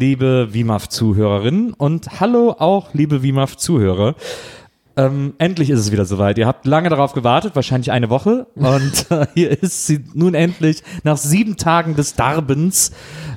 liebe WIMAF-Zuhörerinnen und hallo auch, liebe WIMAF-Zuhörer. Ähm, endlich ist es wieder soweit. Ihr habt lange darauf gewartet, wahrscheinlich eine Woche. Und äh, hier ist sie nun endlich nach sieben Tagen des Darbens.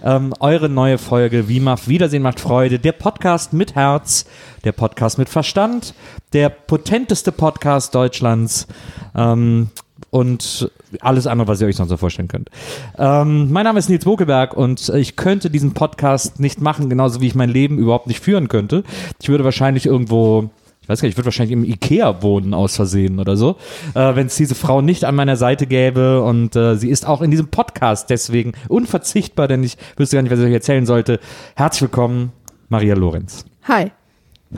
Ähm, eure neue Folge WIMAF Wiedersehen macht Freude. Der Podcast mit Herz, der Podcast mit Verstand, der potenteste Podcast Deutschlands. Ähm, und alles andere, was ihr euch sonst so vorstellen könnt. Ähm, mein Name ist Nils Bokelberg und ich könnte diesen Podcast nicht machen, genauso wie ich mein Leben überhaupt nicht führen könnte. Ich würde wahrscheinlich irgendwo ich weiß gar nicht, ich würde wahrscheinlich im Ikea wohnen aus Versehen oder so, äh, wenn es diese Frau nicht an meiner Seite gäbe und äh, sie ist auch in diesem Podcast deswegen unverzichtbar, denn ich wüsste gar nicht, was ich euch erzählen sollte. Herzlich willkommen, Maria Lorenz. Hi.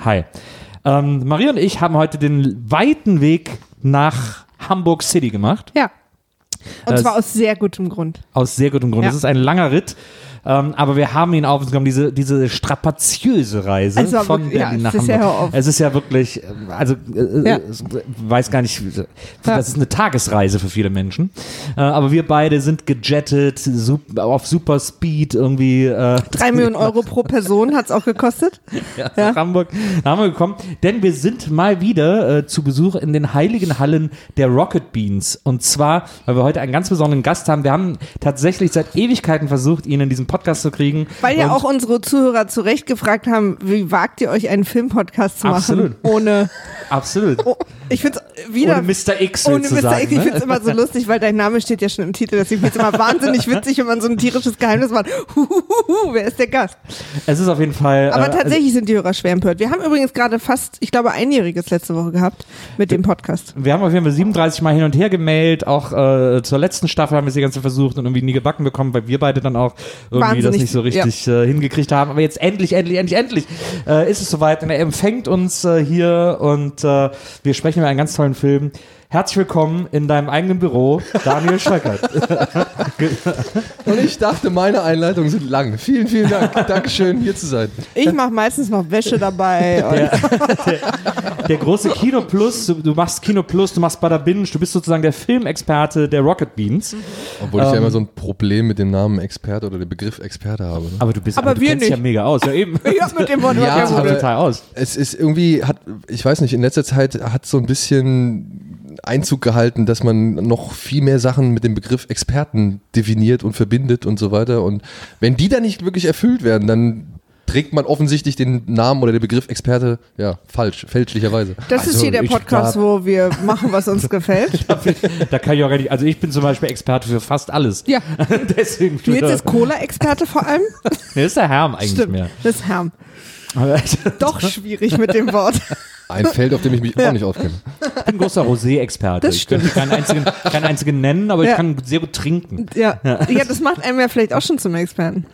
Hi. Ähm, Maria und ich haben heute den weiten Weg nach Hamburg City gemacht. Ja. Und Äh, zwar aus sehr gutem Grund. Aus sehr gutem Grund. Ja. Es ist ein langer Ritt. Ähm, aber wir haben ihn auf uns genommen, diese, diese strapaziöse Reise Also, von wirklich, ja, Berlin nach es ist ja, Hamburg. hör auf. es ist ja wirklich, äh, also äh, Ja. äh, weiß gar nicht, das Ja. ist eine Tagesreise für viele Menschen. Äh, aber wir beide sind gejettet, sup auf super Speed irgendwie. Äh, Drei Millionen Euro pro Person hat's auch gekostet. ja, Ja. nach Hamburg, nach Hamburg gekommen, denn wir sind mal wieder äh, zu Besuch in den heiligen Hallen der Rocket Beans. Und zwar, weil wir heute einen ganz besonderen Gast haben. Wir haben tatsächlich seit Ewigkeiten versucht, ihn in diesen Podcast zu kriegen. Weil ja Und auch unsere Zuhörer zu Recht gefragt haben, wie wagt ihr euch einen Filmpodcast zu machen? Absolut. Ohne, Absolut. Ich find's wieder. Ohne Mr. X Ohne. Mr. X, ich ne? find's immer so lustig, weil dein Name steht ja schon im Titel. Deswegen find's immer wahnsinnig witzig, wenn man so ein tierisches Geheimnis macht. Huhuhuhu, wer ist der Gast? Es ist auf jeden Fall. Aber äh, tatsächlich sind die Hörer schwer empört. Wir haben übrigens gerade fast, ich glaube, einjähriges letzte Woche gehabt mit dem Podcast. Wir haben auf jeden Fall 37 Mal hin und her gemailt, auch äh, zur letzten Staffel haben wir es die ganze versucht und irgendwie nie gebacken bekommen, weil wir beide dann auch irgendwie das Wahnsinnig, nicht so richtig äh, hingekriegt haben. Aber jetzt endlich, endlich, endlich, endlich äh, ist es soweit und er empfängt uns äh, hier und äh, wir sprechen über einen ganz tollen Film. Herzlich willkommen in deinem eigenen Büro, Daniel Schreckert. Und ich dachte, meine Einleitungen sind lang. Vielen, vielen Dank. Dankeschön, hier zu sein. Ich mache meistens noch Wäsche dabei. Der, der, der große Kino Plus, du, du machst Kino Plus, du machst Bada Binge, du bist sozusagen der Filmexperte der Rocket Beans. Obwohl ich Ähm. ja immer so ein Problem mit dem Namen Experte oder dem Begriff Experte habe. Ne? Aber du bist, Aber du wir kennst dich ja nicht. mega aus. Ja, eben. ja, mit dem Wort Ja, aber- total aus. Es ist irgendwie, hat, ich weiß nicht, in letzter Zeit hat so ein bisschen Einzug gehalten, dass man noch viel mehr Sachen mit dem Begriff Experten definiert und verbindet und so weiter. Und wenn die dann nicht wirklich erfüllt werden, dann trägt man offensichtlich den Namen oder den Begriff Experte ja falsch, fälschlicherweise. Das ist Also, hier der Podcast, wo wir machen, was uns gefällt. Da kann ich auch gar nicht, also ich bin zum Beispiel Experte für fast alles. Ja. Deswegen. Nils ist Cola-Experte vor allem. Nee, ist der Herm eigentlich Stimmt. mehr. Das ist Herm. Doch schwierig mit dem Wort. Ein Feld, auf dem ich mich auch nicht auskenne. ich bin ein großer Rosé-Experte. Das Ich könnte keinen einzigen, keinen einzigen nennen, aber ich Ja. kann sehr gut trinken. Ja. ja, das macht einem ja vielleicht auch schon zum Experten.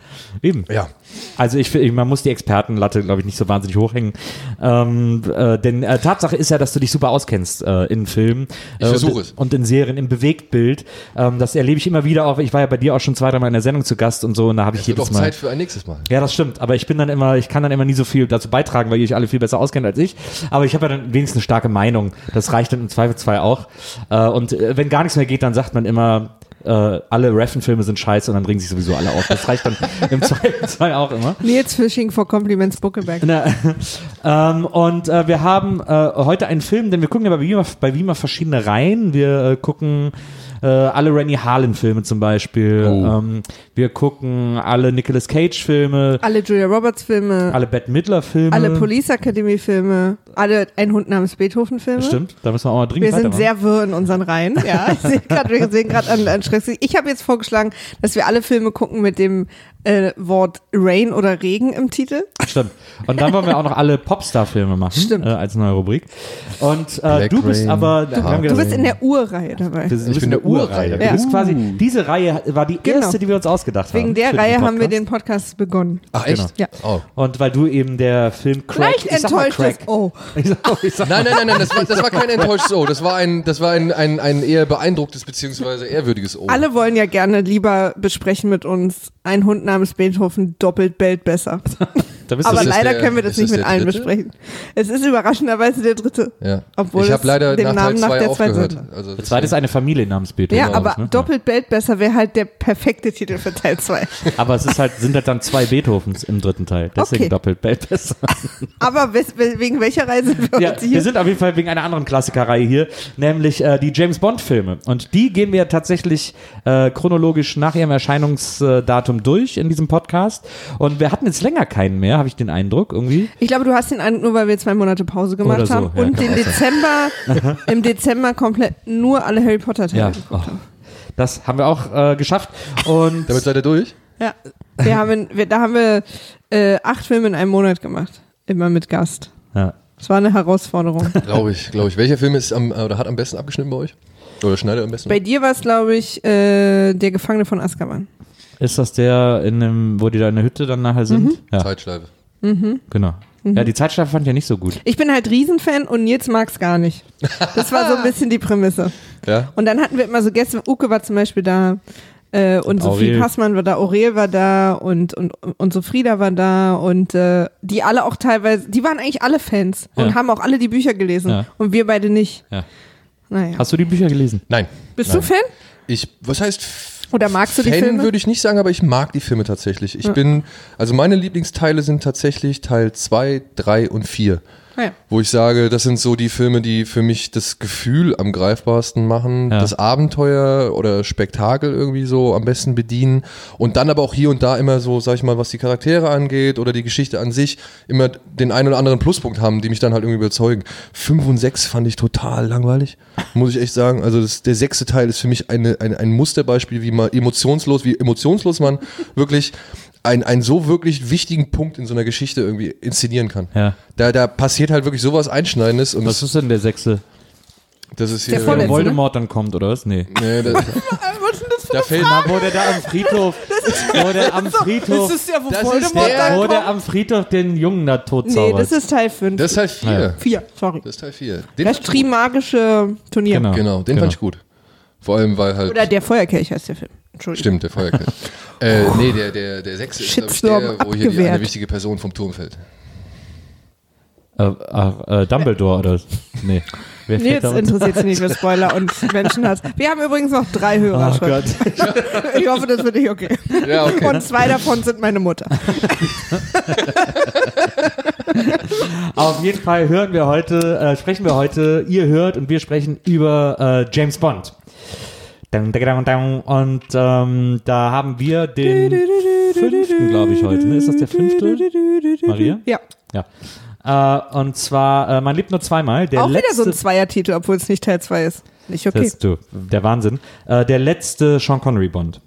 Eben. Ja. Also ich finde, man muss die Expertenlatte, glaube ich, nicht so wahnsinnig hochhängen. Ähm, äh, denn äh, Tatsache ist ja, dass du dich super auskennst äh, in Filmen. Ich äh, versuche und, es. Und in Serien, im Bewegtbild. Ähm, das erlebe ich immer wieder auch. Ich war ja bei dir auch schon zwei, dreimal in der Sendung zu Gast und so. Und da habe ich jedes Mal. Zeit für ein nächstes Mal. Ja, das stimmt. Aber ich bin dann immer, ich kann dann immer nie so viel dazu beitragen, weil ihr euch alle viel besser auskennt als ich. Aber ich habe ja dann wenigstens eine starke Meinung. Das reicht dann im Zweifelsfall auch. Äh, und äh, wenn gar nichts mehr geht, dann sagt man immer, äh, alle Reffen-Filme sind scheiße und dann bringen sich sowieso alle auf. Das reicht dann im Zweifelsfall auch immer. Nils Fishing for Compliments Buckelberg. Na, ähm, und äh, wir haben äh, heute einen Film, denn wir gucken ja bei Wima, bei Wima verschiedene Reihen. Wir äh, gucken äh, alle Rennie Harlan-Filme zum Beispiel. Oh. Ähm, wir gucken alle Nicolas Cage-Filme, Alle Julia Roberts Filme, alle Bette Midler-Filme. alle Police Academy Filme, alle Ein Hund namens Beethoven Filme. Stimmt, da müssen wir auch mal dringend Wir sind sehr wirr in unseren Reihen. Ja, ich sehe gerade, wir sehen gerade an, an Stress. Ich habe jetzt vorgeschlagen, dass wir alle Filme gucken mit dem äh, Wort Rain oder Regen im Titel. Stimmt. Und dann wollen wir auch noch alle Popstar-Filme machen Stimmt. Äh, als neue Rubrik. Und äh, du bist Rain. aber, Du gedacht, bist in der Urreihe dabei. du bist Ich in bin der der Urreihe. Urreihe. Du Ja. bist quasi, diese Reihe war die Genau. erste, die wir uns ausgedacht haben. Wegen der Reihe haben wir den Podcast begonnen. Ach, echt? Ja. Oh. Und weil du eben der Film Crack, Leicht ich sag mal enttäuscht Crack. Oh, Ich sag, ich sag, Nein, nein, nein, nein, das war, das war kein enttäuschtes O. Das war ein, das war ein, ein, ein eher beeindrucktes beziehungsweise ehrwürdiges O. alle wollen ja gerne lieber besprechen mit uns. Ein Hund namens Beethoven doppelt bellt besser. da bist Aber leider der- können wir das nicht das mit allen dritte? besprechen. Es ist überraschenderweise der dritte. Ja. Obwohl ich habe leider dem nach Namen nach 2 der zweiten. Also Der zweite ist eine Familie namens Beethoven. Ja, aber ne? doppelt bellt besser wäre halt der perfekte Titel für Teil 2. Aber es ist halt, sind halt dann zwei Beethovens im dritten Teil. Deswegen Okay. doppelt Belt besser. Aber wes we- wegen welcher Reise sind wir Ja, hier? wir sind auf jeden Fall wegen einer anderen Klassikerreihe hier, nämlich äh, die James Bond Filme. Und die gehen wir tatsächlich äh, chronologisch nach ihrem Erscheinungsdatum durch in diesem Podcast. Und wir hatten jetzt länger keinen mehr, habe ich den Eindruck irgendwie. Ich glaube, du hast den Eindruck, nur weil wir zwei Monate Pause gemacht so, haben ja, und kann den Dezember, im Dezember komplett nur alle Harry Potter Teile Ja, geguckt oh, haben. das haben wir auch äh, geschafft. Und Damit seid ihr durch? Ja. Wir haben, wir, da haben wir äh, acht Filme in einem Monat gemacht. Immer mit Gast. ja. Es war eine Herausforderung. Glaube ich, glaube ich. Welcher Film ist am, oder hat am besten abgeschnitten bei euch? Oder schneidet am besten? Bei dir war es, glaube ich, äh, der Gefangene von Azkaban. Ist das der, in dem, wo die da in der Hütte dann nachher sind? Ja, Zeitschleife. genau. Ja, die Zeitschleife fand ich ja nicht so gut. Ich bin halt Riesenfan und Nils mag es gar nicht. Das war so ein bisschen die Prämisse. Ja? Und dann hatten wir immer so Gäste, Uke war zum Beispiel da äh, und, Und Sophie Aurel. Passmann war da, Aurel war da und, und, und so Frieda war da und äh, die alle auch teilweise, die waren eigentlich alle Fans und Ja. haben auch alle die Bücher gelesen Ja. und wir beide nicht. Ja. Naja. Hast du die Bücher gelesen? Nein. Bist Nein. du Fan? Ich, was heißt Oder magst du die Fan Filme? würde ich nicht sagen, aber ich mag die Filme tatsächlich. Ich bin, also meine Lieblingsteile sind tatsächlich Teil 2, 3 und 4. Ah ja. Wo ich sage, das sind so die Filme, die für mich das Gefühl am greifbarsten machen, Ja. das Abenteuer oder Spektakel irgendwie so am besten bedienen und dann aber auch hier und da immer so, sag ich mal, was die Charaktere angeht oder die Geschichte an sich, immer den einen oder anderen Pluspunkt haben, die mich dann halt irgendwie überzeugen. 5 und 6 fand ich total langweilig, muss ich echt sagen. Also das, der sechste Teil ist für mich eine, ein, ein Musterbeispiel, wie man emotionslos, wie emotionslos man wirklich ein, einen so wirklich wichtigen Punkt in so einer Geschichte irgendwie inszenieren kann. Ja. Da, da passiert halt wirklich sowas Einschneidendes und Was ist denn der sechste? das ist Der hier. Vorletzte. Wo ne? Voldemort dann kommt, oder was? Nee. Nee, das, da fällt, Na, wo der da am Friedhof, wo der am Friedhof, Das ist ja, wo Das ist Voldemort der- dann wo der am Friedhof den Jungen da tot Nee, zaubert. das ist Teil 5. das ist Teil 4. Ja. 4, sorry. Das ist Teil 4. Den Das. Trimagische Turnier. Genau. Genau, den Genau. fand ich gut. Vor allem, weil halt. Oder der Feuerkelch heißt der Film. Entschuldigung. Stimmt, der Feuerkelch. äh, nee, der, der, der sechste ist, ich, Shitstorm der, wo hier die, eine wichtige Person vom Turm fällt. Äh, ach, äh, Dumbledore oder? Nee. Wer da unter? interessiert sich nicht für Spoiler und Menschenhass. Wir haben übrigens noch drei Oh Hörer schon. Gott. Ich hoffe, das wird nicht okay. Ja, okay. Und zwei davon sind meine Mutter. Auf jeden Fall hören wir heute, äh, sprechen wir heute, ihr hört und wir sprechen über äh, James Bond. Und ähm, da haben wir den fünften, glaube ich, heute. Ne? Ist das der fünfte? Maria? Ja. Ja. Äh, und zwar, äh, man lebt nur zweimal. Der Auch wieder letzte, so ein Zweiertitel, obwohl es nicht Teil 2 ist. Nicht okay. Das, du, der Wahnsinn. Äh, der letzte Sean Connery Bond.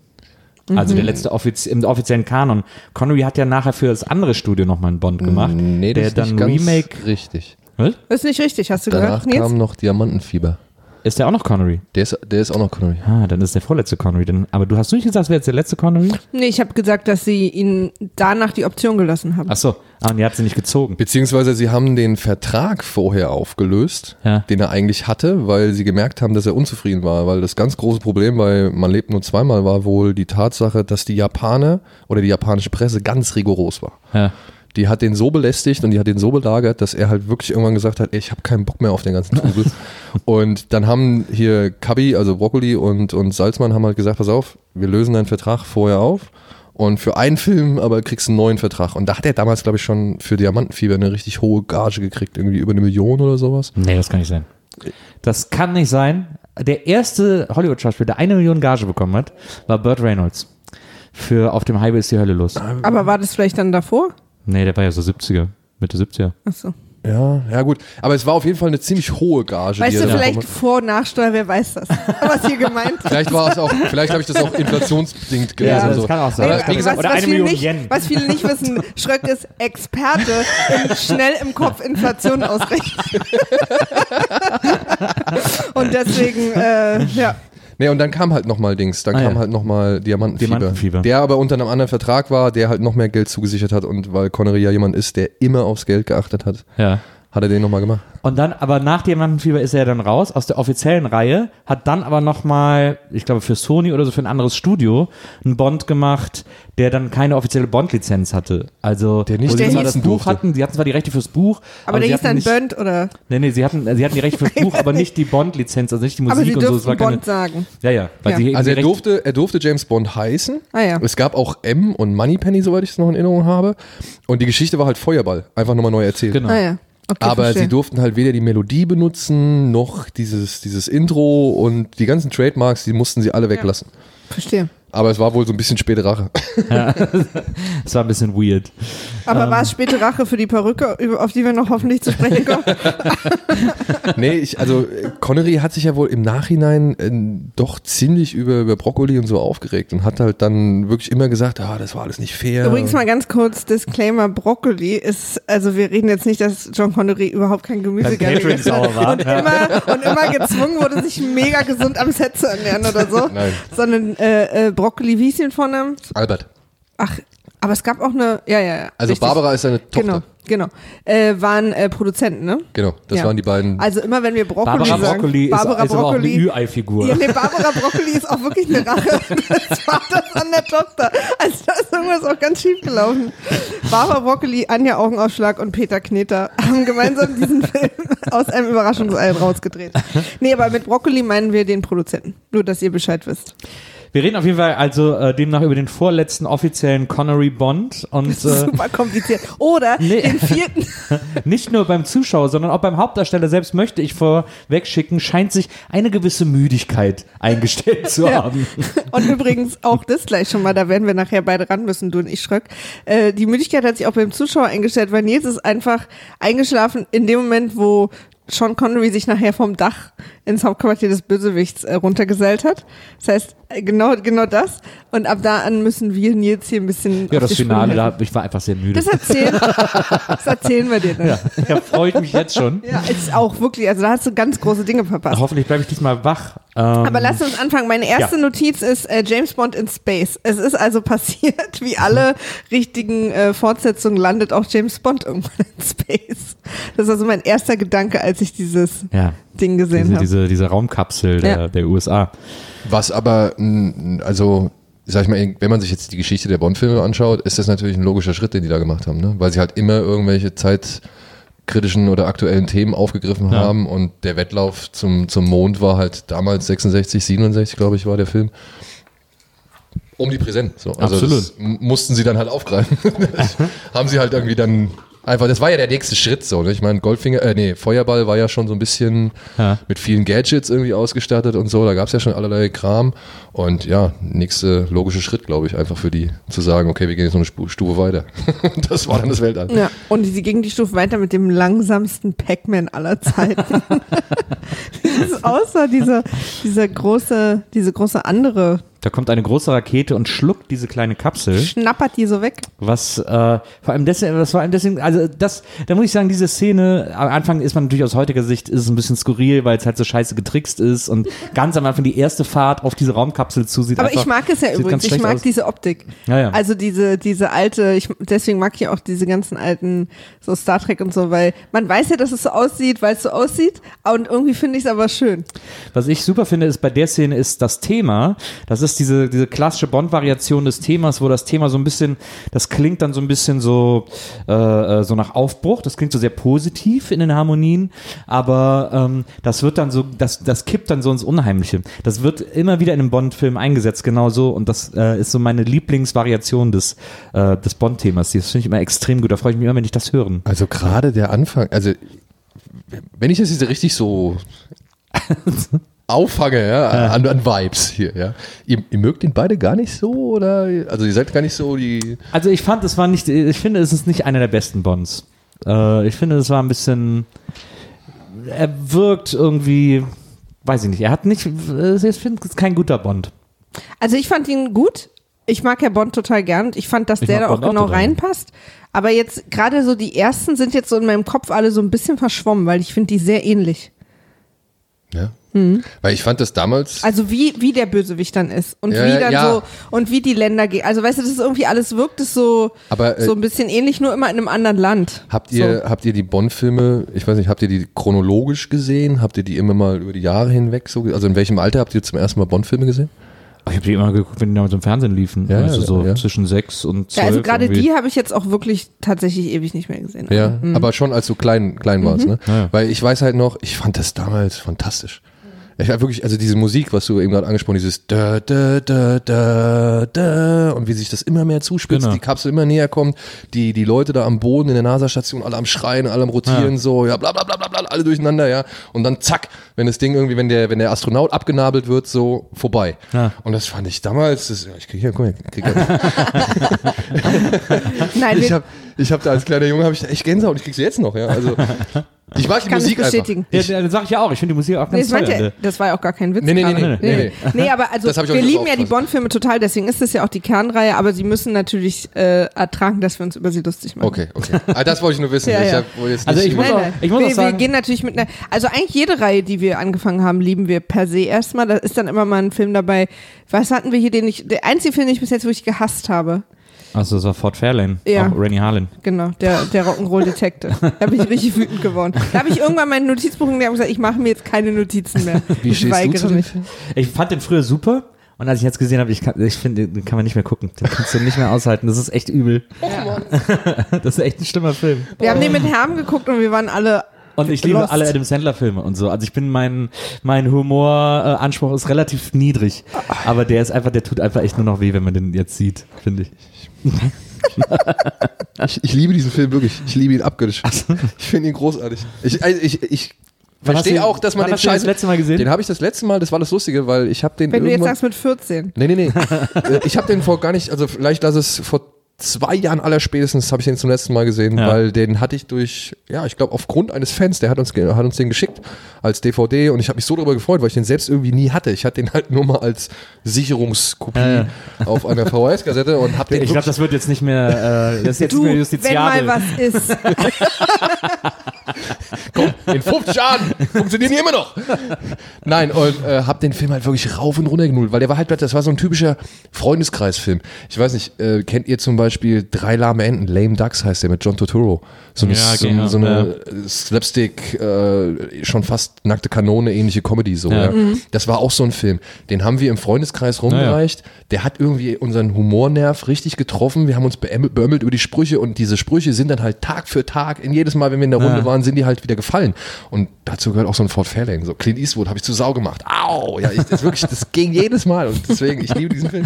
Also Mhm. der letzte offiz im offiziellen Kanon. Connery hat ja nachher für das andere Studio nochmal einen Bond gemacht. Nee, das der ist dann nicht ganz Remake. richtig. Was? Das ist nicht richtig, hast du Danach gehört, Nils? kam noch Diamantenfieber. Ist der auch noch Connery? Der ist, der ist auch noch Connery. Ah, dann ist der vorletzte Connery. Denn, aber du hast nicht gesagt, wer jetzt der letzte Connery? Nee, ich habe gesagt, dass sie ihnen danach die Option gelassen haben. Ach so. Ah, und die hat sie nicht gezogen. Beziehungsweise sie haben den Vertrag vorher aufgelöst, Ja. den er eigentlich hatte, weil sie gemerkt haben, dass er unzufrieden war. Weil das ganz große Problem bei Man lebt nur zweimal war wohl die Tatsache, dass die Japaner oder die japanische Presse ganz rigoros war. Ja. Die hat den so belästigt und die hat den so belagert, dass er halt wirklich irgendwann gesagt hat, ey, ich habe keinen Bock mehr auf den ganzen Trubel. und dann haben hier Kabi, also Brokkoli und, und Salzmann haben halt gesagt, pass auf, wir lösen deinen Vertrag vorher auf und für einen Film aber kriegst du einen neuen Vertrag. Und da hat er damals, glaube ich, schon für Diamantenfieber eine richtig hohe Gage gekriegt, irgendwie über eine Million oder sowas. Nee, das kann nicht sein. Das kann nicht sein. Der erste Hollywood-Schauspieler, der eine Million Gage bekommen hat, war Burt Reynolds. Für Auf dem Highway ist die Hölle los. Aber war das vielleicht dann davor? Nee, der war ja so 70er. Mitte 70er. Achso. Ja, ja gut. Aber es war auf jeden Fall eine ziemlich hohe Gage. Weißt die du, vielleicht Vor- und Nachsteuer, wer weiß das, was hier gemeint hat. Vielleicht war es auch, vielleicht habe ich das auch inflationsbedingt gelesen. Ja, das so. kann auch sein. Sein. gesagt, Oder eine Million nicht, Yen. was viele nicht wissen, Schröck ist Experte in schnell im Kopf Inflation ausrechnen. Und deswegen, äh, ja. Nee, und dann kam halt nochmal Dings, dann Ah, kam ja. halt nochmal Diamantenfieber, Diamantenfieber. Der aber unter einem anderen Vertrag war, der halt noch mehr Geld zugesichert hat und weil Connery ja jemand ist, der immer aufs Geld geachtet hat, Ja. Hat er den nochmal gemacht. Und dann, aber nach Diamantenfieber ist er ja dann raus aus der offiziellen Reihe, hat dann aber nochmal, ich glaube für Sony oder so für ein anderes Studio, einen Bond gemacht, der dann keine offizielle Bond-Lizenz hatte. Also, Der nicht Der das Buch durfte. hatten, sie hatten zwar die Rechte fürs Buch, Aber der sie hieß dann nicht, Burnt oder. Nee, nee, sie hatten, sie hatten die Rechte fürs Buch, aber nicht die Bond-Lizenz, also nicht die Musik Aber sie und so. Es war keine, Bond sagen. ja, ja, weil Ja. sie Also er durfte, er durfte James Bond heißen. Ah ja. Es gab auch M und Moneypenny, soweit ich es noch in Erinnerung habe. Und die Geschichte war halt Feuerball, einfach nochmal neu erzählt. Genau. Ah ja. Okay, Aber verstehe. sie durften halt weder die Melodie benutzen, noch dieses, dieses Intro und die ganzen Trademarks, die mussten sie alle weglassen. Verstehe. Aber es war wohl so ein bisschen späte Rache. Es war ein bisschen weird. Aber war es späte Rache für die Perücke, auf die wir noch hoffentlich zu sprechen kommen? nee, ich, also Connery hat sich ja wohl im Nachhinein äh, doch ziemlich über, über Brokkoli und so aufgeregt und hat halt dann wirklich immer gesagt, ah, das war alles nicht fair. Übrigens mal ganz kurz Disclaimer: Brokkoli ist, also wir reden jetzt nicht, dass John Connery überhaupt kein Gemüse gegessen hat war. und immer und immer gezwungen wurde, sich mega gesund am Set zu ernähren oder so, Nein. sondern äh, äh, Brokkoli, wie ist den Vornamen? Albert. Ach, aber es gab auch eine, ja, ja, ja. Also richtig. Barbara ist seine Tochter. Genau, genau. Äh, waren äh, Produzenten, ne? Genau, das Ja. waren die beiden. Also immer wenn wir Brokkoli Barbara sagen, Broccoli ist, Barbara ist aber auch eine Broccoli, Ü-Ei-Figur. Ja, nee, Barbara Broccoli ist auch wirklich eine Rache des Vaters an der Tochter. Also da ist irgendwas auch ganz schief gelaufen. Barbara Broccoli, Anja Augenausschlag und Peter Kneter haben gemeinsam diesen Film aus einem Überraschungsei rausgedreht. Nee, aber mit Broccoli meinen wir den Produzenten. Nur, dass ihr Bescheid wisst. Wir reden auf jeden Fall also äh, demnach über den vorletzten offiziellen Connery Bond und Das ist äh, super kompliziert. Oder Nee. den vierten. nicht nur beim Zuschauer, sondern auch beim Hauptdarsteller selbst möchte ich vorweg schicken, scheint sich eine gewisse Müdigkeit eingestellt zu Ja. haben. Und übrigens auch das gleich schon mal, da werden wir nachher beide ran müssen, du und ich, Schröck. Äh, die Müdigkeit hat sich auch beim Zuschauer eingestellt, weil Nils ist einfach eingeschlafen in dem Moment, wo Sean Connery sich nachher vom Dach ins Hauptquartier des Bösewichts äh, runtergesellt hat. Das heißt, genau, genau das. Und ab da an müssen wir Nils hier ein bisschen Ja, das Finale, da, ich war einfach sehr müde. Das erzählen, das erzählen wir dir dann. ja, da freue ich mich jetzt schon. Ja, ist auch wirklich, also da hast du ganz große Dinge verpasst. Hoffentlich bleibe ich diesmal wach. Ähm, Aber lass uns anfangen. Meine erste Ja. Notiz ist äh, James Bond in Space. Es ist also passiert, wie alle richtigen äh, Fortsetzungen landet auch James Bond irgendwann in Space. Das ist also mein erster Gedanke, als ich dieses ja, Ding gesehen diese, habe. diese, diese Raumkapsel der, Ja. der USA. Was aber, also, sag ich mal, wenn man sich jetzt die Geschichte der Bond-Filme anschaut, ist das natürlich ein logischer Schritt, den die da gemacht haben, ne? Weil sie halt immer irgendwelche zeitkritischen oder aktuellen Themen aufgegriffen Ja. haben und der Wettlauf zum, zum Mond war halt damals 66, 67, glaube ich, war der Film. Um die Präsent. So. Also Absolut. Mussten sie dann halt aufgreifen. haben sie halt irgendwie dann einfach, das war ja der nächste Schritt so. Ne? Ich meine, Goldfinger, äh, nee, Feuerball war ja schon so ein bisschen Ja. mit vielen Gadgets irgendwie ausgestattet und so. Da gab es ja schon allerlei Kram. Und ja, nächste logische Schritt, glaube ich, einfach für die zu sagen, okay, wir gehen jetzt noch eine Stufe weiter. das war dann das Weltall. ja, und sie ging die Stufe weiter mit dem langsamsten Pac-Man aller Zeiten. Außer dieser, dieser große, diese große andere Da kommt eine große Rakete und schluckt diese kleine Kapsel. schnappert die so weg. Was äh, vor allem deswegen, das vor allem deswegen, also das, da muss ich sagen, diese Szene, am Anfang ist man natürlich aus heutiger Sicht ist es ein bisschen skurril, weil es halt so scheiße getrickst ist und ganz am Anfang die erste Fahrt auf diese Raumkapsel zusieht. Aber einfach, ich mag es ja übrigens. Ich mag aus. diese Optik. Ja, ja. Also diese, diese alte, ich, deswegen mag ich auch diese ganzen alten, so Star Trek und so, weil man weiß ja, dass es so aussieht, weil es so aussieht. Und irgendwie finde ich es aber schön. Was ich super finde, ist bei der Szene ist das Thema. Das ist diese, diese klassische Bond-Variation des Themas, wo das Thema so ein bisschen, das klingt dann so ein bisschen so, äh, äh, so nach Aufbruch. Das klingt so sehr positiv in den Harmonien, aber ähm, das wird dann so, das, das kippt dann so ins Unheimliche. Das wird immer wieder in einem Bond-Film eingesetzt, genau so. Und das äh, ist so meine Lieblingsvariation des, äh, des Bond-Themas. Das finde ich immer extrem gut. Da freue ich mich immer, wenn ich das höre. Also gerade der Anfang, also wenn ich das jetzt richtig so auffange, ja, an, an Vibes hier, ja. Ihr, ihr mögt ihn beide gar nicht so oder also ihr seid gar nicht so die Also ich fand, es war nicht, ich finde, es ist nicht einer der besten Bonds. Äh, ich finde, es war ein bisschen. Er wirkt irgendwie. Weiß ich nicht. Er hat nicht. Ich finde, es ist kein guter Bond. Also ich fand ihn gut. Ich mag ja Bond total gern. und Ich fand, dass Ich der da auch Bond auch genau total. reinpasst. Aber jetzt gerade so die ersten sind jetzt so in meinem Kopf alle so ein bisschen verschwommen, weil ich finde die sehr ähnlich. Ja. Weil ich fand das damals. Also wie, wie der Bösewicht dann ist und Ja, wie ja, dann ja. so und wie die Länder gehen. Also weißt du, das ist irgendwie alles wirkt es so, Aber, äh, so ein bisschen ähnlich, nur immer in einem anderen Land. Habt ihr, habt ihr die Bond-Filme, ich weiß nicht, habt ihr die chronologisch gesehen? Habt ihr die immer mal über die Jahre hinweg so, also in welchem Alter habt ihr zum ersten Mal Bond-Filme gesehen? Ich habe die immer geguckt, wenn die damals im Fernsehen liefen. Ja, also ja, so ja. zwischen sechs und Ja, zwölf. also gerade die habe ich jetzt auch wirklich tatsächlich ewig nicht mehr gesehen. Ja, aber schon als du klein, klein warst, ne? Ja. Weil ich weiß halt noch, ich fand das damals fantastisch. Ich war wirklich, also diese Musik, was du eben gerade angesprochen, dieses da, da, da, da, da, und wie sich das immer mehr zuspitzt, Genau. die Kapsel immer näher kommt, die, die Leute da am Boden in der NASA-Station, alle am Schreien, alle am Rotieren, Ja. so, ja, bla, bla, bla, bla, bla, alle durcheinander, ja. Und dann zack, wenn das Ding irgendwie, wenn der, wenn der Astronaut abgenabelt wird, so, vorbei. Ja. Und das fand ich damals, das, ja, ich krieg hier, guck mal, ich krieg Nein, ich hab, ich hab da als kleiner Junge, habe ich da echt Gänsehaut, ich krieg sie jetzt noch, ja. Also, ich mag die kann Musik einfach. bestätigen. Ja, das sag ich ja auch. Ich finde die Musik auch Nee, ganz das, toll. meinte, das war ja auch gar kein Witz. Nee, nee, nee, nee, nee, nee. nee, aber also wir lieben ja die. Bond-Filme total, deswegen ist das ja auch die Kernreihe, aber sie müssen natürlich äh, ertragen, dass wir uns über sie lustig machen. Okay, okay. Ah, das wollte ich nur wissen. Ja, ich ja. hab wohl jetzt Also ich muss auch- ich muss wir, auch sagen- wir gehen natürlich mit einer, also eigentlich jede Reihe, die wir angefangen haben, lieben wir per se erstmal. Da ist dann immer mal ein Film dabei. Was hatten wir hier, den ich, der einzige Film, den ich bis jetzt wirklich gehasst habe. Achso, das war Fort Fairlane. Ja. Auch Rennie Harlan. Genau, der, der Rock'n'Roll Detective. Da bin ich richtig wütend geworden. Da habe ich irgendwann mein Notizbuch und gesagt, ich mache mir jetzt keine Notizen mehr. Wie ich weigere mich. Ich fand den früher super. Und als ich jetzt gesehen habe, ich, kann- ich finde, den kann man nicht mehr gucken. Den kannst du nicht mehr aushalten. Das ist echt übel. Das ist echt ein schlimmer Film. Wir haben den mit Herm geguckt und wir waren alle Und ich liebe Lost. alle Adam Sandler Filme und so. Also ich bin mein mein Humoranspruch äh, Anspruch ist relativ niedrig, aber der ist einfach, der tut einfach echt nur noch weh, wenn man den jetzt sieht, finde ich. Ich, ich liebe diesen Film wirklich. Ich liebe ihn abgöttisch. Ich finde ihn großartig. Ich, also ich, ich verstehe auch, dass man den den das Scheiß. letzte Mal gesehen? Den habe ich das letzte Mal, das war das Lustige, weil ich habe den Wenn du jetzt sagst mit 14. nee, nee, nee. Äh, ich habe den vor gar nicht, also vielleicht lass es vor zwei Jahren allerspätestens habe ich den zum letzten Mal gesehen, Ja. weil den hatte ich durch, ja, ich glaube aufgrund eines Fans, der hat uns, hat uns den geschickt als DVD und ich habe mich so darüber gefreut, weil ich den selbst irgendwie nie hatte. Ich hatte den halt nur mal als Sicherungskopie Ja, auf einer VHS-Kassette und habe den Ich glaube, das wird jetzt nicht mehr, äh, das ist jetzt Du, nicht mehr wenn justiziabel. mal was ist. in 50 Jahren funktionieren die immer noch. Nein, und äh, hab den Film halt wirklich rauf und runter genullt, weil der war halt, das war so ein typischer Freundeskreisfilm. Ich weiß nicht, äh, kennt ihr zum Beispiel Drei lahme Enten, Lame Ducks heißt der mit John Turturro. So eine, Ja, so, genau, so eine Slapstick, äh, schon fast nackte Kanone, ähnliche Comedy so. Ja. Ja. Das war auch so ein Film. Den haben wir im Freundeskreis rumgereicht. Der hat irgendwie unseren Humornerv richtig getroffen. Wir haben uns beämmelt, beömmelt über die Sprüche und diese Sprüche sind dann halt Tag für Tag, in jedes Mal, wenn wir in der Runde Ja. waren, sind die halt wieder gefallen. Und dazu gehört auch so ein Fort Fairlane. So Clint Eastwood habe ich zu Sau gemacht. Au! Ja, ich, das wirklich, das ging jedes Mal und deswegen, ich liebe diesen Film.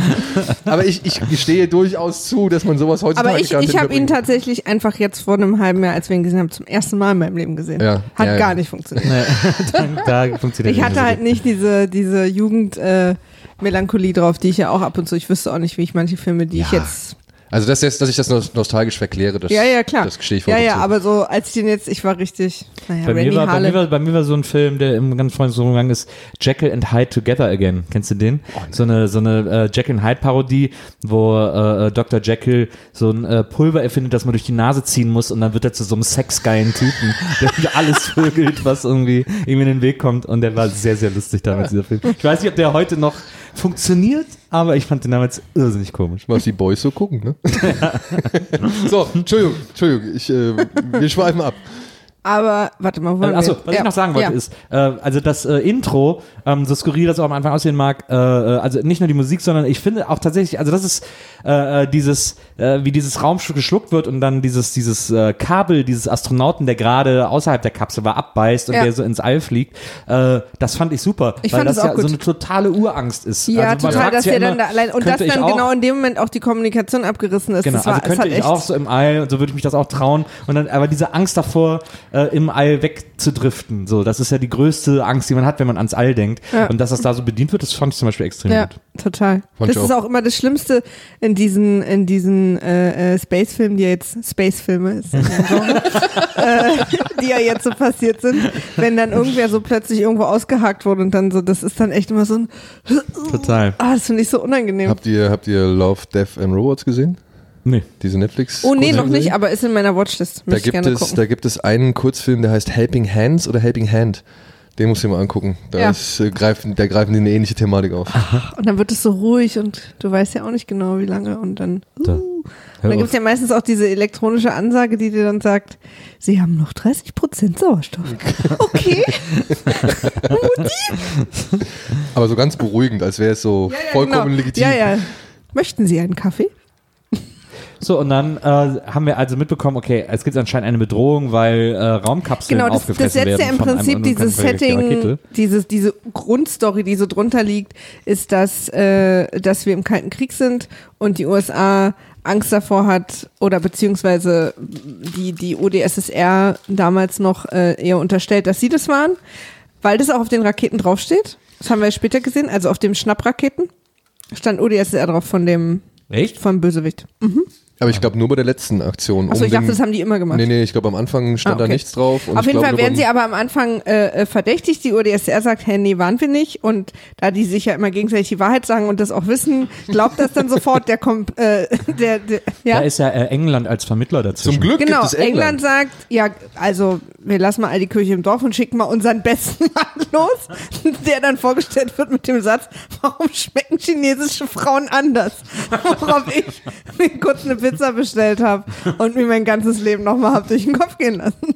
Aber ich, ich gestehe durchaus zu, dass man sowas heutzutage Aber ich, ich habe ihn tatsächlich einfach jetzt vor einem halben Jahr, als wir ihn gesehen haben, zum ersten Mal in meinem Leben gesehen. Ja, Hat ja, ja. gar nicht funktioniert. da funktioniert Ich hatte halt nicht diese, diese Jugend äh, Melancholie drauf, die ich ja auch ab und zu, ich wüsste auch nicht, wie ich manche Filme, die ich Ja. jetzt. Also, das jetzt, dass ich das nos- nostalgisch verkläre, das, Ja, ja, klar. das gestehe ich ja, ja, dazu. aber so, als ich den jetzt, ich war richtig, naja, Bei mir, Randy war, bei, mir war, bei mir war so ein Film, der im ganz Freundes rumgegangen ist, Jekyll and Hyde Together Again. Kennst du den? So eine, so eine äh, Jekyll and Hyde Parodie, wo äh, äh, Dr. Jekyll so ein äh, Pulver erfindet, das man durch die Nase ziehen muss und dann wird er zu so einem sexgeilen Typen, der alles vögelt, was irgendwie ihm in den Weg kommt und der war sehr, sehr lustig damals, dieser Film. Ich weiß nicht, ob der heute noch funktioniert, aber ich fand den damals irrsinnig komisch. Was die Boys so gucken, ne? so, Entschuldigung, Entschuldigung, ich, äh, wir schweifen ab. Aber, warte mal, wo waren Achso, was ich Ja, noch sagen wollte ja. ist, äh, also das äh, Intro, ähm, so skurril das auch am Anfang aussehen mag, äh, äh, also nicht nur die Musik, sondern ich finde auch tatsächlich, also das ist äh, äh, dieses, äh, wie dieses Raumschiff geschluckt wird und dann dieses, dieses äh, Kabel, dieses Astronauten, der gerade außerhalb der Kapsel war, abbeißt und Ja. der so ins All fliegt, äh, das fand ich super, Ich weil fand das es auch ja so gut. eine totale Urangst ist. Ja, also man total, dass ja dann immer, da allein, und dass dann auch- genau in dem Moment auch die Kommunikation abgerissen ist. Genau, das war, also könnte ich auch so im All und so würde ich mich das auch trauen. Und dann, aber diese Angst davor, äh, im All wegzudriften. So, das ist ja die größte Angst, die man hat, wenn man ans All denkt. Ja. Und dass das da so bedient wird, das fand ich zum Beispiel extrem Ja, gut. total. Fand das ist auch. auch immer das Schlimmste in diesen, in diesen äh, äh, Space-Filmen, die ja jetzt Space-Filme äh, die ja jetzt so passiert sind, wenn dann irgendwer so plötzlich irgendwo ausgehakt wurde und dann so, das ist dann echt immer so ein, Total. ah, das finde ich so unangenehm. Habt ihr, habt ihr Love, Death and Robots gesehen? Nee. Diese Netflix? Oh nee, noch nicht, aber ist in meiner Watchlist. Da gibt, gerne es, gucken. da gibt es einen Kurzfilm, der heißt Helping Hands oder Helping Hand. Den musst du dir mal angucken. Da, Ja. ist, äh, greifen, da greifen die eine ähnliche Thematik auf. Und dann wird es so ruhig und du weißt ja auch nicht genau, wie lange. Und dann, uh. Da. und dann gibt es ja meistens auch diese elektronische Ansage, die dir dann sagt, sie haben noch 30% Sauerstoff. Okay. Aber so ganz beruhigend, als wäre es so vollkommen genau. legitim. Ja, ja. Möchten Sie einen Kaffee? So, und dann äh, haben wir also mitbekommen, okay, es gibt anscheinend eine Bedrohung, weil äh, Raumkapseln Genau, das, das aufgefressen setzt werden. ja im von einem Prinzip unbekannten dieses Setting, dieses, diese Grundstory, die so drunter liegt, ist, dass, äh, dass wir im Kalten Krieg sind und die USA Angst davor hat oder beziehungsweise die, die OdSSR damals noch äh, eher unterstellt, dass sie das waren, weil das auch auf den Raketen draufsteht. Das haben wir später gesehen, also auf dem Schnappraketen stand OdSSR drauf von dem, Echt? vom Bösewicht. Aber ich glaube nur bei der letzten Aktion. Achso, um ich dachte, das haben die immer gemacht. Nee, nee, ich glaube am Anfang stand Ah, da okay. nichts drauf. Und Auf jeden Fall werden sie aber am Anfang äh, äh, verdächtigt. Die OdSR sagt, hey, nee, waren wir nicht. Und da die sich ja immer gegenseitig die Wahrheit sagen und das auch wissen, glaubt das dann sofort der kommt, äh, der, der ja. Da ist ja äh, England als Vermittler dazwischen. Zum Glück Genau, gibt es England. England. sagt, ja, also wir lassen mal all die Kirche im Dorf und schicken mal unseren besten Mann los, der dann vorgestellt wird mit dem Satz, warum schmecken chinesische Frauen anders? Worauf ich mir kurz eine Pizza bestellt habe und mir mein ganzes Leben nochmal hab durch den Kopf gehen lassen.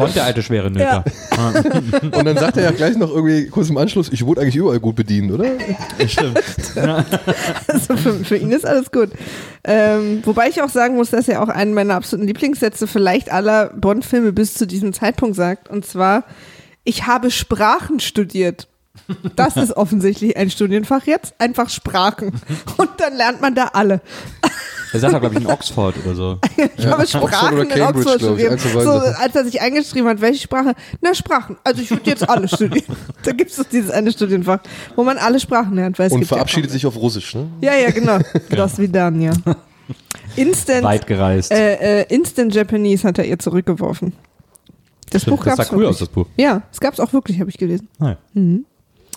Bond, der alte schwere Nöter. Und dann sagt er ja gleich noch irgendwie kurz im Anschluss, ich wurde eigentlich überall gut bedient, oder? Stimmt. Also für, für ihn ist alles gut. Ähm, wobei ich auch sagen muss, dass er auch einen meiner absoluten Lieblingssätze vielleicht aller Bond-Filme bis zu diesem Zeitpunkt sagt. Und zwar, ich habe Sprachen studiert. Das ist offensichtlich ein Studienfach jetzt. Einfach Sprachen. Und dann lernt man da alle. Der sagt doch, glaube ich, in Oxford oder so. Ich habe Oxford Sprachen oder in Oxford studiert. So, als er sich eingeschrieben hat, welche Sprache? Na, Sprachen. Also ich würde jetzt alle studieren. Da gibt es doch dieses eine Studienfach, wo man alle Sprachen lernt. Weil es Und gibt ja verabschiedet sich auf Russisch, ne? Ja, ja, genau. Das wie dann, ja. Instant, Weit gereist. äh, äh, Instant Japanese hat er ihr zurückgeworfen. Das Buch das gab's sah cool wirklich. aus, das Buch. Ja, es gab's auch wirklich, habe ich gelesen. Nein.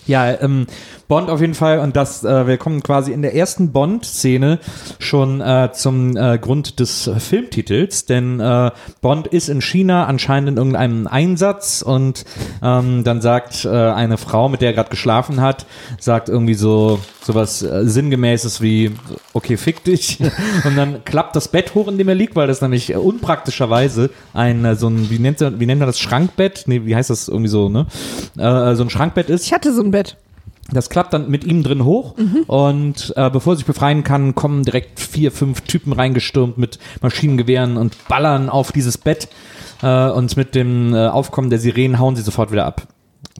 Ja, ähm, Bond auf jeden Fall und das, äh, wir kommen quasi in der ersten Bond-Szene schon äh, zum äh, Grund des Filmtitels, denn äh, Bond ist in China anscheinend in irgendeinem Einsatz und ähm, dann sagt äh, eine Frau, mit der er gerade geschlafen hat, sagt irgendwie so sowas äh, sinngemäßes wie okay fick dich und dann klappt das Bett hoch, in dem er liegt, weil das nämlich äh, unpraktischerweise ein so ein wie nennt wie nennt man das Schrankbett? Nee, wie heißt das irgendwie so, ne? So ein Schrankbett ist. Ich hatte so ein Bett. Das klappt dann mit ihm drin hoch und äh, bevor er sich befreien kann, kommen direkt vier, fünf Typen reingestürmt mit Maschinengewehren und ballern auf dieses Bett äh, und mit dem äh, Aufkommen der Sirenen hauen sie sofort wieder ab.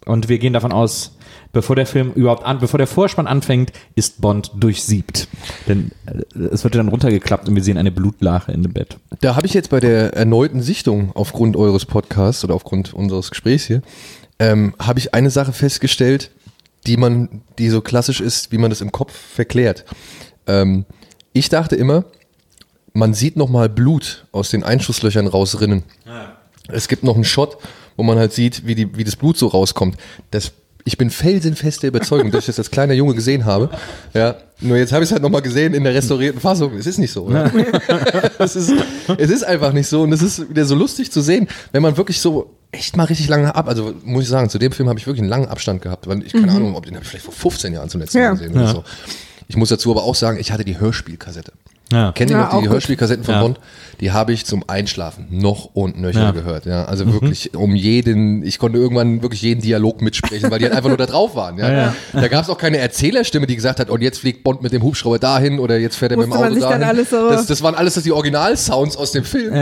Und wir gehen davon aus, bevor der Film überhaupt an, bevor der Vorspann anfängt, ist Bond durchsiebt. Denn äh, es wird dann runtergeklappt und wir sehen eine Blutlache in dem Bett. Da habe ich jetzt bei der erneuten Sichtung aufgrund eures Podcasts oder aufgrund unseres Gesprächs hier, ähm, habe ich eine Sache festgestellt, die man, die so klassisch ist, wie man das im Kopf verklärt. Ähm, ich dachte immer, man sieht noch mal Blut aus den Einschusslöchern rausrinnen. Es gibt noch einen Shot, wo man halt sieht, wie, die, wie das Blut so rauskommt. Das, ich bin felsenfest der Überzeugung, dass ich das als kleiner Junge gesehen habe. Ja, nur jetzt habe ich es halt nochmal gesehen in der restaurierten Fassung. Es ist nicht so. Oder? es, ist, es ist einfach nicht so und es ist wieder so lustig zu sehen, wenn man wirklich so echt mal richtig lange ab, also muss ich sagen, zu dem Film habe ich wirklich einen langen Abstand gehabt, weil ich keine Ahnung, ob den habe ich vielleicht vor 15 Jahren zum letzten Ja. Mal gesehen oder so. Ich muss dazu aber auch sagen, ich hatte die Hörspielkassette. Ja. Kennt ihr Ja, noch die. Hörspielkassetten von Ja. Bond? Die habe ich zum Einschlafen noch und nöcher Ja. gehört. Ja, also wirklich um jeden, ich konnte irgendwann wirklich jeden Dialog mitsprechen, weil die halt einfach nur da drauf waren. Ja. Ja, Da gab es auch keine Erzählerstimme, die gesagt hat, und jetzt fliegt Bond mit dem Hubschrauber dahin oder jetzt fährt er mit dem Musste man Auto dahin. alles so- das, das waren alles die Originalsounds aus dem Film.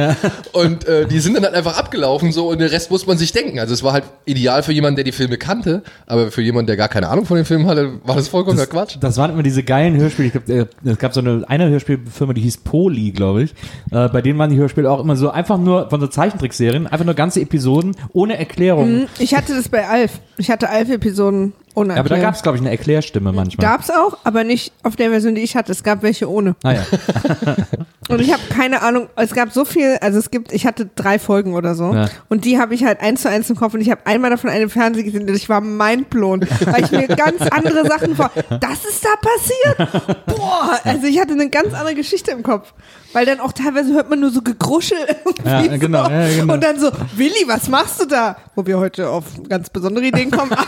Und äh, die sind dann halt einfach abgelaufen so und den Rest muss man sich denken. Also es war halt ideal für jemanden, der die Filme kannte, aber für jemanden, der gar keine Ahnung von den Filmen hatte, war das vollkommener Quatsch. Das waren immer diese geilen Hörspiele. Ich glaub, äh, es gab so eine, eine Hörspiel Firma, die hieß Poli, glaube ich. Äh, bei denen waren die Hörspiele auch immer so einfach nur von so Zeichentrickserien, einfach nur ganze Episoden ohne Erklärung. Hm, Ich hatte das bei Alf. Ich hatte Alf-Episoden ohne Aber da gab es, glaube ich, eine Erklärstimme manchmal. Gab's auch, aber nicht auf der Version, die ich hatte. Es gab welche ohne. Ah ja. Und ich habe keine Ahnung, es gab so viel, also es gibt, ich hatte drei Folgen oder so Ja. und die habe ich halt eins zu eins im Kopf und ich habe einmal davon eine Fernsehen gesehen und ich war mindblown, weil ich mir ganz andere Sachen vor, das ist da passiert? Boah, also ich hatte eine ganz andere Geschichte im Kopf, weil dann auch teilweise hört man nur so Gegruschel irgendwie Ja, genau, so. ja, genau. und dann so, Willi, was machst du da? Wo wir heute auf ganz besondere Ideen kommen.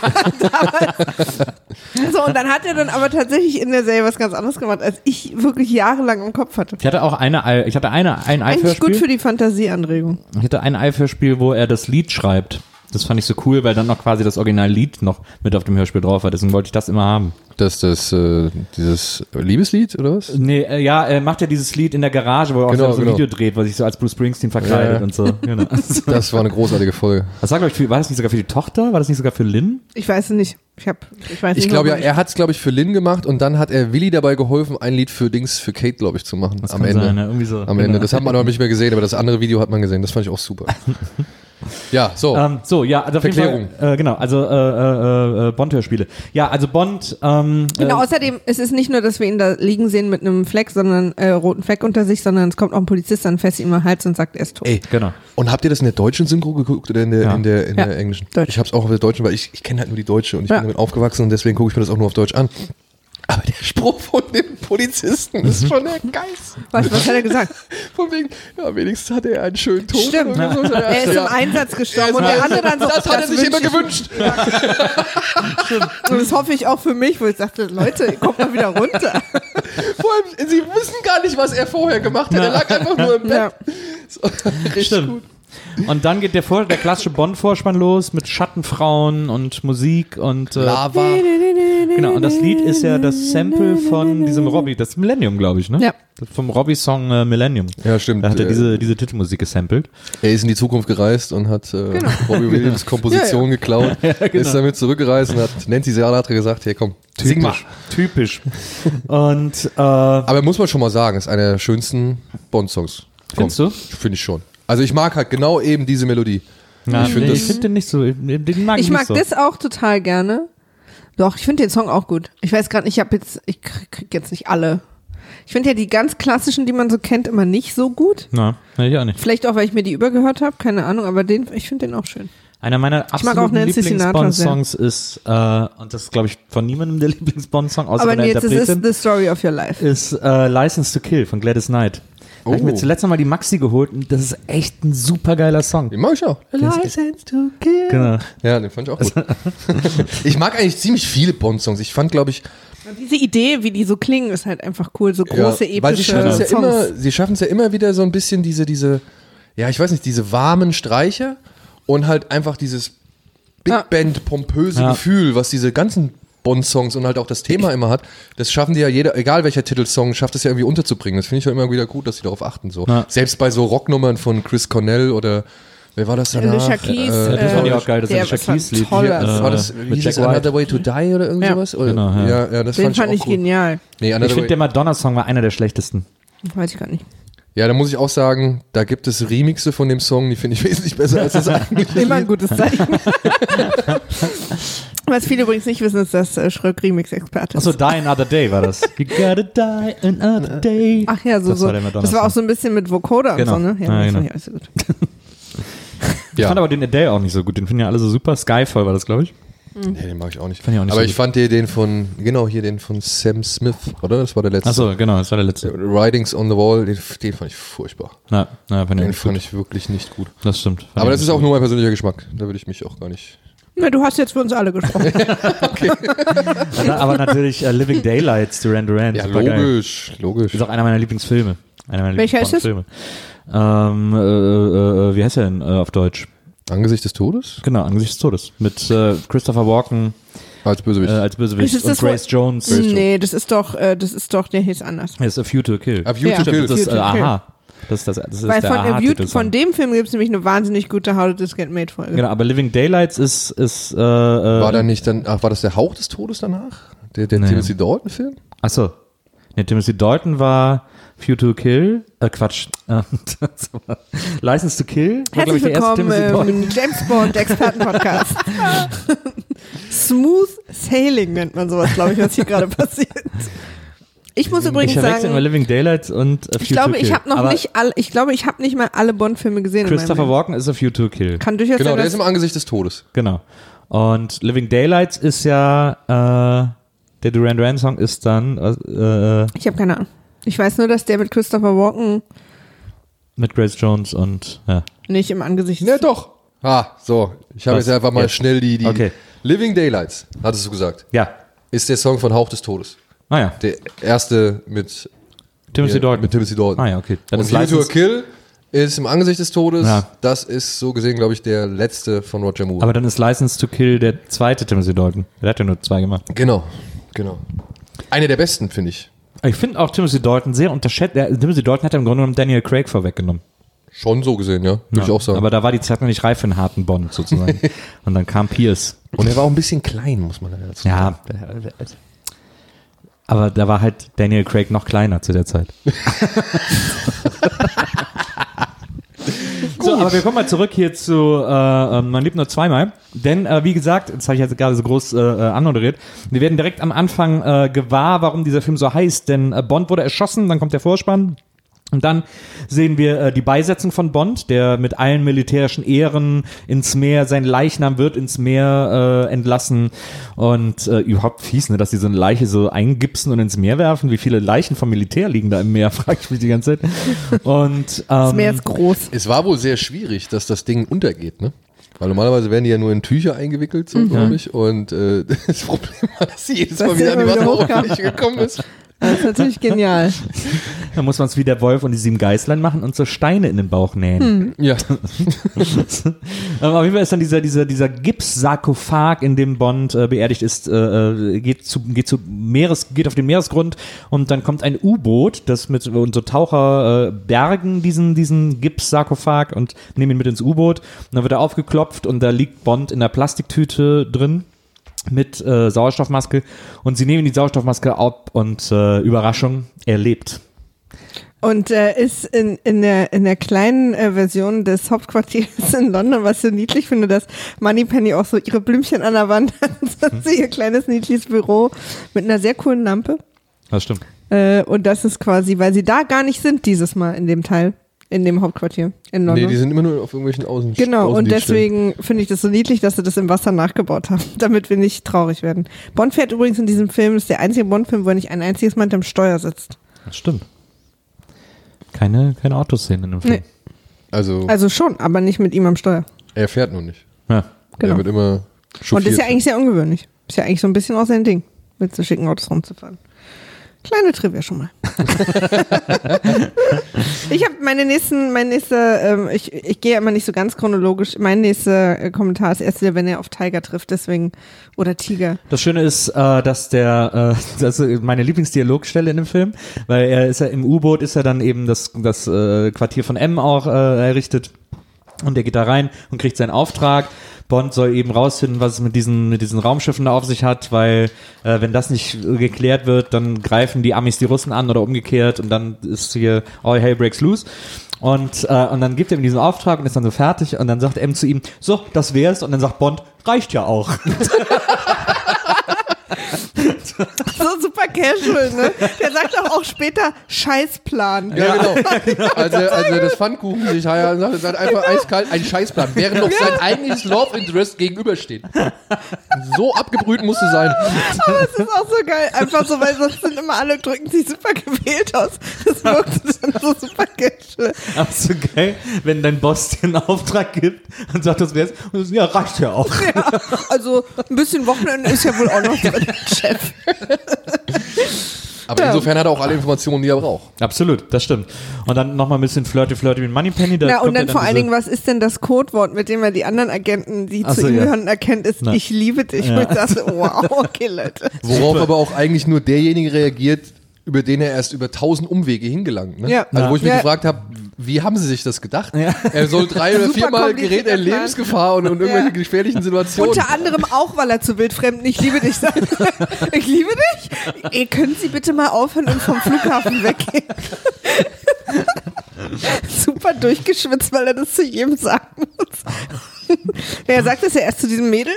So, und dann hat er dann aber tatsächlich in der Serie was ganz anderes gemacht, als ich wirklich jahrelang im Kopf hatte. Ich hatte auch eine, ich hatte eine, ein Eigentlich gut für die Fantasieanregung. Ich hatte ein Eifhörspiel, wo er das Lied schreibt. Das fand ich so cool, weil dann noch quasi das Originallied noch mit auf dem Hörspiel drauf war. Deswegen wollte ich das immer haben. Das, das, äh, dieses Liebeslied oder was? Nee, äh, ja, er macht ja dieses Lied in der Garage, wo er auch Genau, so ein genau. Video dreht, wo er sich so als Bruce Springsteen verkleidet Ja, ja. und so. Genau. Das war eine großartige Folge. Das war, glaube ich, für, war das nicht sogar für die Tochter? War das nicht sogar für Lynn? Ich weiß es nicht. Ich hab, ich weiß Ich nicht glaube ja, er hat es, glaube ich, für Lynn gemacht und dann hat er Willi dabei geholfen, ein Lied für Dings, für Kate, glaube ich, zu machen. Das am kann Ende. sein, irgendwie so. Am Genau. Ende. Das hat man aber nicht mehr gesehen, aber das andere Video hat man gesehen. Das fand ich auch super. ja, so. Ähm, so, ja, also Verklärung. Fall, äh, genau, also äh, äh, äh, Bond-Hörspiele. Ja, also Bond, ähm, Genau, äh, außerdem, es ist nicht nur, dass wir ihn da liegen sehen mit einem Fleck, sondern äh, roten Fleck unter sich, sondern es kommt auch ein Polizist, dann fässt ihm am Hals und sagt, er ist tot. Ey, genau. und habt ihr das in der deutschen Synchro geguckt oder in der, Ja. in der, in Ja, der englischen? Deutsch. Ich hab's auch auf der deutschen, weil ich, ich kenne halt nur die deutsche und ich Ja. bin damit aufgewachsen und deswegen gucke ich mir das auch nur auf Deutsch an. Aber der Spruch von dem Polizisten Mhm. ist schon der Geist. Was, was hat er gesagt? Von wegen, ja, wenigstens hatte er einen schönen Tod. Stimmt. so. Ja, Er ist ja. im Einsatz gestorben und der andere dann so, Das hat er sich immer gewünscht. Und das hoffe ich auch für mich, wo ich sagte, Leute, kommt mal wieder runter. Vor allem, sie wissen gar nicht, was er vorher gemacht hat. Er lag einfach nur im Bett. Ja. So, richtig Stimmt. gut. Und dann geht der, Vor der klassische Bond-Vorspann los mit Schattenfrauen und Musik und äh, Lava. genau. Und das Lied ist ja das Sample von diesem Robbie, das Millennium, glaube ich, ne? Ja. Das Vom Robbie-Song äh, Millennium. Ja, stimmt. Da hat er Äh, diese, diese Titelmusik gesampelt. Er ist in die Zukunft gereist und hat äh, Robbie Williams Komposition geklaut, ist damit zurückgereist und hat Nancy Sinatra gesagt, hier komm, mal. Typisch. und äh, Aber muss man schon mal sagen, ist einer der schönsten Bond-Songs. Findest du? Finde ich schon. Also ich mag halt genau eben diese Melodie. na, ich finde nee, finde den nicht so. Den mag ich, Ich mag so. das auch total gerne. Doch, ich finde den Song auch gut. Ich weiß gerade nicht, ich habe jetzt, ich krieg jetzt nicht alle. Ich finde ja die ganz klassischen, die man so kennt, immer nicht so gut. Na, nee, ich auch nicht. Vielleicht auch, weil ich mir die übergehört habe, keine Ahnung, aber den, ich finde den auch schön. Einer meiner absoluten Lieblings-Bond-Songs ist, äh, und das ist, glaube ich, von niemandem der Lieblings-Bond-Song, außer aber von der jetzt es ist The Story of Your Life. ist äh, License to Kill von Gladys Knight. Da hab ich Oh. mir zuletzt mal die Maxi geholt und das ist echt ein super geiler Song. Den mag ich auch. License to Kill. Genau. Ja, den fand ich auch gut. ich mag eigentlich ziemlich viele Bond-Songs. Ich fand, glaube ich, Und diese Idee, wie die so klingen, ist halt einfach cool. So große, ja, weil sie epische schaffen es ja Songs. immer, sie schaffen es ja immer wieder so ein bisschen diese, diese, ja, ich weiß nicht, diese warmen Streicher und halt einfach dieses Big. Band pompöse Ja. Gefühl, was diese ganzen Bond-Songs und halt auch das Thema immer hat. Das schaffen die ja jeder, egal welcher Titelsong, schafft es ja irgendwie unterzubringen. Das finde ich ja immer wieder gut, dass sie darauf achten. So. Ja. Selbst bei so Rocknummern von Chris Cornell oder wer war das danach? Alicia Keys, Äh, Das fand ich Äh, auch geil, das der- Alicia Keys Lied. toll, also. äh, war das, wie mit hieß Another. Way to Die oder irgendwie Ja. sowas? Oder? Genau, ja. ja. ja, das Den fand, fand ich ich auch gut. genial. Nee, Ich finde, der Madonna-Song war einer der schlechtesten. Weiß ich gar nicht. Ja, da muss ich auch sagen, da gibt es Remixe von dem Song, die finde ich wesentlich besser als das eigentliche. Immer ein gutes Zeichen. Was viele übrigens nicht wissen, ist, dass äh, Schröck Remix-Experte ist. Achso, Die Another Day war das. You gotta die another day. Ach ja, so, Das so. war das war auch so ein bisschen mit Vocoder Genau. und so, ne? Ja, das genau. fand ich so gut. Ich fand aber den Adele auch nicht so gut. Den finden ja alle so super. Skyfall war das, glaube ich. Nee, den mag ich auch nicht. Ich auch nicht aber so ich gut. fand dir den von, genau hier den von Sam Smith, oder? Das war der letzte. Achso, genau, das war der letzte. Writings on the Wall, den, den fand ich furchtbar. Na, na, fand ich Den nicht fand gut. ich wirklich nicht gut. Das stimmt. Aber ich das ist auch gut. nur mein persönlicher Geschmack. Da würde ich mich auch gar nicht. Na, du hast jetzt für uns alle gesprochen. Na, aber natürlich äh, Living Daylights, Duran Duran. Ja, logisch, logisch. Ist auch einer meiner Lieblingsfilme. Einer meiner Welcher ist es? Ähm, äh, äh, äh, wie heißt er denn äh, auf Deutsch? Angesicht des Todes? Genau, Angesichts des Todes. Mit äh, Christopher Walken Als äh, Bösewicht. als Bösewicht Ist und Grace Jones. nee, das ist doch, äh, das ist doch, der hieß anders. Das ist A View to Kill. A View Ja. to Kill. das ist, äh, to aha. Das ist, das, das ist Weil der von, aha A View, von dem Film gibt es nämlich eine wahnsinnig gute How Did This Get Made Folge. Genau, aber Living Daylights ist, ist äh, War äh, da nicht dann, ach, war das der Hauch des Todes danach? Der, der Nee. Timothy Dalton-Film? achso. Nee, Timothy Dalton war View to Kill, äh, Quatsch, äh, war- License to Kill, war, Herzlich ich, der erste willkommen im James Bond Experten-Podcast. Smooth Sailing nennt man sowas, glaube ich, was hier gerade passiert. Ich muss übrigens ich verwechsel immer sagen, Living Daylights und A View ich glaube, to Kill. ich habe noch Aber nicht alle, ich glaube, ich habe nicht mal alle Bond-Filme gesehen. Christopher. Walken ist A View to Kill. Kann durchaus Genau, sein, der ist im Angesicht des Todes. Genau. Und Living Daylights ist ja, äh, der Duran Duran Song ist dann äh, ich habe keine Ahnung. Ich weiß nur, dass der mit Christopher Walken mit Grace Jones und, ja. nicht im Angesicht Ja, ist. doch. Ah, so. Ich habe jetzt einfach mal Jetzt. schnell die, die Okay. Living Daylights, hattest du gesagt, Ja. ist der Song von Hauch des Todes. Ah ja, Der erste mit Timothy hier, Dalton. Mit Timothy Dalton. Ah ja, okay. Dann Und ist View to a License, Kill ist im Angesicht des Todes. Ja. Das ist so gesehen, glaube ich, der letzte von Roger Moore. aber dann ist License to Kill der zweite Timothy Dalton. Der hat ja nur zwei gemacht. genau, genau. Eine der besten, finde ich. Ich finde auch Timothy Dalton sehr unterschätzt. Der, Timothy Dalton hat ja im Grunde genommen Daniel Craig vorweggenommen. Schon so gesehen, ja. Würde ich Ja. auch sagen. Aber da war die Zeit noch nicht reif für einen harten Bond sozusagen. Und dann kam Pierce. Und er war auch ein bisschen klein, muss man dazu sagen. Ja. Aber da war halt Daniel Craig noch kleiner zu der Zeit. aber wir kommen mal zurück hier zu äh, äh, Man lebt nur zweimal. Denn, äh, wie gesagt, das habe ich jetzt gerade so groß äh, äh, anmoderiert, wir werden direkt am Anfang äh, gewahr, warum dieser Film so heißt. Denn äh, Bond wurde erschossen, dann kommt der Vorspann. Und dann sehen wir äh, die Beisetzung von Bond, der mit allen militärischen Ehren ins Meer, sein Leichnam wird ins Meer äh, entlassen. Und äh, überhaupt fies, ne, dass die so eine Leiche so eingipsen und ins Meer werfen. Wie viele Leichen vom Militär liegen da im Meer, frage ich mich die ganze Zeit. Und Das ähm, Meer ist groß. Es war wohl sehr schwierig, dass das Ding untergeht, ne? Weil normalerweise werden die ja nur in Tücher eingewickelt, Mhm. so glaube ich. Und äh, das Problem war, dass sie jedes Mal der wieder an die Wasseroberfläche gekommen ist. Das ist natürlich genial. dann muss man es wie der Wolf und die sieben Geißlein machen und so Steine in den Bauch nähen. Ja. Aber auf jeden Fall ist dann dieser, dieser, dieser Gipssarkophag, in dem Bond äh, beerdigt ist, äh, äh, geht zu, geht zu Meeres, geht auf den Meeresgrund und dann kommt ein U-Boot, das mit, und so Taucher äh, bergen diesen, diesen Gipssarkophag und nehmen ihn mit ins U-Boot. Und dann wird er aufgeklopft und da liegt Bond in der Plastiktüte drin mit äh, Sauerstoffmaske und sie nehmen die Sauerstoffmaske ab und äh, Überraschung, er lebt. Und äh, ist in, in, der, in der kleinen äh, Version des Hauptquartiers in London, was ich so niedlich finde, dass Moneypenny auch so ihre Blümchen an der Wand hat. Hat sie ihr kleines niedliches Büro mit einer sehr coolen Lampe. Das stimmt. Äh, und das ist quasi, weil sie da gar nicht sind dieses Mal in dem Teil, in dem Hauptquartier in London. Nee, die sind immer nur auf irgendwelchen Außen Genau, und deswegen finde ich das so niedlich, dass sie das im Wasser nachgebaut haben, damit wir nicht traurig werden. Bond fährt übrigens in diesem Film, ist der einzige Bond-Film, wo er nicht ein einziges Mal hinterm Steuer sitzt. Das stimmt. Keine, keine Autoszene in dem Film. Nee. Also, Also schon, aber nicht mit ihm am Steuer. er fährt nur nicht. Ja. Genau. Er wird immer chauffiert. Und das ist ja eigentlich sehr ungewöhnlich. Ist ja eigentlich so ein bisschen auch sein Ding, mit so schicken Autos rumzufahren. Kleine Trivia schon mal. ich habe meine nächsten, mein nächster, ähm, ich, ich gehe immer nicht so ganz chronologisch. Mein nächster äh, Kommentar ist erst wieder, wenn er auf Tiger trifft, deswegen, oder Tiger. Das Schöne ist, äh, dass der, äh, das ist meine Lieblingsdialogstelle in dem Film, weil er ist ja im U-Boot, ist ja dann eben das, das äh, Quartier von M auch äh, errichtet und er geht da rein und kriegt seinen Auftrag. Bond soll eben rausfinden, was es mit diesen, mit diesen Raumschiffen da auf sich hat, weil äh, wenn das nicht geklärt wird, dann greifen die Amis die Russen an oder umgekehrt und dann ist hier all hell breaks loose. Und, äh, und dann gibt er ihm diesen Auftrag und ist dann so fertig und dann sagt M zu ihm, so, das wär's und dann sagt Bond, reicht ja auch. So super casual, ne? Der sagt doch auch später Scheißplan. Ja, genau. Als er, als er das Pfannkuchen sich heiraten sagt, sagt einfach eiskalt ein Scheißplan, während noch sein eigentliches Love Interest gegenübersteht. So abgebrüht musst du sein. Aber es ist auch so geil. Einfach so, weil sonst sind immer alle drücken sich super gewählt aus. Das wirkt dann so super casual. Ach so geil, wenn dein Boss dir einen Auftrag gibt und sagt, das wär's. Und sagst, ja, reicht ja auch. Ja, also ein bisschen Wochenende ist ja wohl auch noch drin, Chef. Aber Ja. insofern hat er auch alle Informationen, die er braucht. Absolut, das stimmt. Und dann nochmal ein bisschen flirty flirty mit Moneypenny. Da Ja, kommt und ja dann vor allen Dingen, was ist denn das Codewort, mit dem er die anderen Agenten, die Ach zu so, ihm ja. gehören, erkennt, ist Na. Ich liebe dich. Ja. Und dachte, wow, okay, Leute. Worauf aber auch eigentlich nur derjenige reagiert, über den er erst über tausend Umwege hingelangt. Ne? Ja. Also wo Ja. ich mich Ja. gefragt habe, wie haben sie sich das gedacht? Er soll drei oder viermal gerät er in. Lebensgefahr und, und irgendwelche Ja. gefährlichen Situationen. Unter anderem auch, weil er zu wildfremden Ich liebe dich sagt. ich liebe dich? Ey, können Sie bitte mal aufhören und vom Flughafen weggehen? Super durchgeschwitzt, weil er das zu jedem sagen muss. er sagt es ja erst zu diesem Mädel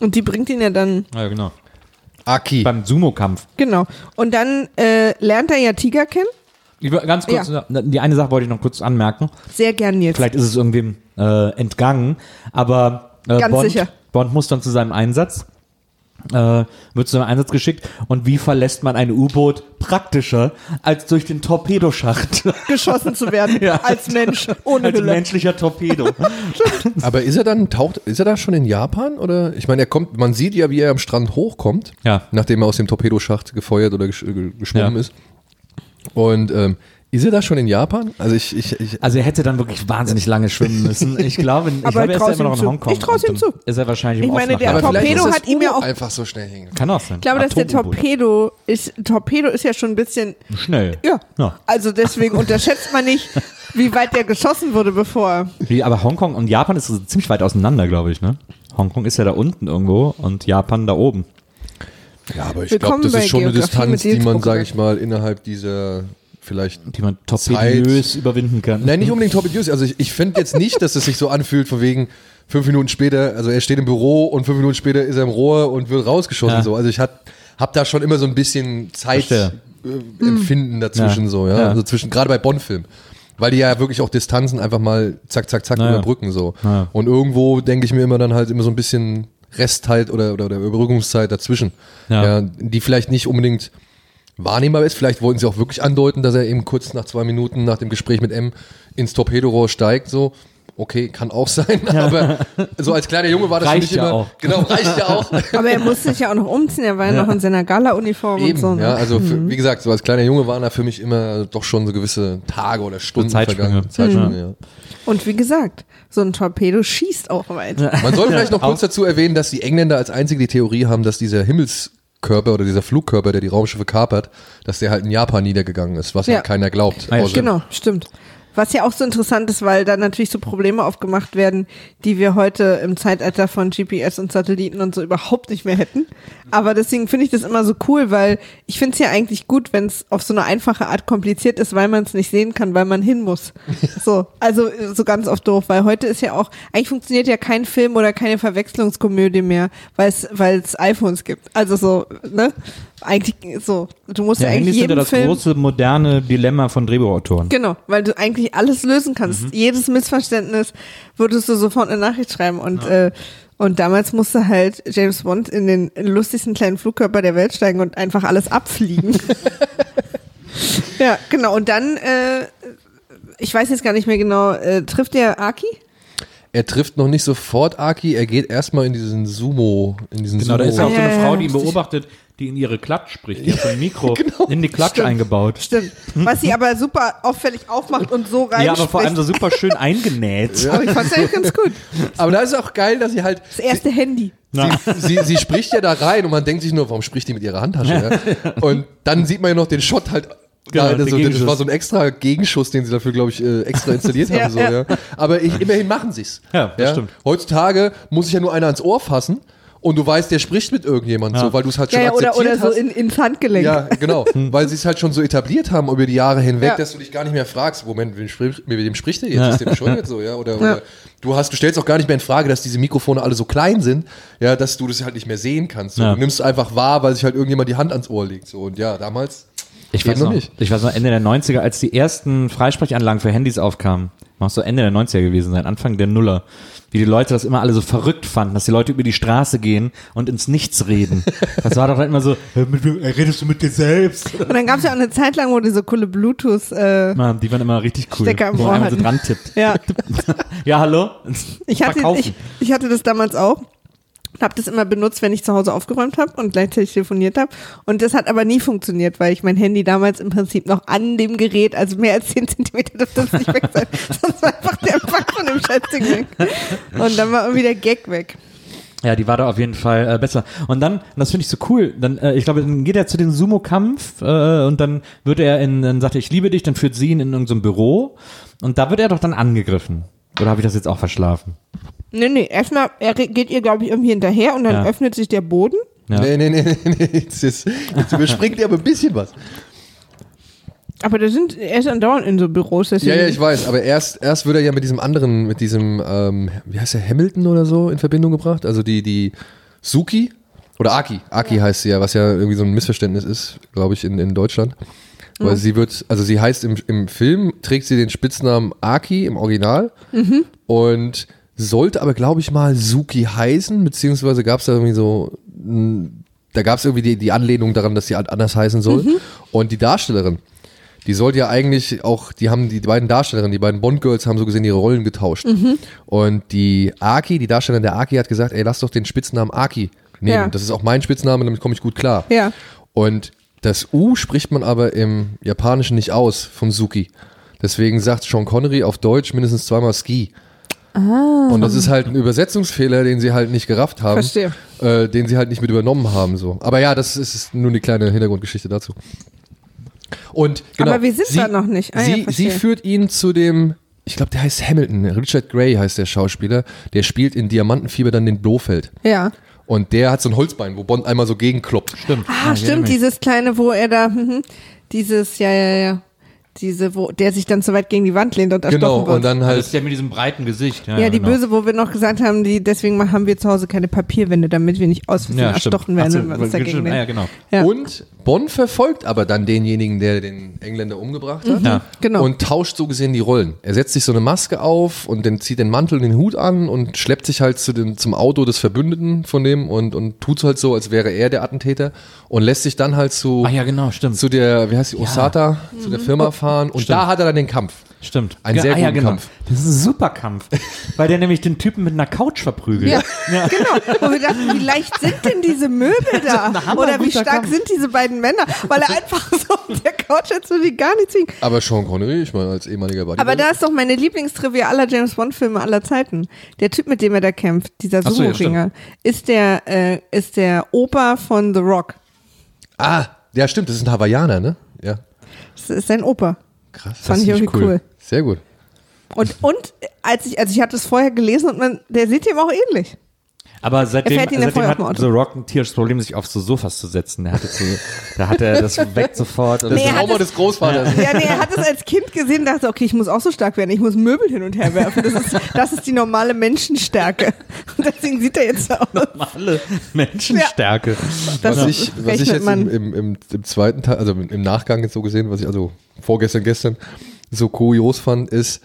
und die bringt ihn ja dann, Ja, genau. Aki. Beim Sumo-Kampf. genau. Und dann äh, lernt er ja Tiger kennen. Ich will Ganz kurz, die eine Sache wollte ich noch kurz anmerken. Sehr gern jetzt. Vielleicht ist es irgendwem äh, entgangen, aber äh, Ganz Bond, sicher. Bond muss dann zu seinem Einsatz, äh, wird zu seinem Einsatz geschickt. Und wie verlässt man ein U-Boot praktischer als durch den Torpedoschacht? geschossen zu werden Ja. als Mensch ohne als Hülle. menschlicher Torpedo. Aber ist er dann, taucht, ist er da schon in Japan? Oder? Ich meine, er kommt, man sieht ja, wie er am Strand hochkommt, Ja. nachdem er aus dem Torpedoschacht gefeuert oder gesch ge- geschwommen Ja. ist. Und ähm, ist er da schon in Japan? Also ich, ich, ich Also er hätte dann wirklich wahnsinnig lange schwimmen müssen. Ich glaube, ich Aber glaube er ist ja immer noch in zu. Hongkong. Ich trau's ihm zu. Ist er wahrscheinlich im Ich meine, der aber vielleicht Torpedo hat ihm ja auch- einfach so schnell hängen. Kann auch sein. Ich glaube, dass der. Torpedo ist, Torpedo ist ja schon ein bisschen, Schnell. ja. Ja. Also deswegen unterschätzt man nicht, wie weit der geschossen wurde, bevor. Wie, aber Hongkong und Japan ist so ziemlich weit auseinander, glaube ich, ne? Hongkong ist ja da unten irgendwo und Japan da oben. Ja, aber ich glaube, das ist schon eine Distanz, die man, sage ich mal, innerhalb dieser vielleicht Die man torpediös überwinden kann. Nein, nicht unbedingt torpediös. Also ich, ich finde jetzt nicht, dass es sich so anfühlt, von wegen fünf Minuten später, also er steht im Büro und fünf Minuten später ist er im Rohr und wird rausgeschossen. Ja. So. Also ich habe hab da schon immer so ein bisschen. Zeitempfinden dazwischen Ja. so, ja. Ja. Also zwischen, gerade bei Bond-Filmen. Weil die ja wirklich auch Distanzen einfach mal zack, zack, zack überbrücken so. Und irgendwo denke ich mir immer dann halt immer so ein bisschen Restzeit oder, oder, oder Überbrückungszeit dazwischen. Ja. die vielleicht nicht unbedingt wahrnehmbar ist. Vielleicht wollten sie auch wirklich andeuten, dass er eben kurz nach zwei Minuten nach dem Gespräch mit M ins Torpedorohr steigt, so. Okay, kann auch sein, aber so als kleiner Junge war das Reicht für mich ja immer. auch. Genau, reicht ja auch. Aber er musste sich ja auch noch umziehen, er war ja, noch in seiner Gala-Uniform und Eben, so. Ne? ja, also für, wie gesagt, so als kleiner Junge waren da für mich immer doch schon so gewisse Tage oder Stunden Zeitsprünge. vergangen. Zeitsprünge, ja. Und wie gesagt, so ein Torpedo schießt auch weit. Man soll vielleicht noch kurz dazu erwähnen, dass die Engländer als einzige die Theorie haben, dass dieser Himmelskörper oder dieser Flugkörper, der die Raumschiffe kapert, dass der halt in Japan niedergegangen ist, was Ja. ja keiner glaubt. Ja, Außer- Genau, stimmt. Was ja auch so interessant ist, weil da natürlich so Probleme aufgemacht werden, die wir heute im Zeitalter von GPS und Satelliten und so überhaupt nicht mehr hätten. Aber deswegen finde ich das immer so cool, weil ich finde es ja eigentlich gut, wenn es auf so eine einfache Art kompliziert ist, weil man es nicht sehen kann, weil man hin muss. So, also so ganz oft doof, weil heute ist ja auch, eigentlich funktioniert ja kein Film oder keine Verwechslungskomödie mehr, weil es weil es iPhones gibt. Also so, ne? Eigentlich so, du musst Ja, ja, eigentlich ja jeden das Film große moderne Dilemma von Drehbuchautoren. Genau, weil du eigentlich alles lösen kannst. Mhm. Jedes Missverständnis würdest du sofort eine Nachricht schreiben. Und, äh, und damals musste halt James Bond in den lustigsten kleinen Flugkörper der Welt steigen und einfach alles abfliegen. ja, genau. Und dann, äh, ich weiß jetzt gar nicht mehr genau, äh, trifft der Aki? Er trifft noch nicht sofort Aki, er geht erstmal in diesen Sumo, in diesen Genau, da Sumo. ist ja auch so eine Ja, ja, Frau, ja, die ihn beobachtet, die in ihre Klatsch spricht. Die hat so ein Mikro Genau. in die Klatsch eingebaut. Stimmt. Was sie aber super auffällig aufmacht und so rein. Ja, aber vor allem so super schön eingenäht. Aber ich fand's eigentlich ganz gut. Aber da ist auch geil, dass sie halt, Das erste Handy. sie, sie, sie spricht ja da rein und man denkt sich nur, warum spricht die mit ihrer Handtasche? Ja? Und dann sieht man ja noch den Shot halt. Genau, also, das Gegenschuss. war so ein extra Gegenschuss, den sie dafür, glaube ich, äh, extra installiert Ja, haben. So, ja. ja. Aber ich, immerhin machen sie es. Ja, das stimmt. Heutzutage muss sich ja nur einer ans Ohr fassen und du weißt, der spricht mit irgendjemandem, Ja. so, weil du es halt Ja, schon ja, oder, akzeptiert oder so hast. in, ins Handgelenk. Ja, genau. Weil sie es halt schon so etabliert haben über die Jahre hinweg, Ja. dass du dich gar nicht mehr fragst, Moment, mit wem spricht, mit wem spricht der jetzt? Ist der bescheuert so, ja? Oder, Ja. oder du hast, du stellst auch gar nicht mehr in Frage, dass diese Mikrofone alle so klein sind, ja, dass du das halt nicht mehr sehen kannst. So. Ja. Du nimmst es einfach wahr, weil sich halt irgendjemand die Hand ans Ohr legt. So. Und ja, damals. Ich weiß, noch noch, nicht. ich weiß noch, Ende der 90er, als die ersten Freisprechanlagen für Handys aufkamen, muss so Ende der 90er gewesen sein, Anfang der Nuller, wie die Leute das immer alle so verrückt fanden, dass die Leute über die Straße gehen und ins Nichts reden. Das war doch dann immer so, "Hä, mit wem redest du mit dir selbst? Und dann gab es ja auch eine Zeit lang, wo die so coole Bluetooth, äh, Mann, die waren immer richtig cool. Stecker im wo man so dran tippt. ja. Ja, hallo? Ich hatte, ich, ich hatte das damals auch. Habe das immer benutzt, wenn ich zu Hause aufgeräumt habe und gleichzeitig telefoniert habe. Und das hat aber nie funktioniert, weil ich mein Handy damals im Prinzip noch an dem Gerät, also mehr als 10 Zentimeter dürfte es nicht weg sein. Sonst war einfach der Empfang von dem Scheißding weg. Und dann war irgendwie der Gag weg. Ja, die war da auf jeden Fall äh, besser. Und dann, und das finde ich so cool, dann, äh, ich glaube, dann geht er zu dem Sumo-Kampf äh, und dann wird er in, dann sagt er, ich liebe dich, dann führt sie ihn in irgendein Büro und da wird er doch dann angegriffen. Oder habe ich das jetzt auch verschlafen? Nee, nee, erstmal, er geht ihr, glaube ich, irgendwie hinterher und dann Ja. öffnet sich der Boden. Ja. Nee, nee, nee, nee, nee. Jetzt, jetzt, jetzt überspringt ihr aber ein bisschen was. Aber da sind, er ist andauernd in so Büros. Deswegen, Ja, ja, ich weiß, aber erst, erst wird er ja mit diesem anderen, mit diesem, ähm, wie heißt der, Hamilton oder so in Verbindung gebracht. Also die, die Suki oder Aki, Aki heißt sie ja, was ja irgendwie so ein Missverständnis ist, glaube ich, in, in Deutschland. Weil sie wird, also sie heißt im, im Film, trägt sie den Spitznamen Aki im Original und sollte aber, glaube ich, mal Suki heißen, beziehungsweise gab es da irgendwie so, da gab es irgendwie die, die Anlehnung daran, dass sie anders heißen soll. Und die Darstellerin, die sollte ja eigentlich auch, die haben die beiden Darstellerinnen, die beiden Bond-Girls haben so gesehen ihre Rollen getauscht. Und die Aki, die Darstellerin der Aki hat gesagt, ey, lass doch den Spitznamen Aki nehmen. Ja. Das ist auch mein Spitzname, damit komme ich gut klar. Ja. Und das U spricht man aber im Japanischen nicht aus von Suki. Deswegen sagt Sean Connery auf Deutsch mindestens zweimal Ski. Und das ist halt ein Übersetzungsfehler, den sie halt nicht gerafft haben. Verstehe. Äh, den sie halt nicht mit übernommen haben. So. Aber ja, das ist nur eine kleine Hintergrundgeschichte dazu. Und genau, Aber wir sind sie, da noch nicht. Ah, ja, sie, verstehe. sie führt ihn zu dem, ich glaube, der heißt Hamilton, Richard Gray heißt der Schauspieler, der spielt in Diamantenfieber dann den Blofeld. Ja. Und der hat so ein Holzbein, wo Bond einmal so gegenkloppt. Stimmt. Ah, stimmt, dieses kleine, wo er da, mhm, dieses, ja, ja, ja. Diese, wo der sich dann so weit gegen die Wand lehnt und erstochen Genau, wird. und dann Das halt ist ja mit diesem breiten Gesicht. Ja, ja, die genau. böse, wo wir noch gesagt haben, die, deswegen haben wir zu Hause keine Papierwände, damit wir nicht aus Versehen Ja, erstochen werden, wenn wir uns dagegen stimmt. Ah, ja, genau. Ja. Und Bonn verfolgt aber dann denjenigen, der den Engländer umgebracht hat. Ja. Genau. Und tauscht so gesehen die Rollen. Er setzt sich so eine Maske auf und dann zieht den Mantel und den Hut an und schleppt sich halt zu den, zum Auto des Verbündeten von dem und, und tut halt so, als wäre er der Attentäter und lässt sich dann halt zu, Ah ja, genau, stimmt. zu der, wie heißt die, Osata, zu Mhm. der Firma fahren und Stimmt. da hat er dann den Kampf. Stimmt. Ein sehr ah, ja, guten genau. Kampf. Das ist ein super Kampf. weil der nämlich den Typen mit einer Couch verprügelt. Ja, genau. Wo wir dachten, wie leicht sind denn diese Möbel da? Oder wie guter stark Kampf. sind diese beiden Männer? Weil er einfach so auf der Couch hat, so die gar nichts hinkriegen. Aber Sean Connery, ich meine, als ehemaliger Buddy. Aber da ist doch meine Lieblingstrivia aller James Bond Filme aller Zeiten. Der Typ, mit dem er da kämpft, dieser Ach so, ja, Sumo-Ringer, ist der äh, ist der Opa von The Rock. Ah, ja, stimmt, das ist ein Hawaiianer, ne? Ja. Das ist sein Opa. Krass. Fand das ich ist irgendwie cool. Sehr gut. Und und als ich also ich hatte es vorher gelesen und man der sieht ihm auch ähnlich. Aber seitdem, Er ja seitdem hat. The Rock ein tierisches Problem, sich auf so Sofas zu setzen. Der hatte so, da hat er das weg sofort. Und Das Nee, er hat Trauma es- des Großvaters. Ja, nee, er hat es als Kind gesehen und dachte, okay, ich muss auch so stark werden, ich muss Möbel hin und her werfen. Das ist, das ist die normale Menschenstärke. Und deswegen sieht er jetzt so aus. normale Menschenstärke. Das was ich, was ich jetzt im, im, im, im zweiten Teil, also im Nachgang jetzt so gesehen, was ich also vorgestern, gestern so kurios fand, ist,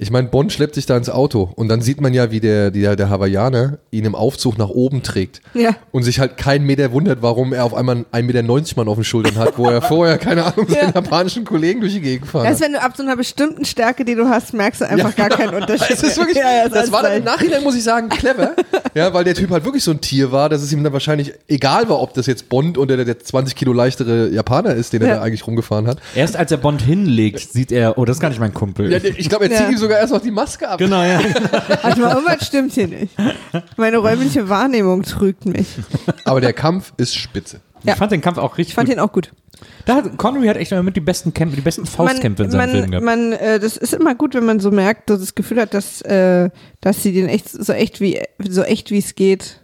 ich meine, Bond schleppt sich da ins Auto und dann sieht man ja, wie der, der, der Hawaiianer ihn im Aufzug nach oben trägt Ja. und sich halt kein Meter wundert, warum er auf einmal einen 1,90 Meter Mann auf den Schultern hat, wo er vorher, keine Ahnung, seinen japanischen Kollegen durch die Gegend gefahren Erst hat. wenn du ab so einer bestimmten Stärke, die du hast, merkst du einfach gar keinen Unterschied. Es ist wirklich, Ja, ja, ist das war dann alles im Nachhinein, muss ich sagen, clever. ja, weil der Typ halt wirklich so ein Tier war, dass es ihm dann wahrscheinlich egal war, ob das jetzt Bond oder der, der 20 Kilo leichtere Japaner ist, den er Ja. da eigentlich rumgefahren hat. Erst als er Bond hinlegt, sieht er, oh, das ist gar nicht mein Kumpel. Ja, ich glaube, er zieht Ja. ihm sogar erst noch die Maske ab. genau, ja. Mal, irgendwas stimmt hier nicht. Meine räumliche Wahrnehmung trügt mich. Aber der Kampf ist spitze. Ja. Ich fand den Kampf auch richtig Ich fand gut. ihn auch gut. Da hat, Connery hat echt immer mit die besten Kämpfe, die besten Faustkämpfe in seinem Film man, gehabt. man, äh, das ist immer gut, wenn man so merkt, so das Gefühl hat, dass, äh, dass sie den echt so echt wie so echt wie es geht.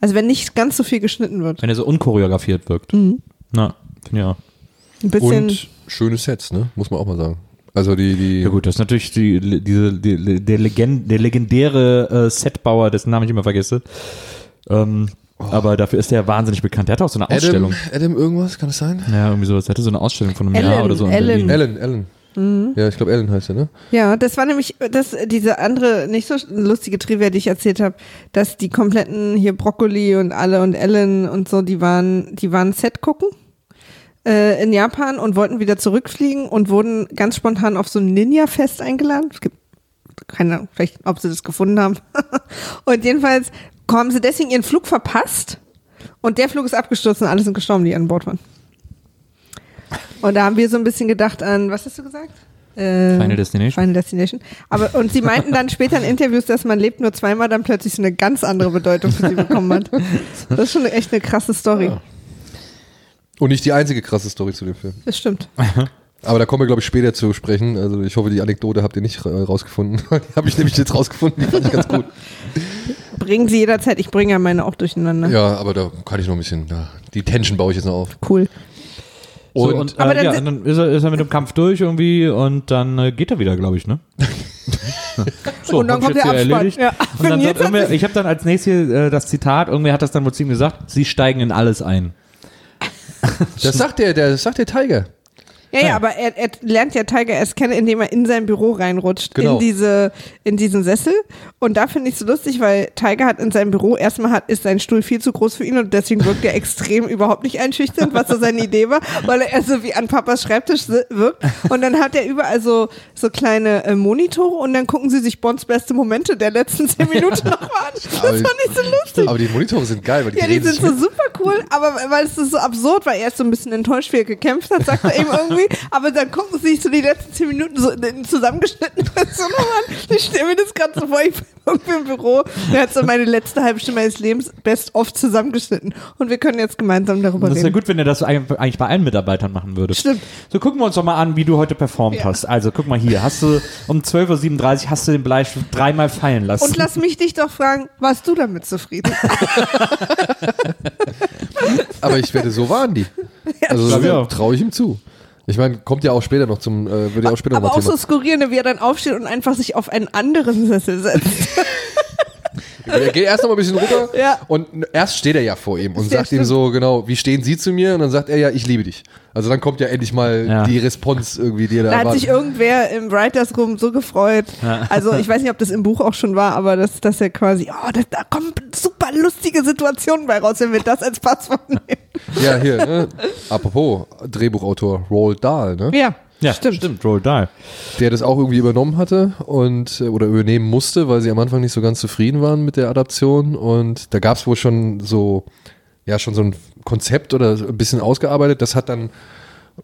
Also wenn nicht ganz so viel geschnitten wird. Wenn er so unchoreografiert wirkt. Mhm. Na, auch. Ein bisschen. Und schöne Sets, ne? Muss man auch mal sagen. Also die, die. Ja gut, das ist natürlich die, diese, die, der, Legend, der legendäre äh, Setbauer, dessen Namen ich immer vergesse. Ähm, Aber dafür ist er wahnsinnig bekannt. Der hatte auch so eine Ausstellung. Adam, Adam irgendwas, kann das sein? Ja, irgendwie so. Er hatte so eine Ausstellung von einem Ellen, Jahr oder so in Ellen. Berlin. Ellen, Ellen. Mhm. Ja, ich glaube Ellen heißt er, ne? Ja, das war nämlich das, diese andere, nicht so lustige Trivia, die ich erzählt habe, dass die kompletten hier Broccoli und alle und Ellen und so, die waren, die waren Set gucken äh, in Japan und wollten wieder zurückfliegen und wurden ganz spontan auf so ein Ninja-Fest eingeladen. Es gibt keine Ahnung, vielleicht, ob sie das gefunden haben. und jedenfalls haben sie deswegen ihren Flug verpasst und der Flug ist abgestürzt und alle sind gestorben, die an Bord waren. Und da haben wir so ein bisschen gedacht an, was hast du gesagt? Äh, Final Destination. Final Destination. Aber, und sie meinten dann später in Interviews, dass man lebt nur zweimal, dann plötzlich so eine ganz andere Bedeutung für sie bekommen hat. Das ist schon echt eine krasse Story. Und nicht die einzige krasse Story zu dem Film. Das stimmt. Aber da kommen wir, glaube ich, später zu sprechen. Also ich hoffe, die Anekdote habt ihr nicht äh, rausgefunden. die habe ich nämlich jetzt rausgefunden, die fand ich ganz gut. Bringen sie jederzeit, ich bringe ja meine auch durcheinander. Ja, aber da kann ich noch ein bisschen, ja, die Tension baue ich jetzt noch auf. Cool. So, Und, und, Aber äh, dann ja, und dann ist er, ist er mit dem Kampf durch irgendwie und dann äh, geht er wieder, glaube ich, ne? so, Und dann kommt der hier Abspann. erledigt. Ja. Und dann sagt ich habe dann als nächstes äh, das Zitat, irgendwer hat das dann wohl zu ihm gesagt, sie steigen in alles ein. Das sagt der, der, das sagt der Tiger. Ja, ja, aber er, er lernt ja Tiger erst kennen, indem er in sein Büro reinrutscht, Genau. in diese, in diesen Sessel. Und da finde ich so lustig, weil Tiger hat in seinem Büro erstmal hat, ist sein Stuhl viel zu groß für ihn und deswegen wirkt er extrem überhaupt nicht einschüchternd, was so seine Idee war, weil er so wie an Papas Schreibtisch wirkt. Und dann hat er überall so, so kleine äh, Monitore und dann gucken sie sich Bonds beste Momente der letzten zehn Minuten noch an. Das Aber- fand ich so lustig. Aber die Monitore sind geil, weil die Ja, die sind so super cool, aber weil es ist so absurd, weil er ist so ein bisschen enttäuscht, wie er gekämpft hat, sagt er eben irgendwie. Aber dann gucken sie sich so die letzten zehn Minuten so in zusammengeschnitten so nochmal an. Ich stelle mir das gerade so vor, ich bin irgendwie im Büro, der hat so meine letzte halbe Stunde meines Lebens best of zusammengeschnitten. Und wir können jetzt gemeinsam darüber Das ist ja reden. gut, wenn er das eigentlich bei allen Mitarbeitern machen würde. Stimmt. So, gucken wir uns doch mal an, wie du heute performt Ja. hast. Also, guck mal hier, hast du um 12.37 Uhr hast du den Bleistift dreimal fallen lassen. Und lass mich dich doch fragen, warst du damit zufrieden? Aber ich werde, so waren die. Also. Ja. traue ich ihm zu. Ich meine, kommt ja auch später noch zum, äh, würde ja auch später Aber noch auch mal so Thema. skurril, ne, wie er dann aufsteht und einfach sich auf einen anderen Sessel setzt. Er geht erst noch mal ein bisschen runter Ja. und erst steht er ja vor ihm und Ja, sagt ihm stimmt. so, genau, wie stehen Sie zu mir? Und dann sagt er ja, ich liebe dich. Also dann kommt ja endlich mal Ja. die Response irgendwie, die er da Da hat sich irgendwer im Writers Room so gefreut. Also ich weiß nicht, ob das im Buch auch schon war, aber dass, dass er quasi, oh, das, da kommen super lustige Situationen bei raus, wenn wir das als Passwort nehmen. Ja, hier, ne? Apropos, Drehbuchautor Roald Dahl, ne? Ja, ja, stimmt. stimmt, Roll Die. Der das auch irgendwie übernommen hatte und äh, oder übernehmen musste, weil sie am Anfang nicht so ganz zufrieden waren mit der Adaption. Und da gab es wohl schon so, ja, schon so ein Konzept oder ein bisschen ausgearbeitet. Das hat dann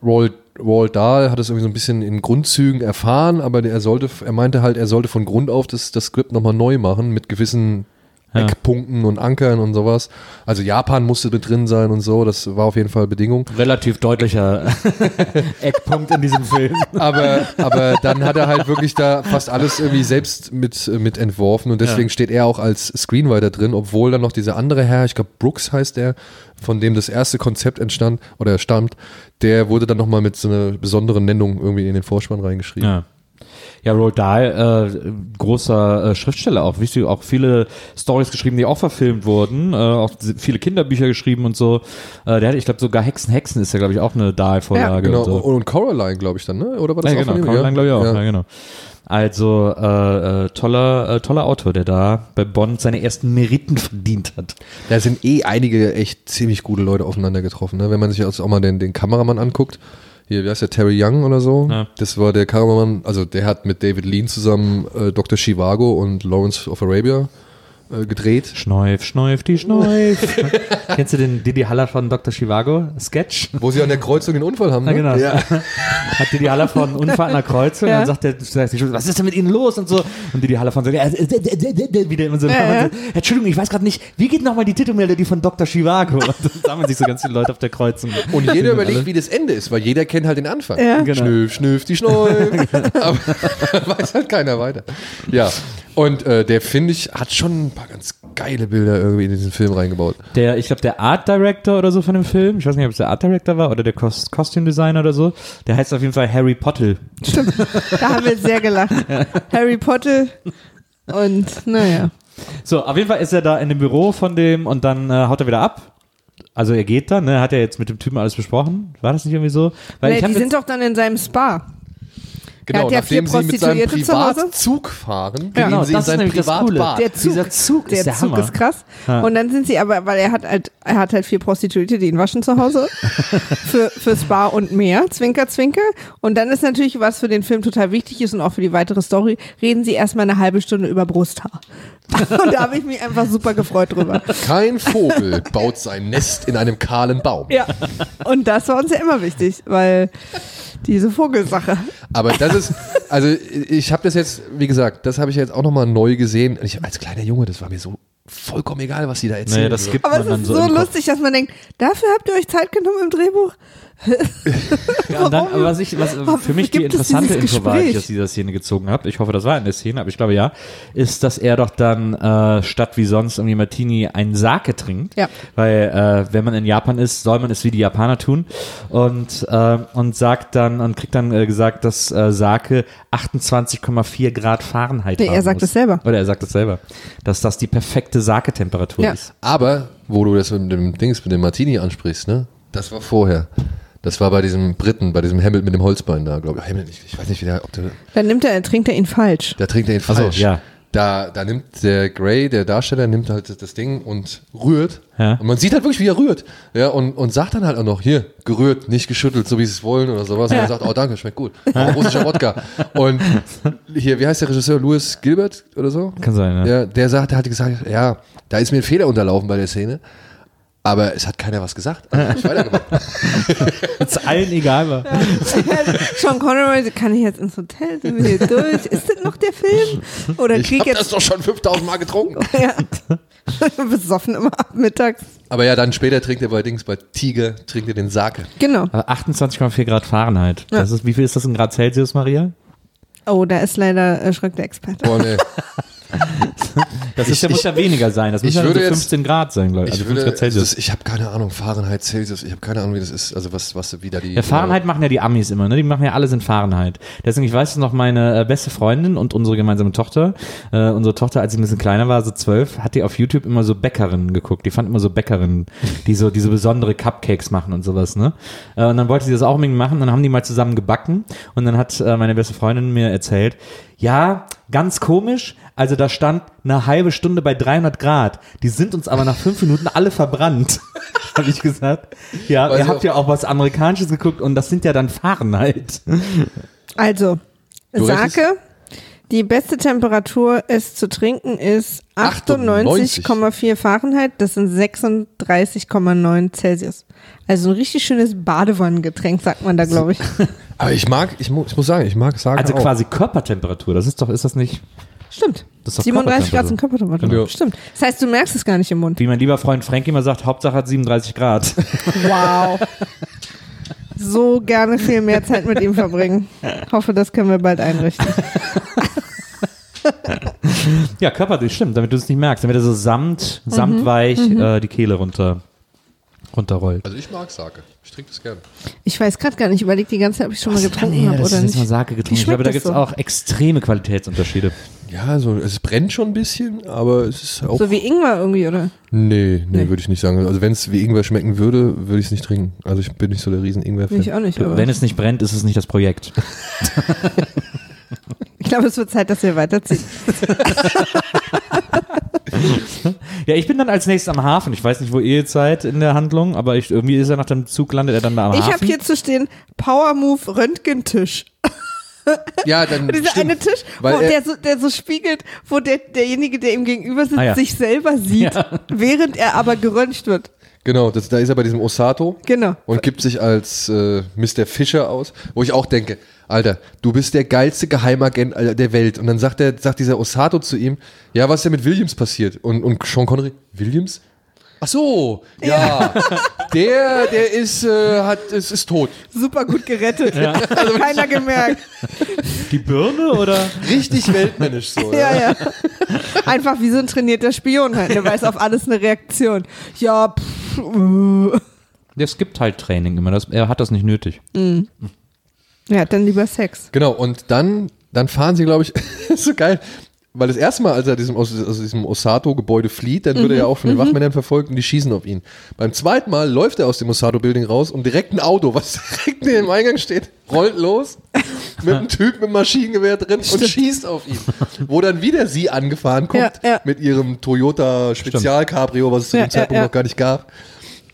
Roald, Roald Dahl hat es irgendwie so ein bisschen in Grundzügen erfahren, aber er sollte, er meinte halt, er sollte von Grund auf das, das Skript nochmal neu machen mit gewissen Ja. Eckpunkten und Ankern und sowas. Also Japan musste mit drin sein und so, das war auf jeden Fall Bedingung. Relativ deutlicher Eckpunkt in diesem Film. Aber, aber dann hat er halt wirklich da fast alles irgendwie selbst mit, mit entworfen und deswegen Ja. steht er auch als Screenwriter drin, obwohl dann noch dieser andere Herr, ich glaube Brooks heißt er, von dem das erste Konzept entstand oder stammt, der wurde dann nochmal mit so einer besonderen Nennung irgendwie in den Vorspann reingeschrieben. Ja. Ja, Roald Dahl, äh, großer äh, Schriftsteller auch, wichtig, auch viele Stories geschrieben, die auch verfilmt wurden, äh, auch viele Kinderbücher geschrieben und so. Äh, der hat, ich glaube, sogar Hexen, Hexen ist ja, glaube ich, auch eine Dahl-Vorlage. Genau, und so. und Coraline, glaube ich dann, ne? Oder war das ja, auch genau, von ihm? Caroline, glaube ich auch, ja. Ja. genau. Also äh, äh, toller, äh, toller Autor, der da bei Bond seine ersten Meriten verdient hat. Da sind eh einige echt ziemlich gute Leute aufeinander getroffen. Ne? Wenn man sich jetzt auch mal den, den Kameramann anguckt, hier, wie heißt der, Terry Young oder so? Ja. Das war der Kameramann, also der hat mit David Lean zusammen äh, Dr. Chivago und Lawrence of Arabia äh, gedreht. Schneuf, schneuf, die Schneuf. Kennst du den Didi Haller von Dr. Chivago Sketch? Wo sie an der Kreuzung den Unfall haben, ne? Ja, genau. Ja. Hat Didi Haller von Unfall an der Kreuzung Ja. und dann sagt der, was ist denn mit Ihnen los und so. Und Didi Haller von so, ja, äh, wieder immer so, Ja, ja. so, Entschuldigung, ich weiß gerade nicht, wie geht nochmal die Titelmelodie von Dr. Chivago? Und dann sammeln sich so ganz viele Leute auf der Kreuzung. Und jeder überlegt, alle. wie das Ende ist, weil jeder kennt halt den Anfang. Ja. Genau. Schnüff, schnüff, die Schneuf. Aber weiß halt keiner weiter. Ja. Und äh, der, finde ich, hat schon ein paar ganz geile Bilder irgendwie in diesen Film reingebaut. Der, ich glaube, der Art Director oder so von dem Film, ich weiß nicht, ob es der Art Director war oder der Cost Costume Designer oder so, der heißt auf jeden Fall Harry Potter. Da haben wir sehr gelacht. Harry Potter und naja. So, auf jeden Fall ist er da in dem Büro von dem und dann äh, haut er wieder ab. Also er geht dann, ne, hat er jetzt mit dem Typen alles besprochen? War das nicht irgendwie so? Weil Nee, die jetzt- sind doch dann in seinem Spa. Genau, hat ja vier nachdem sie mit seinem Prostituierte zu Hause. Privatzug fahren, Ja, gehen genau, sie in das ist sein. Privatbad. Der Zug, Dieser Zug ist der, der Zug ist krass. Ja. Und dann sind sie aber, weil er hat halt, er hat halt vier Prostituierte, die ihn waschen zu Hause. für, für Spa und mehr. Zwinker, zwinker. Und dann ist natürlich, was für den Film total wichtig ist und auch für die weitere Story, reden sie erstmal eine halbe Stunde über Brusthaar. und da habe ich mich einfach super gefreut drüber. Kein Vogel baut sein Nest in einem kahlen Baum. Ja. Und das war uns ja immer wichtig, weil Diese Vogelsache. Aber das ist, also ich habe das jetzt, wie gesagt, das habe ich jetzt auch nochmal neu gesehen. Ich, als kleiner Junge, das war mir so vollkommen egal, was die da erzählen. Naja, das gibt Aber man es dann ist so, lustig, dass man denkt, dafür habt ihr euch Zeit genommen im Drehbuch? Ja, und dann, aber was ich, was Warum für mich die interessante Info war, die ich aus dieser Szene gezogen habe, ich hoffe, das war in der Szene, aber ich glaube ja, ist, dass er doch dann äh, statt wie sonst irgendwie Martini einen Sake trinkt. Ja. Weil äh, wenn man in Japan ist, soll man es wie die Japaner tun und äh, und sagt dann und kriegt dann äh, gesagt, dass äh, Sake 28,4 Grad Fahrenheit Nee, haben er sagt es selber. Oder er sagt es selber, dass das die perfekte Sake-Temperatur Ja. ist. Aber, wo du das mit dem Dings, mit dem Martini ansprichst, ne? Das war vorher. Das war bei diesem Briten, bei diesem Hamilton mit dem Holzbein da, glaube ich. Hamilton, ich, ich weiß nicht, wie der, ob der, Dann nimmt er, trinkt er ihn falsch. da trinkt er ihn Ach so, falsch. ja. Da, da nimmt der Gray, der Darsteller, nimmt halt das Ding und rührt. Ja. Und man sieht halt wirklich, wie er rührt. Ja, und, und sagt dann halt auch noch, hier, gerührt, nicht geschüttelt, so wie sie es wollen oder sowas. Und er sagt, oh danke, schmeckt gut. Oh, russischer Wodka. Und hier, wie heißt der Regisseur? Louis Gilbert oder so? Kann sein, ja. Ja, der sagt, der hat gesagt, ja, da ist mir ein Fehler unterlaufen bei der Szene. Aber es hat keiner was gesagt. Also hab ich weitergemacht. Ist allen egal war. Sean Connery, kann ich jetzt ins Hotel? Sind wir hier durch? Ist das noch der Film? Oder Ich krieg hab das jetzt doch schon 5000 Mal getrunken. ja. besoffen immer ab mittags? Aber ja, dann später trinkt er bei Dings, bei Tiger, trinkt er den Sake. Genau. Aber 28,4 Grad Fahrenheit. Das ist, wie viel ist das in Grad Celsius, Maria? Oh, da ist leider äh, der Experte. Boah, nee. Das Ich- ist ja, muss ich- ja weniger sein. Das ich muss ja nur so würde jetzt- 15 Grad sein, glaube ich. Ich, Also würde, 15 Grad Celsius. das, ich habe keine Ahnung, Fahrenheit, Celsius, ich habe keine Ahnung, wie das ist. Also was, was wie da die. Ja, Fahrenheit machen ja die Amis immer, ne? Die machen ja alles in Fahrenheit. Deswegen, ich weiß es noch, meine äh, beste Freundin und unsere gemeinsame Tochter, äh, unsere Tochter, als sie ein bisschen kleiner war, so zwölf, hat die auf YouTube immer so Bäckerinnen geguckt. Die fand immer so Bäckerinnen, die so diese besondere Cupcakes machen und sowas, ne? Äh, und dann wollte sie das auch unbedingt machen, dann haben die mal zusammen gebacken und dann hat äh, meine beste Freundin mir erzählt, ja, ganz komisch, also da stand eine halbe Stunde bei 300 Grad. Die sind uns aber nach fünf Minuten alle verbrannt. Habe ich gesagt. Ja, Weiß ihr ich habt auch. ja auch was Amerikanisches geguckt und das sind ja dann Fahrenheit. Also, Du Sake, die beste Temperatur es zu trinken ist 98,4 Fahrenheit, das sind 36,9 Celsius. Also ein richtig schönes Badewannengetränk, sagt man da, glaube ich. Aber ich mag, ich, mu ich muss sagen, ich mag Sake Also auch. quasi Körpertemperatur. Das ist doch, ist das nicht, Stimmt. Das ist doch 37 Grad sind Körpertemperatur. Ja. Stimmt. Das heißt, du merkst es gar nicht im Mund. wie mein lieber Freund Frank immer sagt, Hauptsache hat 37 Grad. Wow. So gerne viel mehr Zeit mit ihm verbringen. Hoffe, das können wir bald einrichten. ja, Körper, stimmt, damit du es nicht merkst. Damit er so samt, Mhm. samtweich äh, die Kehle runter, runterrollt. Also ich mag Sake. Ich trinke das gerne. Ich weiß gerade gar nicht, überleg die ganze Zeit, ob ich schon mal getrunken habe das oder nicht. mal Sake getrunken. Ich glaube, da gibt es so? auch extreme Qualitätsunterschiede. Ja, also es brennt schon ein bisschen, aber es ist auch. So wie Ingwer irgendwie, oder? nee, nee, Nee. würde ich nicht sagen. Also wenn es wie Ingwer schmecken würde, würde ich es nicht trinken. Also ich bin nicht so der riesen Ingwer-Fan. Ich auch nicht, aber Wenn es nicht brennt, ist es nicht das Projekt. ich glaube, es wird Zeit, dass wir weiterziehen. Ja, ich bin dann als nächstes am Hafen. Ich weiß nicht, wo ihr jetzt seid in der Handlung, aber ich, irgendwie ist er nach dem Zug landet er dann da am Ich Hafen. habe hier zu stehen Power Move Röntgentisch. Ja, dann Und dieser stimmt, eine Tisch, weil wo er- der, so, der so spiegelt, wo der, derjenige, der ihm gegenüber sitzt, Ah, ja. sich selber sieht, während er aber geröntgt wird. Genau, das, da ist er bei diesem Osato Genau. und gibt sich als äh, Mr. Fischer aus, wo ich auch denke, Alter, du bist der geilste Geheimagent der Welt. Und dann sagt er, sagt dieser Osato zu ihm, ja, was ist denn mit Williams passiert? Und, und Sean Connery, Williams? Ach so, ja, der, der ist, äh, hat, ist, ist tot. Super gut gerettet. Hat keiner gemerkt. Die Birne oder? Richtig weltmännisch so. Ja, ja. Einfach wie so ein trainierter Spion halt. Der weiß auf alles eine Reaktion. Ja, pff, äh. Es gibt halt Training immer. Das, er hat das nicht nötig. Ja, dann lieber Sex. Genau, und dann, dann fahren sie, glaube ich, ist so geil, weil das erste Mal, als er diesem, aus, aus diesem Osato-Gebäude flieht, dann wird er ja auch von den Wachmännern verfolgt und die schießen auf ihn. Beim zweiten Mal läuft er aus dem Osato-Building raus und direkt ein Auto, was direkt neben dem Eingang steht, rollt los mit einem Typ mit Maschinengewehr drin und schießt auf ihn. Wo dann wieder sie angefahren kommt Ja, ja. mit ihrem Toyota Spezial-Cabrio, was es zu dem Zeitpunkt ja, ja. noch gar nicht gab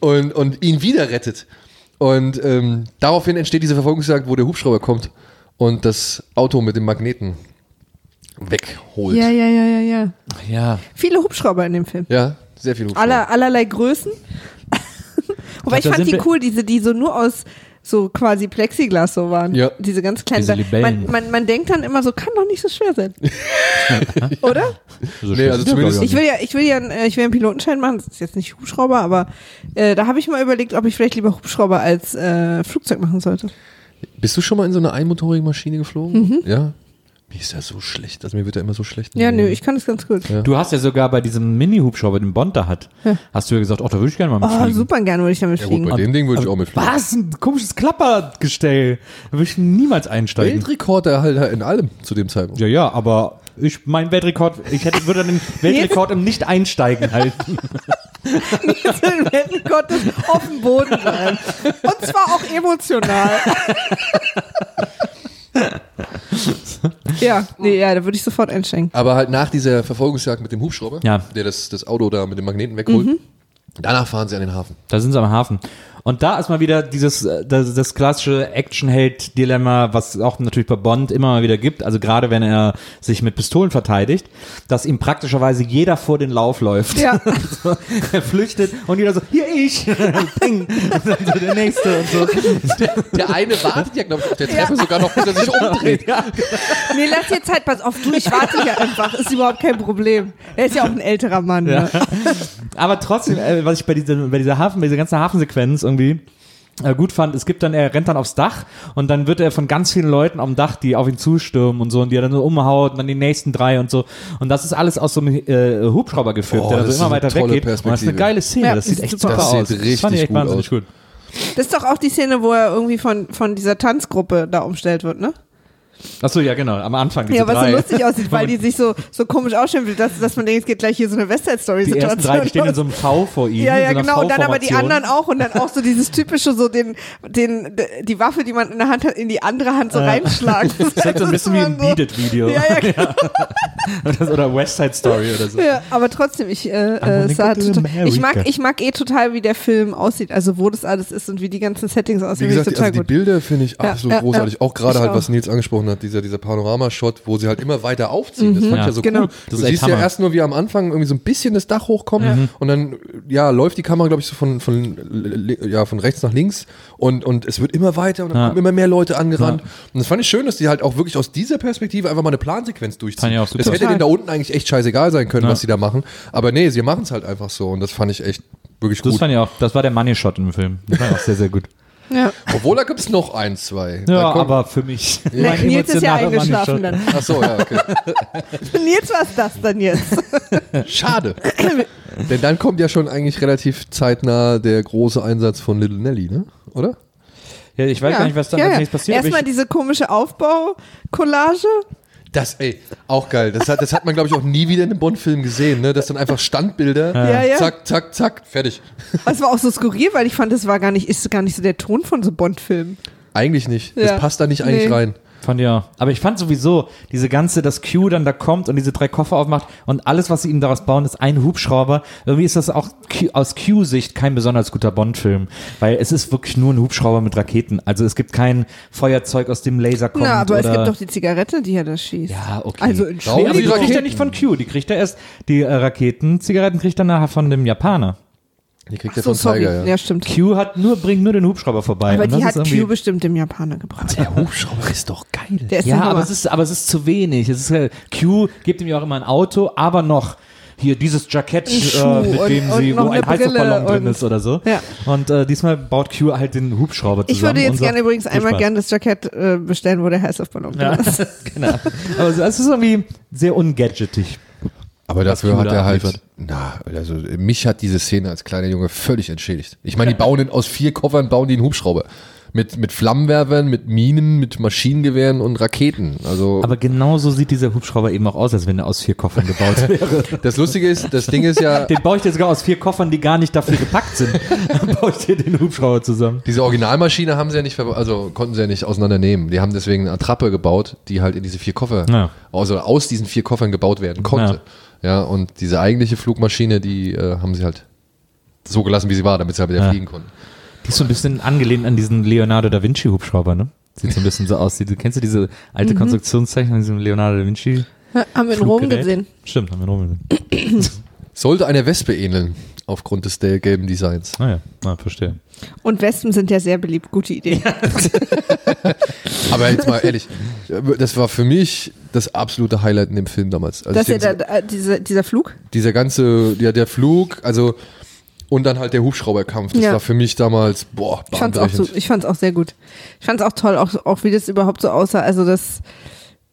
und, und ihn wieder rettet. Und ähm, daraufhin entsteht diese Verfolgungsjagd, wo der Hubschrauber kommt und das Auto mit dem Magneten wegholt. Ja, ja, ja, ja, ja. Ja. Viele Hubschrauber in dem Film. Ja, sehr viel Hubschrauber. Aller, allerlei Größen. Wobei ich fand die cool, diese, die so nur aus so quasi Plexiglas so waren. Ja. Diese ganz kleinen. Diese Libellen. man, man, man denkt dann immer so, kann doch nicht so schwer sein. Oder? So Nee, also zumindest- Ich will ja, ich will ja, einen, äh, ich will einen Pilotenschein machen. Das ist jetzt nicht Hubschrauber, aber äh, da habe ich mal überlegt, ob ich vielleicht lieber Hubschrauber als äh, Flugzeug machen sollte. Bist du schon mal in so einer einmotorigen Maschine geflogen? Ja. Mir ist ja so schlecht. Also mir wird ja immer so schlecht. Ja, nö, ich kann das ganz gut. Ja. Du hast ja sogar bei diesem Mini-Hubschrauber, den Bond da hat, hast du ja gesagt, oh, da würde ich gerne mal Oh, mitfliegen. super gerne würde ich damit Ja gut, fliegen. bei dem Ding würde ich auch mitfliegen. Was? Ein komisches Klappergestell. Da würde ich niemals einsteigen. Weltrekord er halt in allem zu dem Zeitpunkt. Ja, ja, aber ich, mein Weltrekord, ich hätte, würde den Weltrekord im Nicht-Einsteigen halten. Jetzt will Gottes auf dem Boden bleiben. Und zwar auch emotional. ja, nee, ja, da würde ich sofort einsteigen. Aber halt nach dieser Verfolgungsjagd mit dem Hubschrauber, Ja. der das, das Auto da mit dem Magneten wegholt, Mhm. danach fahren sie an den Hafen. Da sind sie am Hafen. Und da ist mal wieder dieses, äh, das, das klassische Actionheld-Dilemma, was es auch natürlich bei Bond immer mal wieder gibt, also gerade wenn er sich mit Pistolen verteidigt, dass ihm praktischerweise jeder vor den Lauf läuft. Ja. Also, er flüchtet und jeder so, hier ich, Ping, und dann so der nächste und so. Der eine wartet ja, glaube ich, auf der Treppe sogar noch, bis er sich umdreht. Ja, Nee, lass dir Zeit, pass auf, du, ich warte hier einfach. Ist überhaupt kein Problem. Er ist ja auch ein älterer Mann. Ne? Aber trotzdem, äh, was ich bei dieser, bei dieser Hafen, bei dieser ganzen Hafensequenz irgendwie äh, gut fand, es gibt dann, er rennt dann aufs Dach und dann wird er von ganz vielen Leuten am Dach, die auf ihn zustürmen und so und die er dann so umhaut und dann die nächsten drei und so. Und das ist alles aus so einem äh, Hubschrauber gefilmt, Oh, der das so ist immer eine weiter weggeht. Und das ist eine geile Szene, Ja, das sieht das echt sieht super super aus. aus. Das sieht fand ich richtig echt gut wahnsinnig aus. gut. Das ist doch auch die Szene, wo er irgendwie von, von dieser Tanzgruppe da umstellt wird, ne? Achso, ja genau, am Anfang diese Ja, was drei. so lustig aussieht, weil die sich so, so komisch ausschauen, dass, dass man denkt, es geht gleich hier so eine West Side Story die ersten drei, die stehen in so einem V vor ihm. ja, ja, so genau. Und dann aber die anderen auch. Und dann auch so dieses typische, so den, den, die Waffe, die man in der Hand hat, in die andere Hand so reinschlagen. Das ist halt so ein bisschen wie ein so. Beat-It-Video. Ja, ja, genau. Oder- Oder West Side Story oder so. Ja, aber trotzdem, ich, äh, äh, sah total, ich mag, ich mag eh total, wie der Film aussieht, also wo das alles ist und wie die ganzen Settings Wie aussehen, gesagt, ich die, also die. Bilder finde ich Ja, absolut ja, großartig. ja. Auch gerade halt, auch. was Nils angesprochen hat, dieser, dieser Panoramashot, wo sie halt immer weiter aufziehen. Das fand Ja. ich ja so Genau. cool. Das Du siehst ja Hammer. erst nur, wie am Anfang irgendwie so ein bisschen das Dach hochkommt und dann ja läuft die Kamera, glaube ich, so von, von, ja, von rechts nach links und, und es wird immer weiter und dann Ja. kommen immer mehr Leute angerannt. Und das fand ich schön, dass die halt auch wirklich aus dieser Perspektive einfach mal eine Plansequenz durchziehen. Fand. Das hätte Total. denen da unten eigentlich echt scheißegal sein können, Ja. was sie da machen. Aber nee, sie machen es halt einfach so und das fand ich echt wirklich Das gut. fand ich auch, das war der Money Shot im Film. Das war auch sehr, sehr gut. Ja. Obwohl, da gibt es noch ein, zwei. Ja, aber für mich. Mein Nils ist ja eingeschlafen dann. Ach so, ja, okay. Nils, was ist das dann jetzt? Schade. Denn dann kommt ja schon eigentlich relativ zeitnah der große Einsatz von Little Nelly, ne? Oder? Ja, ich weiß gar nicht, was dann ja, als ja. nächstes passiert. Erstmal diese komische Aufbau-Collage. Das, ey, auch geil. Das hat, das hat man, glaube ich, auch nie wieder in einem Bond-Film gesehen, ne? Das sind einfach Standbilder. Ja, ja. Zack, zack, zack, fertig. Das war auch so skurril, weil ich fand, das war gar nicht, ist gar nicht so der Ton von so Bond-Filmen. Eigentlich nicht. Das Ja. passt da nicht eigentlich Nee. rein. Fand ja. Aber ich fand sowieso, diese ganze, dass Q dann da kommt und diese drei Koffer aufmacht und alles, was sie ihm daraus bauen, ist ein Hubschrauber. Irgendwie ist das auch Q, aus Q-Sicht kein besonders guter Bond-Film. Weil es ist wirklich nur ein Hubschrauber mit Raketen. Also es gibt kein Feuerzeug, aus dem Laser kommt. Na, aber oder es gibt doch die Zigarette, die er da schießt. Ja, okay. Also Nee, aber die kriegt er nicht von Q, die kriegt er erst, die äh, Raketen, Zigaretten kriegt er nachher von dem Japaner. Die kriegt er so, von sorry. Tiger, Ja. ja. stimmt. Q hat nur, bringt nur den Hubschrauber vorbei. Aber und das die ist hat irgendwie- Q bestimmt dem Japaner gebracht. Der Hubschrauber ist doch geil. Der ist Ja, aber es ist, aber es ist zu wenig. Es ist, äh, Q gibt ihm ja auch immer ein Auto, aber noch hier dieses Jackett, Ein Schuh äh, mit und- dem und sie, noch wo ein Brille Heißluftballon drin und- ist oder so. Ja. Und äh, diesmal baut Q halt den Hubschrauber zusammen. Ich würde und jetzt sagt, gerne übrigens viel einmal Spaß. gerne das Jackett äh, bestellen, wo der Heißluftballon drin Ja, ist. genau. Aber es ist irgendwie sehr ungadgetig. Aber dafür hat er halt, abliefert. na, also mich hat diese Szene als kleiner Junge völlig entschädigt. Ich meine, die bauen in, aus vier Koffern bauen die einen Hubschrauber. Mit, mit Flammenwerfern, mit Minen, mit Maschinengewehren und Raketen. Also Aber genauso sieht dieser Hubschrauber eben auch aus, als wenn er aus vier Koffern gebaut wäre. das Lustige ist, das Ding ist ja, Den baue ich dir sogar aus vier Koffern, die gar nicht dafür gepackt sind. Dann baue ich dir den Hubschrauber zusammen. diese Originalmaschine haben sie ja nicht, also konnten sie ja nicht auseinandernehmen. Die haben deswegen eine Attrappe gebaut, die halt in diese vier Koffer, Ja. also aus diesen vier Koffern gebaut werden konnte. Ja, und diese eigentliche Flugmaschine, die äh, haben sie halt so gelassen, wie sie war, damit sie halt wieder Ja. fliegen konnten. Die ist so ein bisschen angelehnt an diesen Leonardo da Vinci Hubschrauber, ne? Sieht so ein bisschen so aus. Die- Kennst du diese alte Mhm. Konstruktionszeichnung diesem Leonardo da Vinci? Haben wir in Rom gesehen. Stimmt, haben wir in Rom gesehen. Sollte einer Wespe ähneln. Aufgrund des del- gelben Designs. Ah ja, ah, verstehe. Und Wespen sind ja sehr beliebt. Gute Idee. Aber jetzt mal ehrlich, das war für mich das absolute Highlight in dem Film damals. Also Dass den- da, da, diese, dieser Flug? dieser ganze, ja, der Flug, also und dann halt der Hubschrauberkampf, das Ja. war für mich damals, boah, Ich fand's auch so, ich fand's auch sehr gut. Ich fand's auch toll, auch, auch wie das überhaupt so aussah. Also, dass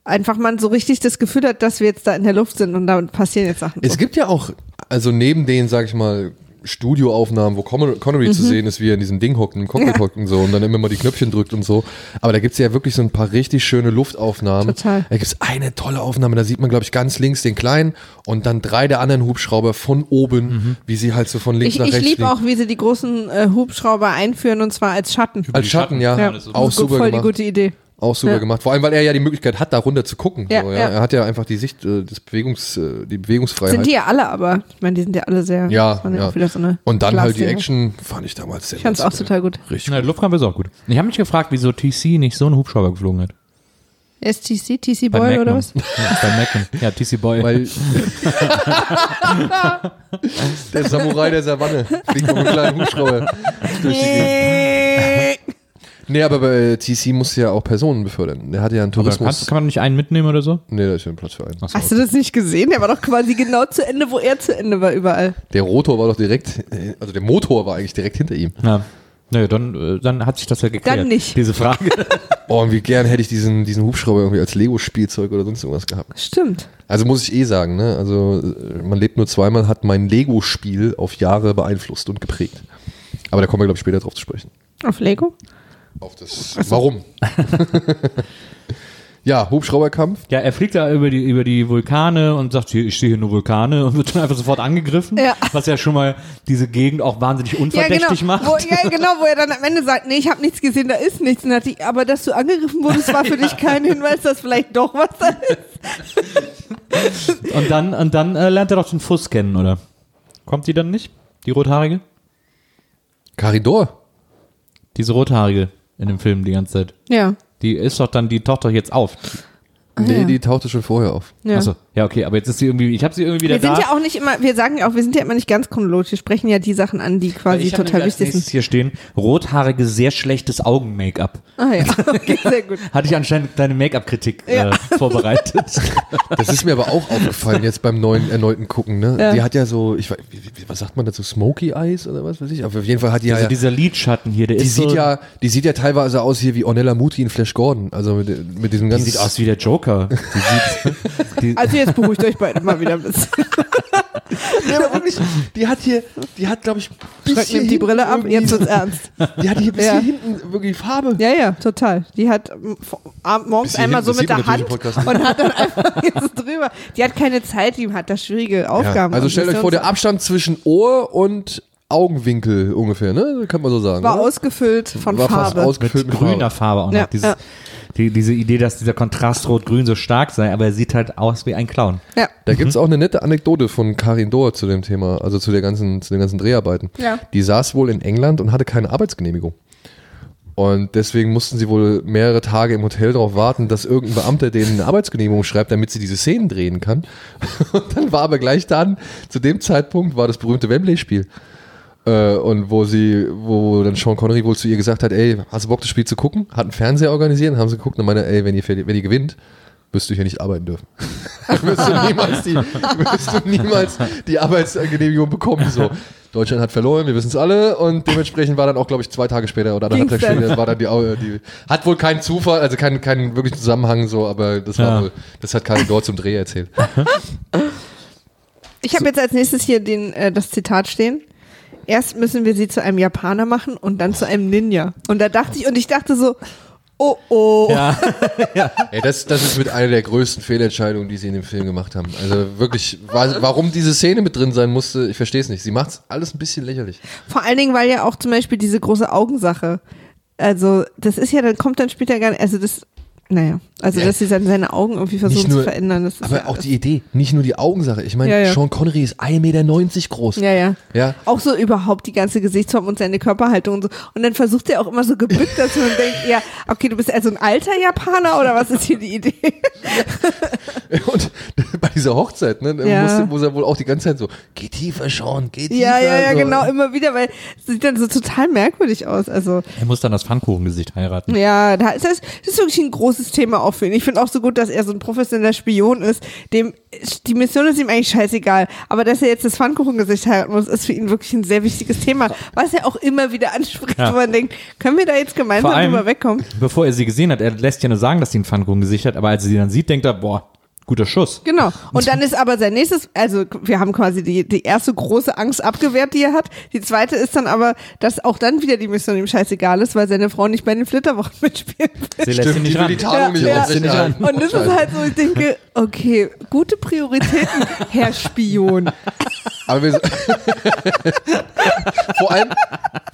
einfach man so richtig das Gefühl hat, dass wir jetzt da in der Luft sind und da passieren jetzt Sachen. Es gibt ja auch, also neben den, sag ich mal, Studioaufnahmen, wo Connery, Connery zu sehen ist, wie er in diesem Ding hockt, im Cockpit Mhm. Ja. hockt und so und dann immer mal die Knöpfchen drückt und so. Aber da gibt's ja wirklich so ein paar richtig schöne Luftaufnahmen. Total. Da gibt's eine tolle Aufnahme, da sieht man, glaube ich, ganz links den kleinen und dann drei der anderen Hubschrauber von oben, wie sie halt so von links ich nach ich rechts liebe fliegen. auch, wie sie die großen äh, Hubschrauber einführen und zwar als Schatten. Als Schatten, ja. Ja, Auch so super voll gemacht. die gute Idee. Auch super Ja. gemacht. Vor allem, weil er ja die Möglichkeit hat, da runter zu gucken. Ja, so, ja. ja. Er hat ja einfach die Sicht, äh, des Bewegungs, äh, die Bewegungsfreiheit. Sind die ja alle, aber ich meine, die sind ja alle sehr. ja, das so eine Und dann halt die. Action fand ich damals sehr Ich fand's auch total gut. Richtig. Na, der Luftkampf ist auch gut. Ich habe mich gefragt, wieso TC nicht so einen Hubschrauber geflogen hat. STC, TC Bei Boy oder Magnum. was? Ja, bei Magnum. Ja, TC Boy. Weil der Samurai der Savanne fliegt mit einem kleinen Hubschrauber durch die Gegend. Nee, aber bei TC musste ja auch Personen befördern. Der hatte ja einen Tourismus. kannst, kann man nicht einen mitnehmen oder so? nee, da ist ja ein Platz für einen. Achso, Hast du das nicht gesehen? Der war doch quasi genau zu Ende, wo er zu Ende war, überall. Der Rotor war doch direkt, also der Motor war eigentlich direkt hinter ihm. Ja. Naja, dann, äh, dann hat sich das ja geklärt. Dann nicht. Diese Frage. Oh, und wie gern hätte ich diesen, diesen Hubschrauber irgendwie als Lego-Spielzeug oder sonst irgendwas gehabt. Stimmt. Also muss ich eh sagen, ne? Also äh, man lebt nur zweimal, hat mein Lego-Spiel auf Jahre beeinflusst und geprägt. Aber da kommen wir, glaube ich, später drauf zu sprechen. Auf Lego? Auf das Warum? ja, Hubschrauberkampf. Ja, er fliegt da über die, über die Vulkane und sagt, hier, ich sehe hier nur Vulkane und wird dann einfach sofort angegriffen. Ja. Was ja schon mal diese Gegend auch wahnsinnig unverdächtig genau. macht. Wo, ja, genau, wo er dann am Ende sagt, nee, ich habe nichts gesehen, da ist nichts. Und dann hat die, aber dass du angegriffen wurdest, war für dich kein Hinweis, dass vielleicht doch was da ist. Und dann, und dann äh, lernt er doch den Fuß kennen, oder? Kommt die dann nicht? Die rothaarige? Caridor. Diese rothaarige in dem Film die ganze Zeit. Ja. Die ist doch dann, die taucht doch jetzt auf. Nee, ja. die tauchte schon vorher auf. ja. Achso, ja, okay, aber jetzt ist sie irgendwie, ich habe sie irgendwie wieder Wir sind da. ja auch nicht immer, wir sagen ja auch, wir sind ja immer nicht ganz chronologisch. Wir sprechen ja die Sachen an, die quasi ich total wichtig sind. hier stehen, rothaarige, sehr schlechtes Augen-Make-up. Ah ja, okay, sehr gut. Hatte ich anscheinend deine Make-up-Kritik Ja. äh, vorbereitet. Das ist mir aber auch aufgefallen jetzt beim neuen erneuten Gucken. Ne? Ja. Die hat ja so, ich weiß, was sagt man dazu, Smoky Eyes oder was weiß ich. Aber auf jeden Fall hat die also ja, dieser Lidschatten hier, der die ist sieht so, ja, die sieht ja teilweise aus hier wie Ornella Muti in Flash Gordon. Also mit, mit diesem die ganz. sieht aus wie der Joker. Die sieht, die, Also jetzt beruhigt euch beide mal wieder ein bisschen. Ja, aber wirklich, die hat hier, die hat, glaube ich, bis Schreck hier nimmt die Brille ab, jetzt wird's ernst. Die hat hier bis Ja. hier hinten wirklich Farbe. Ja, ja, total. Die hat ab- morgens einmal hinten, so mit der Hand und hat dann einfach jetzt drüber. Die hat keine Zeit, die hat da schwierige Ja. Aufgaben. Also Und stellt euch vor, der Abstand zwischen Ohr und Augenwinkel ungefähr, ne? Kann man so sagen. war oder? ausgefüllt von War fast Farbe. mit ausgefüllt mit, grüner Farbe. Farbe auch noch. Ja, Dieses, ja. Die, diese Idee, dass dieser Kontrast Rot-Grün so stark sei, aber er sieht halt aus wie ein Clown. ja. Da gibt's auch eine nette Anekdote von Karin Dohr zu dem Thema, also zu der ganzen, zu den ganzen Dreharbeiten. Ja. Die saß wohl in England und hatte keine Arbeitsgenehmigung. Und deswegen mussten sie wohl mehrere Tage im Hotel darauf warten, dass irgendein Beamter denen eine Arbeitsgenehmigung schreibt, damit sie diese Szenen drehen kann. Und dann war aber gleich dann, zu dem Zeitpunkt, war das berühmte Wembley-Spiel. Äh, und wo sie, wo dann Sean Connery wohl zu ihr gesagt hat, ey, hast du Bock, das Spiel zu gucken? Hat einen Fernseher organisiert, haben sie geguckt und meinte, ey, wenn ihr, wenn ihr gewinnt, wirst du hier nicht arbeiten dürfen. wirst, du niemals die, wirst du niemals die Arbeitsgenehmigung bekommen. So. Deutschland hat verloren, wir wissen es alle und dementsprechend war dann auch, glaube ich, zwei Tage später oder anderthalb Tage später war dann die, die hat wohl keinen Zufall, also keinen, keinen wirklichen Zusammenhang so, aber das war Ja. wohl, das hat Karin dort zum Dreh erzählt. Ich habe jetzt als nächstes hier den, äh, das Zitat stehen. Erst müssen wir sie zu einem Japaner machen und dann zu einem Ninja. Und da dachte ich, und ich dachte so, oh oh. Ja. Ey, das, das ist mit einer der größten Fehlentscheidungen, die sie in dem Film gemacht haben. Also wirklich, wa- warum diese Szene mit drin sein musste, ich verstehe es nicht. Sie macht es alles ein bisschen lächerlich. Vor allen Dingen, weil ja auch zum Beispiel diese große Augensache. Also, das ist ja, dann kommt dann später gar nicht, also das, naja, also Ja. dass sie dann seine Augen irgendwie versuchen zu verändern. Das ist aber ja auch alles- die Idee, nicht nur die Augensache. Ich meine, Ja, ja. Sean Connery ist 1,90 Meter groß. Ja, ja. Ja. Auch so überhaupt die ganze Gesichtsform und seine Körperhaltung und so. Und dann versucht er auch immer so gebückt, dass man denkt, ja, okay, du bist also ein alter Japaner oder was ist hier die Idee? Und bei dieser Hochzeit, ne? Musste, muss er wohl auch die ganze Zeit so, geh tiefer, Sean, geh tiefer. Ja, ja, ja, so. genau, immer wieder, weil es sieht dann so total merkwürdig aus. Also, Er muss dann das Pfannkuchengesicht heiraten. ja, da ist das, das ist wirklich ein großes Thema auch für ihn. Ich finde auch so gut, dass er so ein professioneller Spion ist. Dem, die Mission ist ihm eigentlich scheißegal. Aber dass er jetzt das Pfannkuchengesicht heiraten muss, ist für ihn wirklich ein sehr wichtiges Thema. Was er auch immer wieder anspricht, Ja. wo man denkt, können wir da jetzt gemeinsam allem- drüber wegkommen? Bevor er sie gesehen hat, er lässt ja nur sagen, dass sie ein Pfannkuchengesicht hat, aber als er sie dann sieht, denkt er, boah, guter Schuss. Genau. Und dann ist aber sein nächstes, also wir haben quasi die, die erste große Angst abgewehrt, die er hat. Die zweite ist dann aber, dass auch dann wieder die Mission ihm scheißegal ist, weil seine Frau nicht bei den Flitterwochen mitspielen will. Sie lässt Stimmt, nicht ran. die Tarnung nicht Ja, ja. erhalten. Und das ist halt so, ich denke, okay, gute Prioritäten, Herr Spion. Aber wir, vor allem,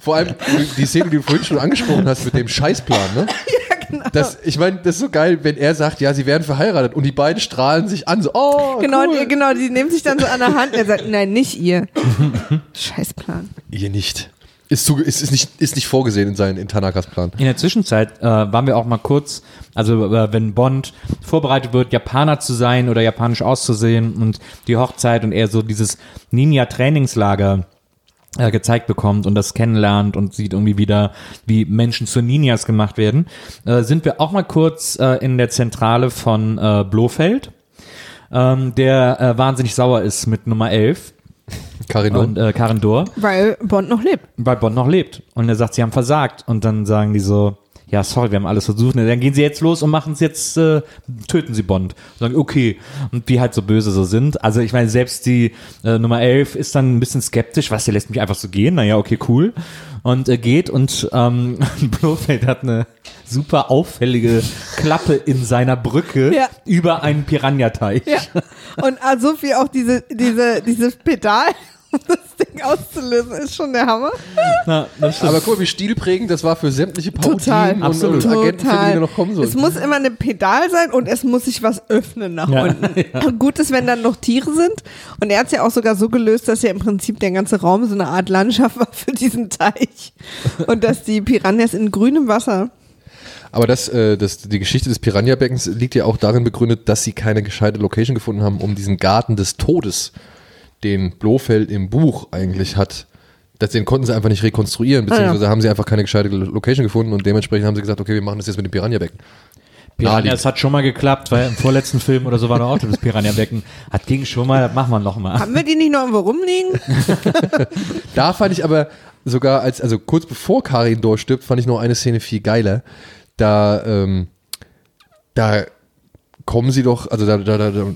vor allem die Szene, die du vorhin schon angesprochen hast mit dem Scheißplan, ne? Ja, genau. Das, ich meine, das ist so geil, wenn er sagt, ja, sie werden verheiratet und die beiden strahlen sich an, so, oh, Genau, cool. die, genau, die nehmen sich dann so an der Hand und er sagt, nein, nicht ihr. Scheißplan. Ihr nicht. Ist, zu, ist, ist, nicht, ist nicht vorgesehen in seinen in Tanakas Plan. In der Zwischenzeit äh, waren wir auch mal kurz, also äh, wenn Bond vorbereitet wird, Japaner zu sein oder japanisch auszusehen und die Hochzeit und er so dieses Ninja-Trainingslager äh, gezeigt bekommt und das kennenlernt und sieht irgendwie wieder, wie Menschen zu Ninjas gemacht werden, äh, sind wir auch mal kurz äh, in der Zentrale von äh, Blofeld, ähm, der äh, wahnsinnig sauer ist mit Nummer 11 Karin und äh, Karen Dor. Weil Bond noch lebt. weil Bond noch lebt. Und er sagt, sie haben versagt. Und dann sagen die so, ja, sorry, wir haben alles versucht. Und dann gehen sie jetzt los und machen es jetzt, äh, töten sie Bond. Und sagen, okay. Und die halt so böse so sind. Also ich meine, selbst die äh, Nummer 11 ist dann ein bisschen skeptisch. Was, der lässt mich einfach so gehen? Naja, okay, cool. Und äh, geht und ähm, Blofeld hat eine super auffällige Klappe in seiner Brücke Ja. über einen Piranha-Teich. Ja. Und ah, so viel auch diese, diese, dieses Pedal, das Ding auszulösen, ist schon der Hammer. Na. Aber guck mal, wie stilprägend das war für sämtliche Total. Parodien und, Absolut. und Agentenfilme, die noch kommen Es sollen. muss immer ein Pedal sein und es muss sich was öffnen nach Ja. unten. Gut ist, wenn dann noch Tiere sind. Und er hat es ja auch sogar so gelöst, dass ja im Prinzip der ganze Raum so eine Art Landschaft war für diesen Teich. Und dass die Piranhas in grünem Wasser. Aber das, äh, das, die Geschichte des Piranha-Beckens liegt ja auch darin begründet, dass sie keine gescheite Location gefunden haben, um diesen Garten des Todes, den Blofeld im Buch eigentlich hat, das, den konnten sie einfach nicht rekonstruieren, beziehungsweise haben sie einfach keine gescheite Location gefunden und dementsprechend haben sie gesagt, okay, wir machen das jetzt mit dem Piranha-Becken. Piranha, es hat schon mal geklappt, weil im vorletzten Film oder so war da auch das Piranha-Becken. Hat ging schon mal, das machen wir noch mal. Haben wir die nicht noch irgendwo rumliegen? Da fand ich aber sogar, als, also kurz bevor Karin Dor stirbt, fand ich noch eine Szene viel geiler. Da, ähm, da kommen sie doch, also da, da, da, da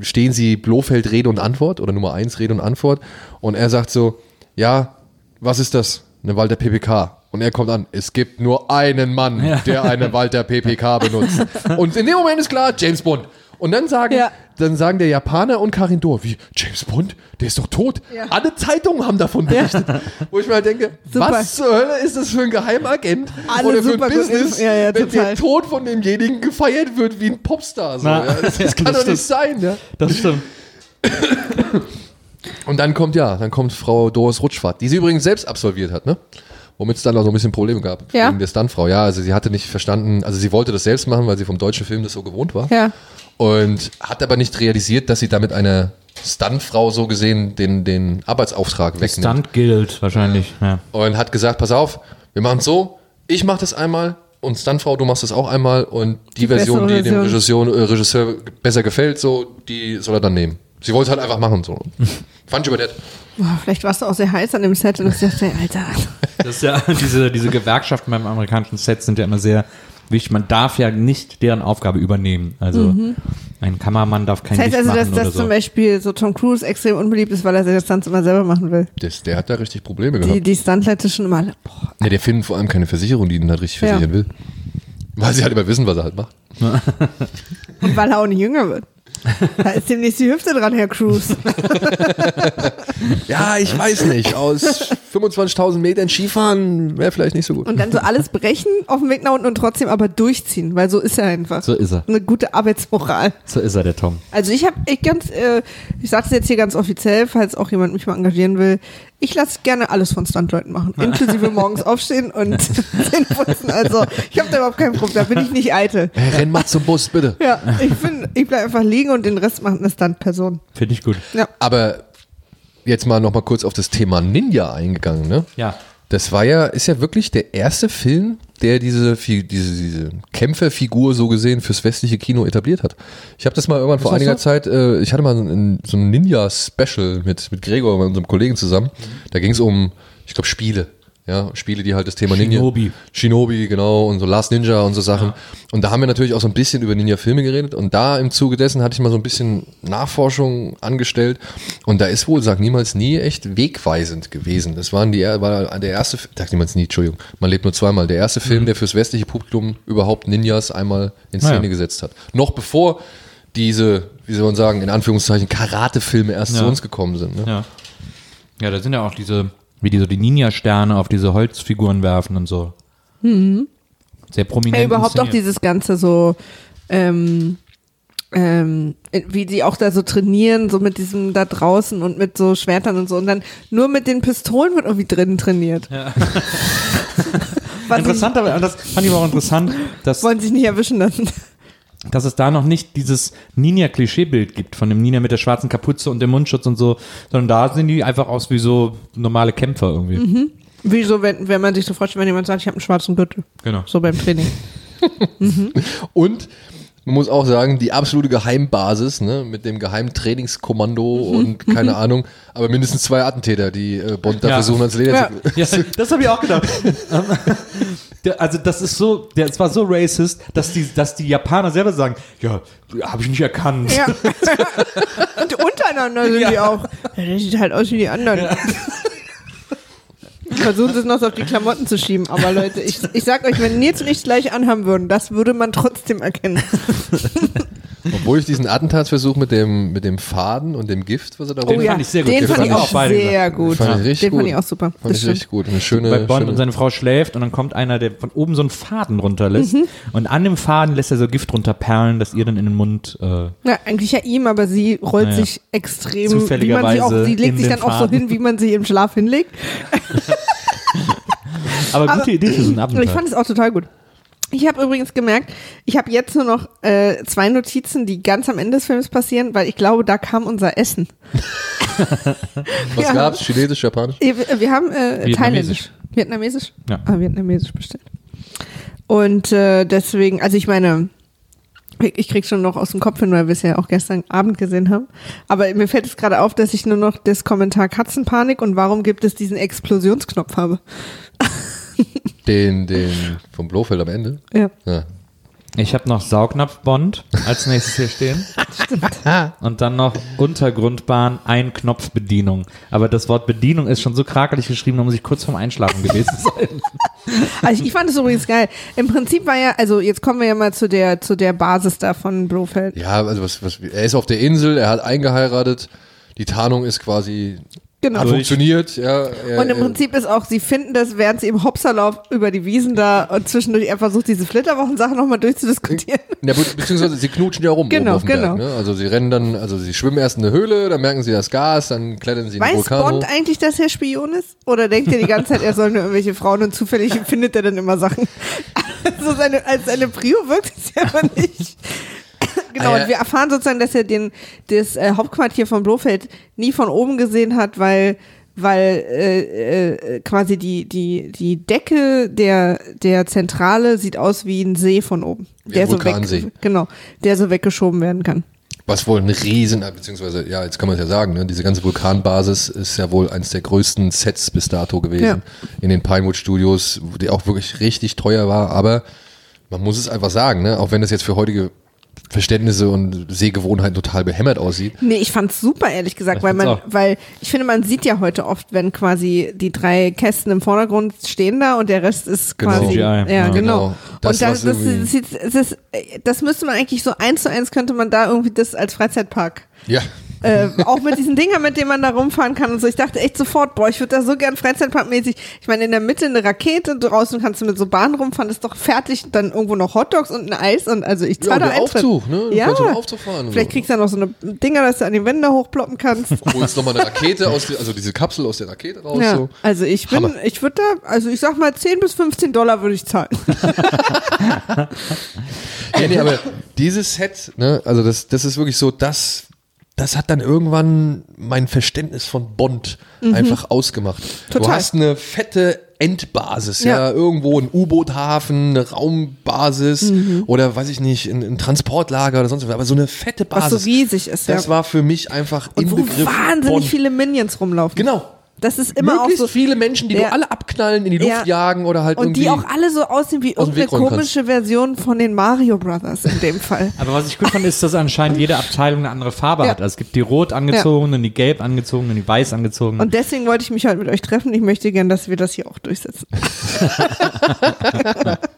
stehen sie Blofeld Rede und Antwort oder Nummer 1 Rede und Antwort und er sagt so, ja, was ist das? Eine Walter PPK. Und er kommt an, es gibt nur einen Mann, Ja. der eine Walter PPK benutzt. Und in dem Moment ist klar, James Bond. Und dann sagen, Ja. dann sagen der Japaner und Karin Dor, wie, James Bond, der ist doch tot. Ja. Alle Zeitungen haben davon berichtet. Wo ich mal denke, Super. was zur Hölle ist das für ein Geheimagent Alle oder für super ein Business, ja, ja, wenn der Tod von demjenigen gefeiert wird wie ein Popstar. So, Na, ja. Das, das ja, kann das doch nicht sein. Ja. Das stimmt. Und dann kommt, ja, dann kommt Frau Doris Rutschfahrt, die sie übrigens selbst absolviert hat, ne? Womit es dann auch so ein bisschen Probleme gab. Ja. Wegen der Stuntfrau. Ja, also sie hatte nicht verstanden, also sie wollte das selbst machen, weil sie vom deutschen Film das so gewohnt war. Ja. Und hat aber nicht realisiert, dass sie damit einer Stuntfrau so gesehen den, den Arbeitsauftrag wegnimmt. Stunt gilt wahrscheinlich. Ja. Und hat gesagt, pass auf, wir machen es so, ich mache das einmal und Stuntfrau, du machst das auch einmal und die, Version, die dem Regisseur, äh, Regisseur besser gefällt, so, die soll er dann nehmen. Sie wollte es halt einfach machen, so. Fand ich nett. Boah, vielleicht warst du auch sehr heiß an dem Set und ich dachte, Alter. Das ist ja, diese, diese Gewerkschaften beim amerikanischen Set sind ja immer sehr wichtig. Man darf ja nicht deren Aufgabe übernehmen. Also ein Kameramann darf kein Mhm. Das heißt Licht also, dass, machen oder dass so. zum Beispiel so Tom Cruise extrem unbeliebt ist, weil er seine Stunts immer selber machen will. Das, der hat da richtig Probleme Die, gehabt. die Stuntleute schon immer alle, boah, Ja, der findet vor allem keine Versicherung, die ihn halt richtig Ja. versichern will. Weil sie halt immer wissen, was er halt macht. Und weil er auch nicht jünger wird. Da ist demnächst die Hüfte dran, Herr Cruise. Ja, ich weiß nicht. Aus 25.000 Metern Skifahren wäre vielleicht nicht so gut. Und dann so alles brechen auf dem Weg nach unten und trotzdem aber durchziehen, weil so ist er einfach. So ist er. Eine gute Arbeitsmoral. So ist er, der Tom. Also ich habe ich ganz, äh, ich sage es jetzt hier ganz offiziell, falls auch jemand mich mal engagieren will. Ich lasse gerne alles von Stuntleuten machen, inklusive morgens aufstehen und Zähne putzen. Also ich habe da überhaupt kein Problem, da bin ich nicht eitel. Hey, renn mal zum Bus, bitte. Ja, ich bin, ich bleib einfach liegen und den Rest macht eine Stuntperson. Finde ich gut. Ja. Aber jetzt mal noch mal kurz auf das Thema Ninja eingegangen, ne? Ja. Das war ja, ist ja wirklich der erste Film, der diese, diese, diese Kämpferfigur so gesehen fürs westliche Kino etabliert hat. Ich habe das mal irgendwann vor das einiger so? Zeit, äh, ich hatte mal so ein, so ein Ninja-Special mit, mit Gregor, unserem Kollegen zusammen. Da ging es um, ich glaube, Spiele. Ja, Spiele, die halt das Thema Ninja. Shinobi. Shinobi, genau, und so Last Ninja und so Sachen. Und da haben wir natürlich auch so ein bisschen über Ninja-Filme geredet. Und da im Zuge dessen hatte ich mal so ein bisschen Nachforschung angestellt. Und da ist wohl, sag niemals nie, echt wegweisend gewesen. Das waren die, war der erste, sag niemals nie, Entschuldigung, man lebt nur zweimal. Der erste Film, der fürs westliche Publikum überhaupt Ninjas einmal in Szene ja. gesetzt hat. Noch bevor diese, wie soll man sagen, in Anführungszeichen Karate-Filme erst zu Ja. uns gekommen sind. Ne? Ja. Ja, da sind ja auch diese, wie die so die Ninja-Sterne auf diese Holzfiguren werfen und so. Sehr prominent. Ja, überhaupt auch dieses Ganze so, ähm, ähm, wie die auch da so trainieren, so mit diesem da draußen und mit so Schwertern und so. Und dann nur mit den Pistolen wird irgendwie drinnen trainiert. Was Interessant, aber das fand ich aber auch interessant, dass, Sie wollen sich nicht erwischen lassen. Dass es da noch nicht dieses Ninja-Klischeebild gibt von dem Ninja mit der schwarzen Kapuze und dem Mundschutz und so, sondern da sehen die einfach aus wie so normale Kämpfer irgendwie. Mhm. Wie so, wenn, wenn man sich so vorstellt, wenn jemand sagt, ich habe einen schwarzen Gürtel. Genau. So beim Training. Und man muss auch sagen, die absolute Geheimbasis, ne, mit dem geheimen Trainingskommando Mhm. und keine Ahnung, aber mindestens zwei Attentäter, die äh, Bond da Ja. versuchen ans Leder Ja. zu. Ja, das habe ich auch gedacht. Also das ist so, der, es war so racist, dass die, dass die Japaner selber sagen, ja, habe ich nicht erkannt. Ja. und untereinander sind die Ja. auch. Ja, der sieht halt aus wie die anderen. Versuchen sie es noch so auf die Klamotten zu schieben. Aber Leute, ich, ich sag euch, wenn Nils und ich gleich anhaben würden, das würde man trotzdem erkennen. Obwohl ich diesen Attentatsversuch mit dem, mit dem Faden und dem Gift, was er da Den rum- fand ich sehr gut. Den Den fand fand ich ich auch auch beide sehr gut. Fand ich richtig Den fand gut. ich auch super. Fand Das ich stimmt. richtig gut. Eine schöne, Bei Bond schöne und seine Frau schläft und dann kommt einer, der von oben so einen Faden runterlässt Mhm. und an dem Faden lässt er so Gift runterperlen, dass ihr dann in den Mund äh, Ja, eigentlich ja ihm, aber sie rollt Naja. sich extrem, wie man sie Zufälligerweise auch, sie in legt sich den dann auch so Faden. hin, wie man sie im Schlaf hinlegt. Aber gute Idee für so einen Und ich fand es auch total gut. Ich habe übrigens gemerkt, ich habe jetzt nur noch äh, zwei Notizen, die ganz am Ende des Films passieren, weil ich glaube, da kam unser Essen. Was Ja. gab's? Chinesisch, Japanisch? Wir, wir haben äh, thailändisch. Vietnamesisch? Ja. Ah, vietnamesisch bestellt. Und äh, deswegen, also ich meine, ich ich krieg schon noch aus dem Kopf hin, weil wir es ja auch gestern Abend gesehen haben. Aber mir fällt es gerade auf, dass ich nur noch das Kommentar Katzenpanik und warum gibt es diesen Explosionsknopf habe. Den, den vom Blofeld am Ende? Ja. Ja. Ich habe noch Saugnapfbond als nächstes hier stehen. Und dann noch Untergrundbahn, Ein-Knopf-Bedienung. Aber das Wort Bedienung ist schon so krakelig geschrieben, da muss ich kurz vorm Einschlafen gewesen sein. Also ich fand es übrigens geil. Im Prinzip war ja, also jetzt kommen wir ja mal zu der, zu der Basis da von Blofeld. Ja, also was, was, er ist auf der Insel, er hat eingeheiratet, die Tarnung ist quasi, Genau. hat funktioniert, ja. Er, Und im er- Prinzip ist auch, sie finden das, während sie im Hopserlauf über die Wiesen da und zwischendurch er versucht, diese Flitterwochen-Sachen nochmal durchzudiskutieren. Ja, be- beziehungsweise sie knutschen ja rum Genau, genau. Berg. Ne? Also sie rennen dann, also sie schwimmen erst in eine Höhle, dann merken sie das Gas, dann klettern sie in den Weiß Vulkan Bond hoch. eigentlich, dass er Spion ist? Oder denkt er die ganze Zeit, er soll nur irgendwelche Frauen und zufällig findet er dann immer Sachen? Also seine, als seine Prio wirkt es ja aber nicht. Genau, Ah, ja. und wir erfahren sozusagen, dass er den, das äh, Hauptquartier von Blofeld nie von oben gesehen hat, weil weil äh, äh, quasi die, die, die Decke der, der Zentrale sieht aus wie ein See von oben. Wie Der so weg, genau, der so weggeschoben werden kann. Was wohl ein Riesen, beziehungsweise, ja, jetzt kann man es ja sagen, ne? diese ganze Vulkanbasis ist ja wohl eines der größten Sets bis dato gewesen Ja. in den Pinewood Studios, die auch wirklich richtig teuer war, aber man muss es einfach sagen, ne? auch wenn das jetzt für heutige Verständnisse und Sehgewohnheiten total behämmert aussieht. Nee, ich fand's super, ehrlich gesagt, Ich weil man, auch. weil ich finde, man sieht ja heute oft, wenn quasi die drei Kästen im Vordergrund stehen da und der Rest ist Genau. quasi. CGI, Ja, ja. genau. Genau. Das, und das, das, das, das, das müsste man eigentlich so eins zu eins könnte man da irgendwie das als Freizeitpark Ja, Äh, auch mit diesen Dingern, mit denen man da rumfahren kann und so. Ich dachte echt sofort, boah, ich würde da so gern Freizeitparkmäßig. Ich meine, in der Mitte eine Rakete, draußen kannst du mit so Bahn rumfahren, ist doch fertig. Dann irgendwo noch Hotdogs und ein Eis und also ich Ja, zahle und da Eintritt. Aufzug, ne? Du Ja. kannst Aufzug fahren Vielleicht so. kriegst du dann noch so eine Dinger, dass du an die Wände hochploppen kannst. Holst nochmal eine Rakete aus, der, also diese Kapsel aus der Rakete raus. ja. So. Also ich bin, Hammer. ich würde da, also ich sag mal 10 bis 15 Dollar würde ich zahlen. Ja, nee, aber dieses Set, ne, also das, das ist wirklich so, das, das hat dann irgendwann mein Verständnis von Bond einfach ausgemacht. Du Mhm. Total. hast eine fette Endbasis, ja, Ja. irgendwo ein U-Boot-Hafen, eine Raumbasis oder weiß ich nicht, ein, ein Transportlager oder sonst was, aber so eine fette Was Basis. so riesig ist, das ja. war für mich einfach Und im wo Begriff wahnsinnig Bond. viele Minions rumlaufen. Genau. Das ist immer Möglichst auch so. viele Menschen, die Ja. du alle abknallen, in die Luft Ja. jagen oder halt Und irgendwie. die auch alle so aussehen wie irgendeine komische Version von den Mario Brothers in dem Fall. Aber was ich gut fand, ist, dass anscheinend jede Abteilung eine andere Farbe Ja. hat. Also es gibt die rot angezogenen, die gelb angezogenen, die weiß angezogenen. Und deswegen wollte ich mich heute mit euch treffen. Ich möchte gern, dass wir das hier auch durchsetzen.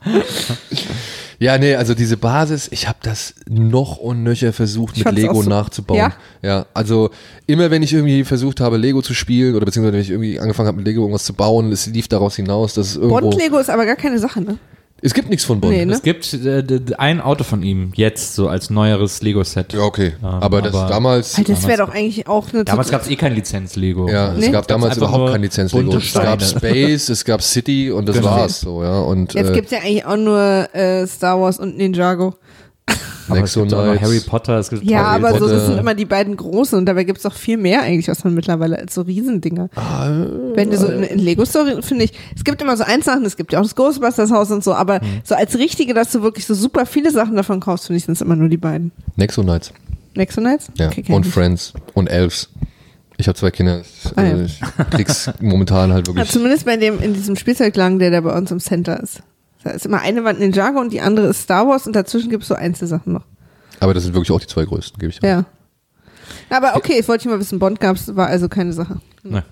Ja, nee, also diese Basis, ich habe das noch und nöcher versucht Ich mit Lego so- nachzubauen. Ja? ja, also immer wenn ich irgendwie versucht habe, Lego zu spielen oder beziehungsweise wenn ich irgendwie angefangen habe, mit Lego irgendwas zu bauen, es lief daraus hinaus, dass es irgendwo. Bond-Lego ist aber gar keine Sache, ne? Es gibt nichts von Bond. Nee, ne? es gibt äh, ein Auto von ihm jetzt so als neueres Lego-Set. Ja, okay. Ähm, aber das aber- damals. Alter, das wäre doch eigentlich auch eine Damals gab es eh kein Lizenz-Lego. ja, es Nee. gab damals überhaupt kein Lizenz-Lego. Es gab. Space, es gab City und das Genau. war's so, ja. Und Jetzt äh, gibt's ja eigentlich auch nur äh, Star Wars und Ninjago. Aber es gibt auch noch Nexo Harry Knights. Potter. Es gibt Ja, aber so, Potter. das sind immer die beiden großen und dabei gibt's doch viel mehr eigentlich, was man mittlerweile als so Riesendinger. Ah, Wenn du so in, in Lego-Story, finde ich, es gibt immer so Einzelsachen, es gibt ja auch das Ghostbusters-Haus und so, aber Mhm. so als richtige, dass du wirklich so super viele Sachen davon kaufst, finde ich, sind es immer nur die beiden. Nexo Knights. Nexo Knights? Ja. Okay, und ich. Friends und Elves. Ich habe zwei Kinder. Ah, ja. äh, Ich krieg's momentan halt Ja, wirklich. zumindest bei dem, in diesem Spielzeugladen, der da bei uns im Center ist. Da ist immer eine Wand Ninjago und die andere ist Star Wars und dazwischen gibt's so Einzelsachen noch. Aber das sind wirklich auch die zwei größten, gebe ich dir. Ja. Aber okay, jetzt wollte ich mal wissen, Bond gab's, war also keine Sache. Ne.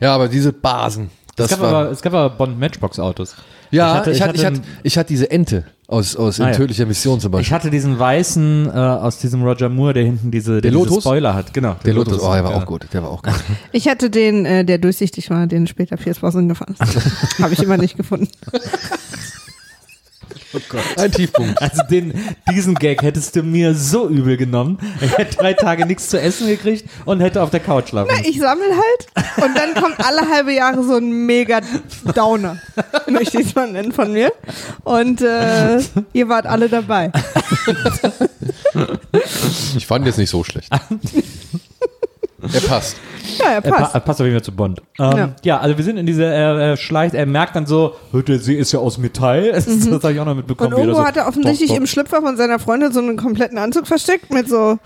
Ja, aber diese Basen, das Es gab, war. aber, es gab aber Bond-Matchbox-Autos. ja, ich hatte- ich ich hatte, ich hatte ich hatte diese Ente aus, aus Ah, in tödlicher Mission zum Ich Beispiel. hatte diesen weißen äh, aus diesem Roger Moore, der hinten diese, der Der diese Lotus? Spoiler hat. Genau. Der Lotus, oh, der war ja. auch gut. Der war auch gut. Ich hatte den, äh, der durchsichtig war, den später Pierce Brosnan gefahren ist. Habe ich immer nicht gefunden. Ein Tiefpunkt. Also den, diesen Gag hättest du mir so übel genommen. Ich hätte drei Tage nichts zu essen gekriegt und hätte auf der Couch schlafen. müssen. Ich sammle halt und dann kommt alle halbe Jahre so ein mega Downer, möchte ich es mal nennen von mir. Und äh, ihr wart alle dabei. Ich fand jetzt nicht so schlecht. er passt. Ja, er Er passt. pa passt auf jeden Fall zu Bond. Ähm, ja. Ja. also wir sind in dieser, er, er schleicht, er merkt dann so, "Hö, der See ist ja aus Metall. Das, das habe ich auch noch mitbekommen. Mhm. Und wie er irgendwo so, hat er offensichtlich doch, doch. im Schlüpfer von seiner Freundin so einen kompletten Anzug versteckt mit so,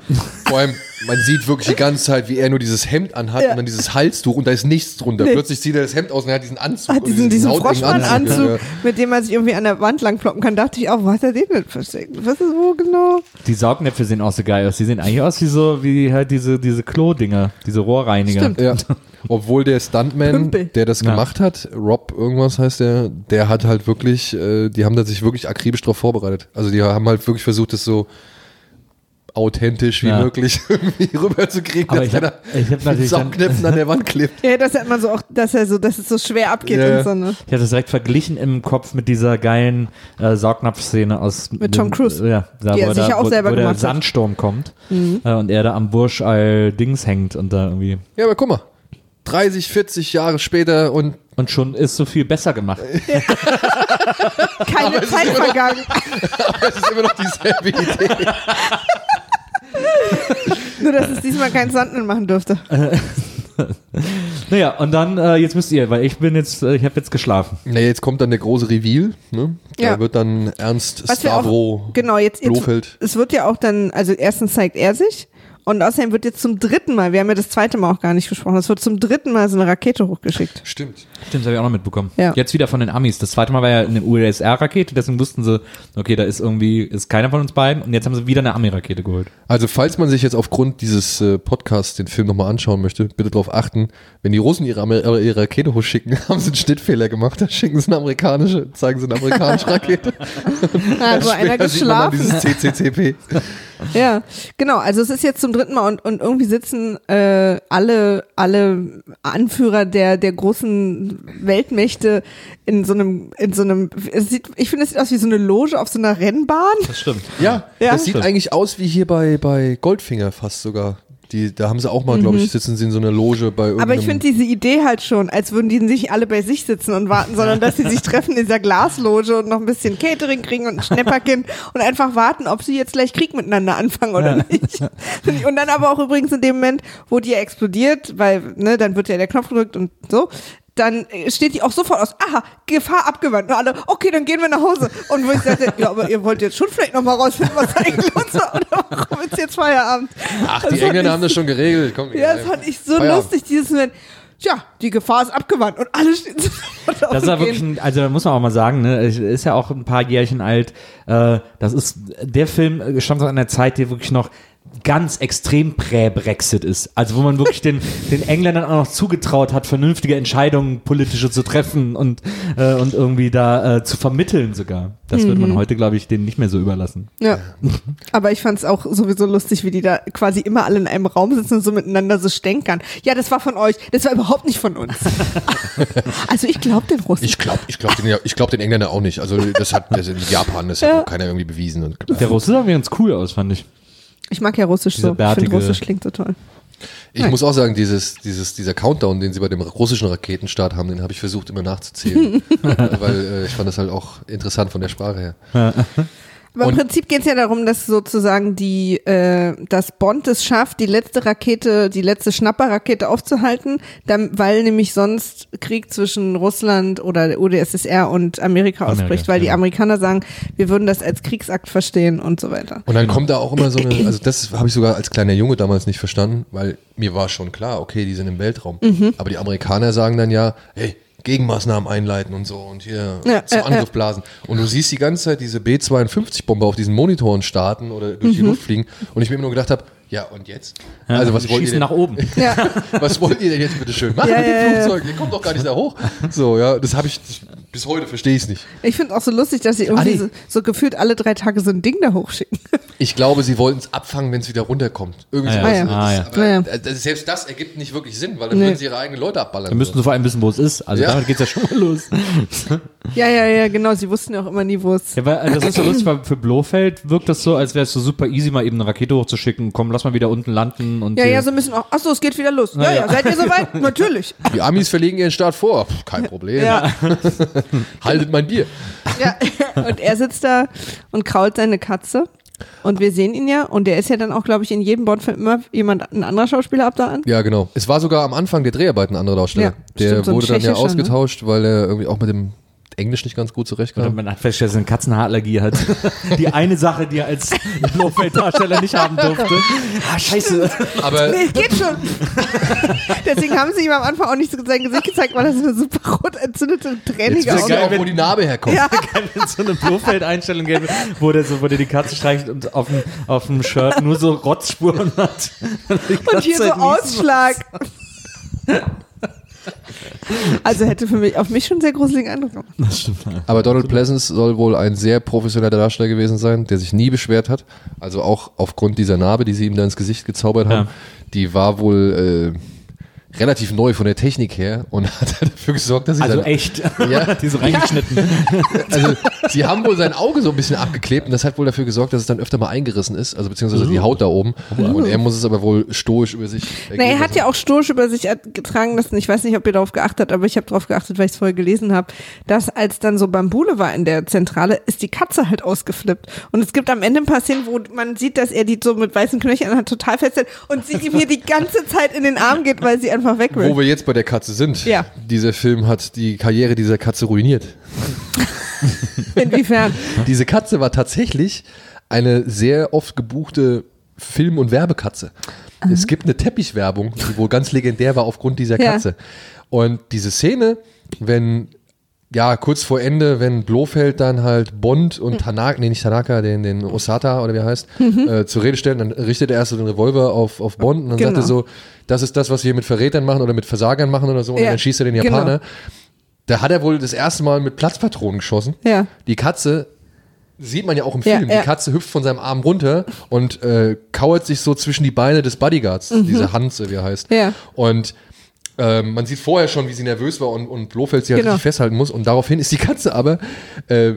Vor allem, man sieht wirklich die ganze Zeit, wie er nur dieses Hemd anhat Ja. und dann dieses Halstuch und da ist nichts drunter. Nee. Plötzlich zieht er das Hemd aus und er hat diesen Anzug. hat diesen, diesen hautengen Froschmann-Anzug, Ja, mit dem man sich irgendwie an der Wand lang ploppen kann. Dachte ich auch, wo hat er den denn versteckt? Was ist wo genau? Die Saugnäpfe sehen auch so geil aus. Die sehen eigentlich aus wie so, wie halt diese, diese Klo-Dinger, diese Rohrreiniger. Stimmt. Ja. Obwohl der Stuntman, Pümpel. der das Ja. gemacht hat, Rob irgendwas heißt der, der hat halt wirklich, äh, die haben da sich wirklich akribisch drauf vorbereitet. Also die haben halt wirklich versucht, das so authentisch wie Ja. möglich irgendwie rüberzukriegen, dass ich er hab- da ich hab natürlich Saugnäpfen an der Wand klebt. Ja, dass er immer so auch, dass er so, dass es so schwer abgeht Ja. und so, ne? Ich hatte es direkt verglichen im Kopf mit dieser geilen äh, Saugnapf-Szene aus Mit Tom Cruise. Ja, da, Die er wo, sicher da, auch wo, selber wo der gemacht hat. Sandsturm kommt Mhm. äh, und er da am Bursch all Dings hängt und da irgendwie Ja, aber guck mal. 30, 40 Jahre später und und schon ist so viel besser gemacht. Keine Zeit vergangen. es ist immer noch dieselbe Idee. Nur, dass es diesmal keinen Sandmann machen durfte. Naja, und dann äh, jetzt müsst ihr, weil ich bin jetzt, äh, ich habe jetzt geschlafen. Na, jetzt kommt dann der große Reveal. Ne? Da Ja. wird dann Ernst Was wir auch- Stavro Genau, jetzt, jetzt Blofeld. es wird ja auch dann, also erstens zeigt er sich und außerdem wird jetzt zum dritten Mal, wir haben ja das zweite Mal auch gar nicht gesprochen, es wird zum dritten Mal so eine Rakete hochgeschickt. Stimmt. Stimmt, das habe ich auch noch mitbekommen. Ja. Jetzt wieder von den Amis. Das zweite Mal war ja eine USR-Rakete, deswegen wussten sie, okay, da ist irgendwie, ist keiner von uns beiden und jetzt haben sie wieder eine Ami-Rakete geholt. Also falls man sich jetzt aufgrund dieses äh, Podcasts den Film nochmal anschauen möchte, bitte darauf achten, wenn die Russen ihre, Amer äh, ihre Rakete hochschicken, haben sie einen Schnittfehler gemacht, da schicken sie eine amerikanische, zeigen sie eine amerikanische Rakete. Also einer Später sieht man dann geschlafen. dieses CCCP. Ja, genau. Also es ist jetzt zum dritten Mal und, und irgendwie sitzen äh, alle alle Anführer der der großen Weltmächte in so einem in so einem. Es sieht, ich finde, es sieht aus wie so eine Loge auf so einer Rennbahn. Das stimmt. Ja, Ja. das sieht Stimmt. eigentlich aus wie hier bei, bei Goldfinger fast sogar. Die, da haben sie auch mal, glaube ich, sitzen sie in so einer Loge bei irgendeinem... Mhm. Aber ich finde diese Idee halt schon, als würden die nicht alle bei sich sitzen und warten, sondern dass sie sich treffen in dieser Glasloge und noch ein bisschen Catering kriegen und ein Schnäpperkind und einfach warten, ob sie jetzt gleich Krieg miteinander anfangen oder nicht. Und dann aber auch übrigens in dem Moment, wo die explodiert, weil, ne, dann wird ja der Knopf gedrückt und so. Dann steht die auch sofort aus, aha, Gefahr abgewandt. Und alle, okay, dann gehen wir nach Hause. Und wo ich sagte, ja, aber ihr wollt jetzt schon vielleicht nochmal rausfinden, was eigentlich los war, oder warum ist jetzt Feierabend? Ach, Das die fand Engländer haben das schon geregelt. Komm, ja, das fand ich so Feierabend. lustig, dieses Moment. Tja, die Gefahr ist abgewandt und alle stehen sofort auf Das ist ja wirklich, ein, also da muss man auch mal sagen, ne, es ist ja auch ein paar Jährchen alt. Äh, das ist, der Film äh, stammt aus einer Zeit, die wirklich noch ganz extrem prä-Brexit ist. Also wo man wirklich den, den Engländern auch noch zugetraut hat, vernünftige Entscheidungen politische zu treffen und, äh, und irgendwie da äh, zu vermitteln sogar. Das wird man heute, glaube ich, denen nicht mehr so überlassen. Ja. Aber ich fand es auch sowieso lustig, wie die da quasi immer alle in einem Raum sitzen und so miteinander so stänkern. Ja, das war von euch, das war überhaupt nicht von uns. also ich glaube den Russen. Ich glaube ich glaub den, ich glaub den Engländern auch nicht. Also das hat das in Japan, das hat auch keiner irgendwie bewiesen. Und Der Russe sah mir ganz cool aus, fand ich. Ich mag ja Russisch Dieser so. Ich bärtige- finde Russisch klingt so toll. ich muss auch sagen, dieses, dieses, dieser Countdown, den sie bei dem russischen Raketenstart haben, den habe ich versucht immer nachzuzählen. weil äh, ich fand das halt auch interessant von der Sprache her. Aber im Prinzip geht es ja darum, dass sozusagen die, äh, dass Bond es schafft, die letzte Rakete, die letzte Schnapperrakete aufzuhalten, dann, weil nämlich sonst Krieg zwischen Russland oder der UdSSR und Amerika, Amerika, ausbricht, weil die ja. Amerikaner sagen, wir würden das als Kriegsakt verstehen und so weiter. Und dann kommt da auch immer so eine, also das habe ich sogar als kleiner Junge damals nicht verstanden, weil mir war schon klar, okay, die sind im Weltraum. Mhm. Aber die Amerikaner sagen dann ja, hey, Gegenmaßnahmen einleiten und so und hier Ja, zum äh, Angriff blasen. Und du siehst die ganze Zeit diese B-52-Bombe auf diesen Monitoren starten oder durch Mhm. die Luft fliegen und ich mir immer nur gedacht habe, ja und jetzt? also was wollt, ihr Schießen denn, nach oben. Ja, was wollt ihr denn jetzt bitte schön machen Ja, mit dem ja, ja. Flugzeug? Ihr kommt doch gar nicht da hoch. So, ja, das habe ich, bis heute verstehe ich es nicht. ich finde auch so lustig, dass sie irgendwie Ah, nee. so, so gefühlt alle drei Tage so ein Ding da hochschicken. Ich glaube, sie wollten es abfangen, wenn es wieder runterkommt. Irgendwie Ah, ja. Das- Ah, ja. Aber Ja, ja. äh, das, selbst das ergibt nicht wirklich Sinn, weil dann Nee. würden sie ihre eigenen Leute abballern. Dann müssten sie vor allem wissen, wo es ist. Also Ja. damit geht's ja schon mal los. ja, ja, ja, genau, sie wussten ja auch immer nie, wo es. Ja, weil äh, das ist so lustig, weil für Blofeld wirkt das so, als wäre es so super easy, mal eben eine Rakete hochzuschicken. Komm, lass mal wieder unten landen und Ja, ja, so ein bisschen auch, ach so, es geht wieder los. Ja, Na ja, ja. seid ihr soweit? Natürlich. Die Amis verlegen ihren Start vor. Pff, kein Problem. Ja. Haltet mein Bier. Ja, und er sitzt da und krault seine Katze. Und wir sehen ihn ja. Und der ist ja dann auch, glaube ich, in jedem Bond-Film immer jemand, ein anderer Schauspieler ab da an. Ja, genau. Es war sogar am Anfang der Dreharbeiten ein anderer Darsteller. Ja, der stimmt, so wurde dann ja ne? ausgetauscht, weil er irgendwie auch mit dem Englisch nicht ganz gut Oder zurechtkam. man hat festgestellt, dass er eine Katzenhaarallergie hat. Die eine Sache, die er als Blofeld-Darsteller nicht haben durfte. Ah, scheiße. Aber Nee, geht schon. Deswegen haben sie ihm am Anfang auch nicht so sein Gesicht gezeigt, weil so eine super rot entzündete, tränige wir geil, auch, wo die Narbe herkommt. Ja, Wenn es so eine Blofeld-Einstellung gäbe, wo der, so, wo der die Katze streicht und auf dem, auf dem Shirt nur so Rotzspuren hat. und hier so Ausschlag. Also hätte für mich, auf mich schon einen sehr gruseligen Eindruck gemacht. Das stimmt. Aber Donald Pleasance soll wohl ein sehr professioneller Darsteller gewesen sein, der sich nie beschwert hat. Also auch aufgrund dieser Narbe, die sie ihm da ins Gesicht gezaubert haben. Ja. Die war wohl äh, relativ neu von der Technik her und hat dafür gesorgt, dass sie Also dann, echt. Ja. Die so reingeschnitten. also sie haben wohl sein Auge so ein bisschen abgeklebt und das hat wohl dafür gesorgt, dass es dann öfter mal eingerissen ist, also beziehungsweise die Haut da oben. Und er muss es aber wohl stoisch über sich Na, er hat ja auch Stoisch über sich getragen lassen. Ich weiß nicht, ob ihr darauf geachtet habt, aber ich habe darauf geachtet, weil ich es vorher gelesen habe, dass als dann so Bambule war in der Zentrale, ist die Katze halt ausgeflippt. Und es gibt am Ende ein paar Szenen, wo man sieht, dass er die so mit weißen Knöcheln hat, total festhält und sie ihm hier die ganze Zeit in den Arm geht, weil sie einfach weg will. Wo wir jetzt bei der Katze sind. Ja. Dieser Film hat die Karriere dieser Katze ruiniert. Inwiefern? Diese Katze war tatsächlich eine sehr oft gebuchte Film- und Werbekatze. Es gibt eine Teppichwerbung, die wohl ganz legendär war aufgrund dieser Ja. Katze. Und diese Szene, wenn, ja, kurz vor Ende, wenn Blofeld dann halt Bond und Tanaka, nee, nicht Tanaka, den, den Osata oder wie er heißt, äh, zur Rede stellen, dann richtet er erst so den Revolver auf, auf Bond und dann sagt Genau. er so, das ist das, was wir mit Verrätern machen oder mit Versagern machen oder so, und Ja, dann schießt er den genau. Japaner. Da hat er wohl das erste Mal mit Platzpatronen geschossen. Ja. Die Katze sieht man ja auch im Ja, Film. ja. Die Katze hüpft von seinem Arm runter und äh, kauert sich so zwischen die Beine des Bodyguards, diese Hanze, wie er heißt. Mhm. Ja. Und ähm, man sieht vorher schon, wie sie nervös war und, und Blofeld sie halt Genau. festhalten muss. Und daraufhin ist die Katze aber äh,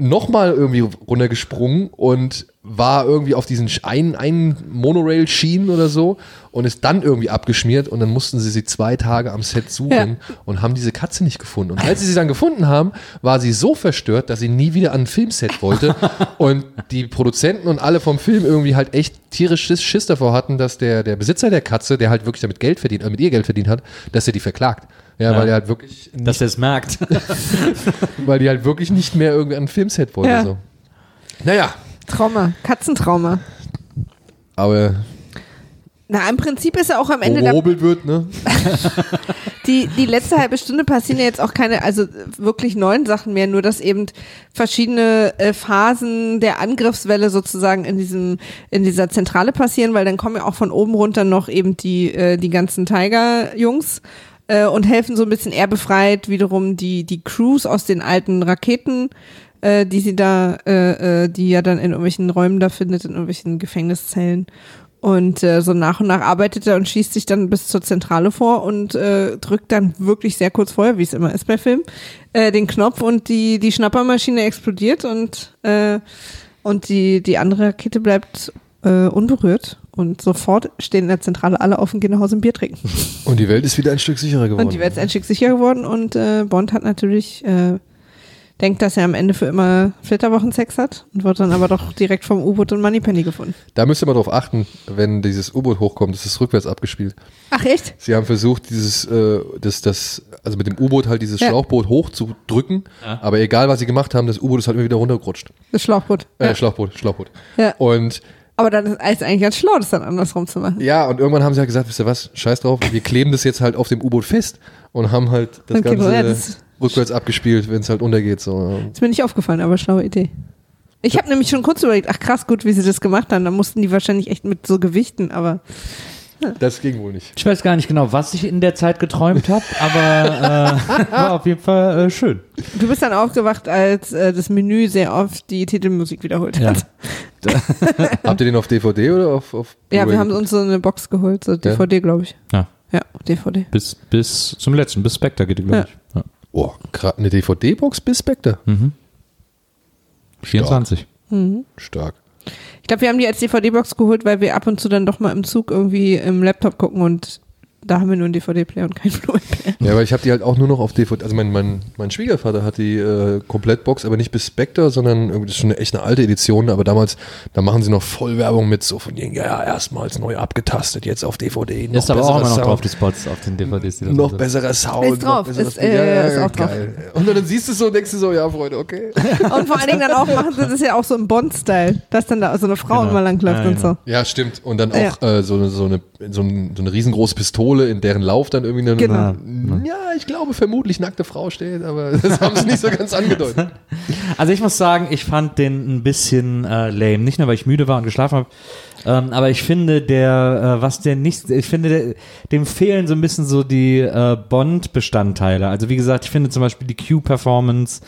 nochmal irgendwie runtergesprungen und war irgendwie auf diesen einen, einen Monorail-Schienen oder so und ist dann irgendwie abgeschmiert und dann mussten sie sie zwei Tage am Set suchen Ja. und haben diese Katze nicht gefunden. Und als sie sie dann gefunden haben, war sie so verstört, dass sie nie wieder an ein Filmset wollte und die Produzenten und alle vom Film irgendwie halt echt tierisch Schiss, Schiss davor hatten, dass der, der Besitzer der Katze, der halt wirklich damit Geld verdient, äh, mit ihr Geld verdient hat, dass er die verklagt. Ja, weil er halt wirklich, Dass er es merkt. weil die halt wirklich nicht mehr irgendwie an Filmset wollte. Ja. So. Naja, Trauma, Katzentrauma. aber Na, im Prinzip ist ja auch am Ende gehobelt wird, ne? die, die letzte halbe Stunde passieren ja jetzt auch keine, also wirklich neuen Sachen mehr, nur dass eben verschiedene äh, Phasen der Angriffswelle sozusagen in diesem, in dieser Zentrale passieren, weil dann kommen ja auch von oben runter noch eben die, äh, die ganzen Tiger-Jungs äh, und helfen so ein bisschen eher befreit wiederum die, die Crews aus den alten Raketen, äh, die sie da, äh, äh, die ja dann in irgendwelchen Räumen da findet, in irgendwelchen Gefängniszellen. Und äh, so nach und nach arbeitet er und schießt sich dann bis zur Zentrale vor und äh, drückt dann wirklich sehr kurz vorher, wie es immer ist bei Film, äh, den Knopf und die, die Schnappermaschine explodiert und, äh, und die, die andere Rakete bleibt äh, unberührt. Und sofort stehen in der Zentrale alle auf und gehen nach Hause ein Bier trinken. Und die Welt ist wieder ein Stück sicherer geworden. Und die Welt ist ein Stück sicher geworden und äh, Bond hat natürlich äh, denkt, dass er am Ende für immer Flitterwochensex hat und wird dann aber doch direkt vom U-Boot und Moneypenny gefunden. Da müsst ihr mal drauf achten, wenn dieses U-Boot hochkommt, das ist rückwärts abgespielt. Ach echt? Sie haben versucht, dieses, äh, das, das, also mit dem U-Boot halt dieses Ja. Schlauchboot hochzudrücken, aber egal was sie gemacht haben, das U-Boot ist halt immer wieder runtergerutscht. Das Schlauchboot. Äh, Ja. Schlauchboot, Schlauchboot. Ja. Und Aber dann ist es eigentlich ganz schlau, das dann andersrum zu machen. ja, und irgendwann haben sie halt gesagt, wisst ihr was, scheiß drauf, wir kleben das jetzt halt auf dem U-Boot fest und haben halt das Okay, Ganze das- rückwärts abgespielt, wenn es halt untergeht. So. Ist mir nicht aufgefallen, aber schlaue Idee. Ich habe nämlich schon kurz überlegt, ach krass, gut, wie sie das gemacht haben. Da mussten die wahrscheinlich echt mit so Gewichten, aber Das ging wohl nicht. Ich weiß gar nicht genau, was ich in der Zeit geträumt habe, aber äh, war auf jeden Fall äh, schön. du bist dann aufgewacht, als äh, das Menü sehr oft die Titelmusik wiederholt Ja. hat. Habt ihr den auf DVD oder auf, auf Ja, wir haben uns so eine Box geholt, so DVD, glaube ich. Ja. Ja, DVD. Bis, bis zum letzten, bis Spectre geht, glaube Ja. ich. Ja. Oh, gra- eine DVD-Box bis Spectre. Mhm. 24. Stark. Ich glaube, wir haben die als DVD-Box geholt, weil wir ab und zu dann doch mal im Zug irgendwie im Laptop gucken und da haben wir nur einen DVD-Player und keinen Blu-ray-Player. Ja, aber ich habe die halt auch nur noch auf DVD. Also mein, mein, mein Schwiegervater hat die äh, Komplettbox, aber nicht bis Spectre, sondern irgendwie das ist schon eine echt eine alte Edition. Aber damals, da machen sie noch voll Werbung mit so von denen, ja, ja, erstmals neu abgetastet, jetzt auf DVD. Noch Ist aber auch besserer immer noch Sound, drauf, die Spots auf den DVDs. Noch sind. besserer Sound. Ist drauf, noch besseres ist, äh, ja, ja, ist auch drauf. geil. Und dann siehst du es so und denkst du so, ja, Freunde, okay. Und vor allen Dingen dann auch machen sie das ja auch so im Bond-Style, dass dann da so eine Frau Genau. immer langläuft Ja, und so. Ja, stimmt. Und dann Ja. auch äh, so, so, eine, so, ein, so eine riesengroße Pistole, in deren Lauf dann irgendwie eine, Genau. ja, ich glaube, vermutlich nackte Frau steht, aber das haben sie nicht so ganz angedeutet. Also ich muss sagen, ich fand den ein bisschen äh, lame. Nicht nur, weil ich müde war und geschlafen habe, ähm, aber ich finde, der, äh, was der nicht, ich finde, der, dem fehlen so ein bisschen so die äh, Bond-Bestandteile. Also wie gesagt, ich finde zum Beispiel die Q-Performance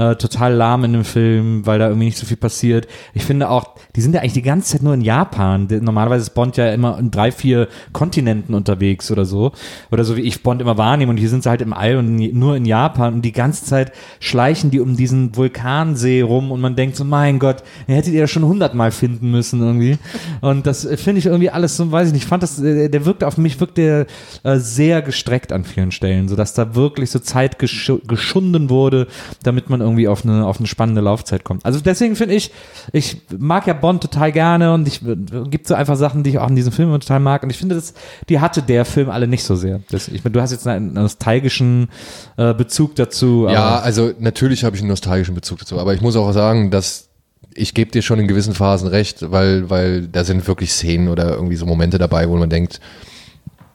äh, total lahm in dem Film, weil da irgendwie nicht so viel passiert. Ich finde auch, die sind ja eigentlich die ganze Zeit nur in Japan. Normalerweise ist Bond ja immer in drei, vier Kontinenten unterwegs oder so. Oder so wie ich Bond immer wahrnehme. Und hier sind sie halt im All und nur in Japan. Und die ganze Zeit schleichen die um diesen Vulkansee rum und man denkt so, mein Gott, hättet ihr ja schon hundertmal finden müssen irgendwie. Und das äh, finde ich irgendwie alles so, weiß ich nicht, ich fand das, äh, der wirkte auf mich, wirkte äh, sehr gestreckt an vielen Stellen, sodass da wirklich so Zeit geschu geschunden wurde, damit man irgendwie auf eine, auf eine spannende Laufzeit kommt. Also deswegen finde ich, ich mag ja Bond total gerne und ich gibt so einfach Sachen, die ich auch in diesem Film total mag und ich finde, das, die hatte der Film alle nicht so sehr. Das, ich meine, du hast jetzt einen nostalgischen äh, Bezug dazu. Ja, also natürlich habe ich einen nostalgischen Bezug dazu, aber ich muss auch sagen, dass ich gebe dir schon in gewissen Phasen recht, weil, weil da sind wirklich Szenen oder irgendwie so Momente dabei, wo man denkt,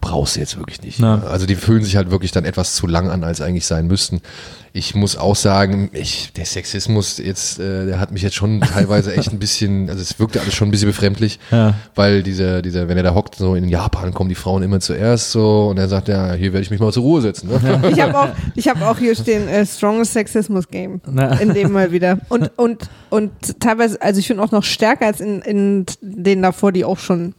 brauchst du jetzt wirklich nicht. Na. Also die fühlen sich halt wirklich dann etwas zu lang an, als eigentlich sein müssten. Ich muss auch sagen, ich, der Sexismus jetzt, äh, der hat mich jetzt schon teilweise echt ein bisschen, also es wirkte alles schon ein bisschen befremdlich, Ja. weil dieser, dieser, wenn er da hockt, so in Japan kommen die Frauen immer zuerst so und er sagt, ja, hier werde ich mich mal zur Ruhe setzen. Ne? Ich habe auch, ich hab auch hier stehen äh, Strongest Sexismus Game. Na. In dem mal wieder. Und, und, und teilweise, also ich finde auch noch stärker als in, in denen davor, die auch schon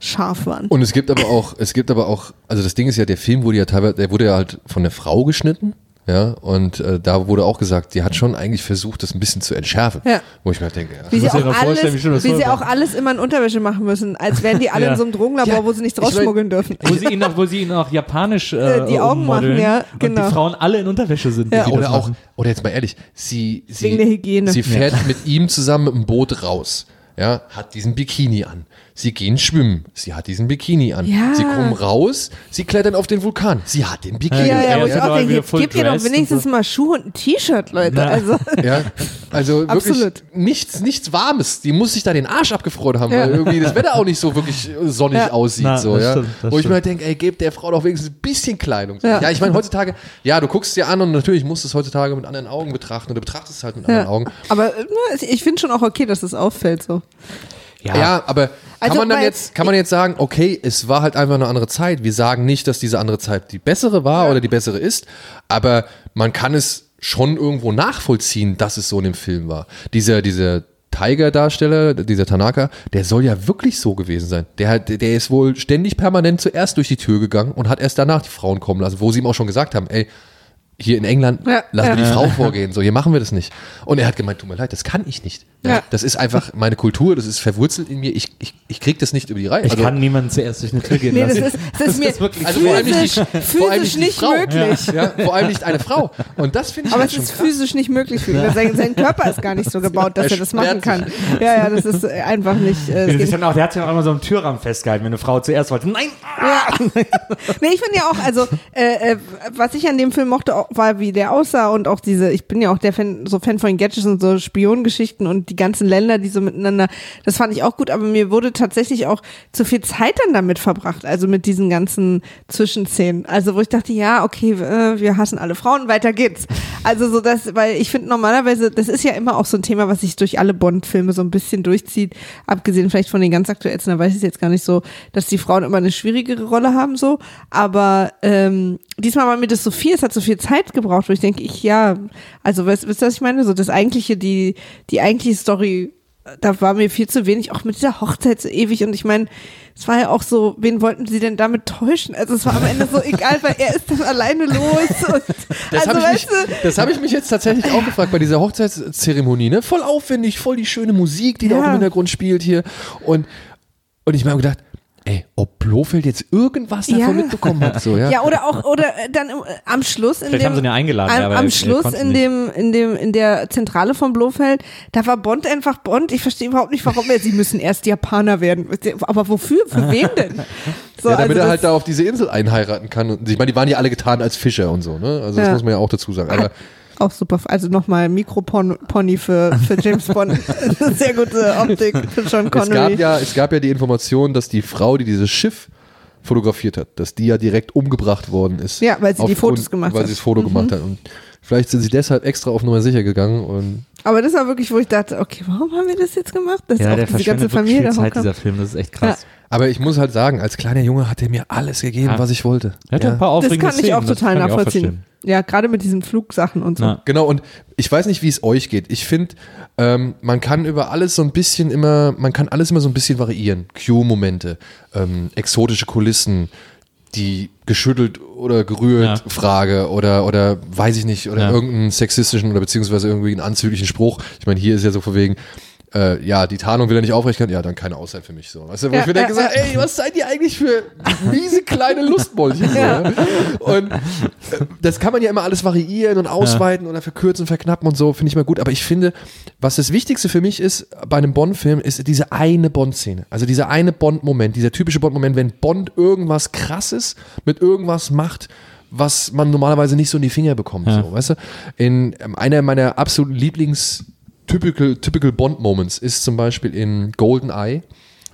scharf waren. Und es gibt aber auch, es gibt aber auch, also das Ding ist ja, der Film wurde ja teilweise, der wurde ja halt von der Frau geschnitten. Ja, und äh, da wurde auch gesagt, die hat schon eigentlich versucht, das ein bisschen zu entschärfen. Ja. Wo ich mir denke, ja. Wie sie, auch alles, wie wie sie auch alles immer in Unterwäsche machen müssen, als wären die alle Ja. in so einem Drogenlabor, Ja, wo sie nichts rausschmuggeln dürfen. Wo sie ihn noch, wo sie ihn auch japanisch äh, Äh, die Augen ummodeln machen, ja, Und genau. die Frauen alle in Unterwäsche sind. Ja. Oder auch, oder jetzt mal ehrlich, sie, sie, Wegen der Hygiene. sie fährt mit ihm zusammen mit dem Boot raus. Ja, hat diesen Bikini an. Sie gehen schwimmen. Sie hat diesen Bikini an. Ja. Sie kommen raus. Sie klettern auf den Vulkan. Sie hat den Bikini. Ja, ja, ist ich aber auch denke, wieder full gebt ihr doch wenigstens so. mal Schuhe und ein T-Shirt, Leute. Na. Also, Ja, also wirklich Absolut. nichts, nichts Warmes. Die muss sich da den Arsch abgefroren haben, Ja. weil irgendwie das Wetter auch nicht so wirklich äh, sonnig Ja. aussieht. Na, so, ja. stimmt, Wo ich mir halt denke, ey, gebt der Frau doch wenigstens ein bisschen Kleidung. Ja, Ja. ich meine, heutzutage, ja, du guckst dir an und natürlich musst du es heutzutage mit anderen Augen betrachten oder betrachtest es halt mit anderen ja. Augen. Aber äh, ich finde schon auch okay, dass das auffällt so. Ja, aber kann Also man dann jetzt, kann man jetzt sagen, okay, es war halt einfach eine andere Zeit. Wir sagen nicht, dass diese andere Zeit die bessere war oder die bessere ist, aber man kann es schon irgendwo nachvollziehen, dass es so in dem Film war. Dieser, dieser Tiger-Darsteller, dieser Tanaka, der soll ja wirklich so gewesen sein. Der, hat, der ist wohl ständig permanent zuerst durch die Tür gegangen und hat erst danach die Frauen kommen lassen, wo sie ihm auch schon gesagt haben, ey, hier in England Ja, lassen wir ja. die Frau vorgehen, so hier machen wir das nicht. Und er hat gemeint, tut mir leid, das kann ich nicht. Ja. Das ist einfach meine Kultur, das ist verwurzelt in mir. Ich, ich, ich krieg das nicht über die Reihe. Ich Also, kann niemanden zuerst durch eine Tür gehen Nee, das lassen. ist, das ist mir wirklich also vor allem nicht physisch, die, vor allem nicht, nicht Frau. möglich. Ja, vor allem nicht eine Frau. Und das finde ich Aber halt es schon ist krass. physisch nicht möglich für ihn. Sein, sein Körper ist gar nicht so gebaut, dass er das machen kann. Ja, ja, das ist einfach nicht. Äh, ist dann auch, der hat sich auch immer so am Türrahmen festgehalten, wenn eine Frau zuerst wollte. Nein! Ja. nee, ich finde ja auch, also äh, äh, was ich an dem Film mochte, auch, war wie der aussah und auch diese, ich bin ja auch der Fan, so Fan von Gadgets und so Spionengeschichten und die ganzen Länder, die so miteinander, das fand ich auch gut, aber mir wurde tatsächlich auch zu viel Zeit dann damit verbracht, also mit diesen ganzen Zwischenszenen. Also wo ich dachte, ja, okay, äh, wir hassen alle Frauen, weiter geht's. Also so das, weil ich finde normalerweise, das ist ja immer auch so ein Thema, was sich durch alle Bond-Filme so ein bisschen durchzieht, abgesehen vielleicht von den ganz aktuellsten, da weiß ich jetzt gar nicht so, dass die Frauen immer eine schwierigere Rolle haben so, aber ähm, diesmal war mir das so viel, es hat so viel Zeit gebraucht, wo ich denke, ich, ja, also ihr, was ich meine? So das eigentliche, die, die eigentliche Story, da war mir viel zu wenig, auch mit dieser Hochzeit so ewig und ich meine, es war ja auch so, wen wollten sie denn damit täuschen? Also es war am Ende so egal, weil er ist dann alleine los und Das also habe ich, weißt mich- du, das hab ich mich jetzt tatsächlich auch gefragt bei dieser Hochzeitszeremonie. Ne? Voll aufwendig, voll die schöne Musik, die da Ja. auch im Hintergrund spielt hier. Und, und ich mir hab gedacht, ey, ob Blofeld jetzt irgendwas davon Ja. mitbekommen hat. So, ja? Ja, oder auch, oder äh, dann im, äh, am Schluss in Vielleicht dem, haben sie ihn ja eingeladen, am, ja, aber am Schluss in dem, in dem, in der Zentrale von Blofeld, da war Bond einfach Bond. Ich verstehe überhaupt nicht, warum er, sie müssen erst Japaner werden. Aber wofür? Für wen denn? So, Ja, damit also er halt da auf diese Insel einheiraten kann. Und ich meine, die waren ja alle getan als Fischer und so, ne? Also das muss man ja auch dazu sagen. Aber Auch super. Also nochmal Mikropony für, für James Bond. Sehr gute Optik für es Connery. gab, ja, es gab ja die Information, dass die Frau, die dieses Schiff fotografiert hat, dass die ja direkt umgebracht worden ist. Ja, weil sie die Fotos gemacht weil hat. sie das Foto Mhm. gemacht hat. Und vielleicht sind sie deshalb extra auf Nummer sicher gegangen. Und Aber das war wirklich, wo ich dachte, okay, warum haben wir das jetzt gemacht? Dass Ja, auch der diese ganze Familie viel Zeit, dieser Film. Das ist echt krass. Aber ich muss halt sagen, als kleiner Junge hat er mir alles gegeben, Ja. was ich wollte. Er hat Ja. ein paar Das aufregende kann ich Szenen, auch das total kann ich auch nachvollziehen. verstehen. ja, gerade mit diesen Flugsachen und so. Na. Genau, und ich weiß nicht, wie es euch geht. Ich finde, ähm, man kann über alles so ein bisschen immer, man kann alles immer so ein bisschen variieren. Q-Momente, ähm, exotische Kulissen, die geschüttelt oder gerührt Ja. Frage oder, oder weiß ich nicht, oder Ja. irgendeinen sexistischen oder beziehungsweise irgendwie einen anzüglichen Spruch. Ich meine, hier ist ja so von wegen, äh, ja, die Tarnung will er nicht aufrechnen, ja, dann keine Auszeit für mich. So. Weißt du, wo Ja, ich mir denke, ja, ey, was seid ihr eigentlich für miese kleine Lustmäulchen? So, ja. Und äh, das kann man ja immer alles variieren und ausweiten oder verkürzen, verknappen und so, finde ich mal gut. Aber ich finde, was das Wichtigste für mich ist bei einem Bond-Film, ist diese eine Bond-Szene. Also dieser eine Bond-Moment, dieser typische Bond-Moment, wenn Bond irgendwas krasses mit irgendwas macht, was man normalerweise nicht so in die Finger bekommt. Ja. So, weißt du? In ähm, einer meiner absoluten Lieblings- Typical, typical Bond-Moments ist zum Beispiel in GoldenEye,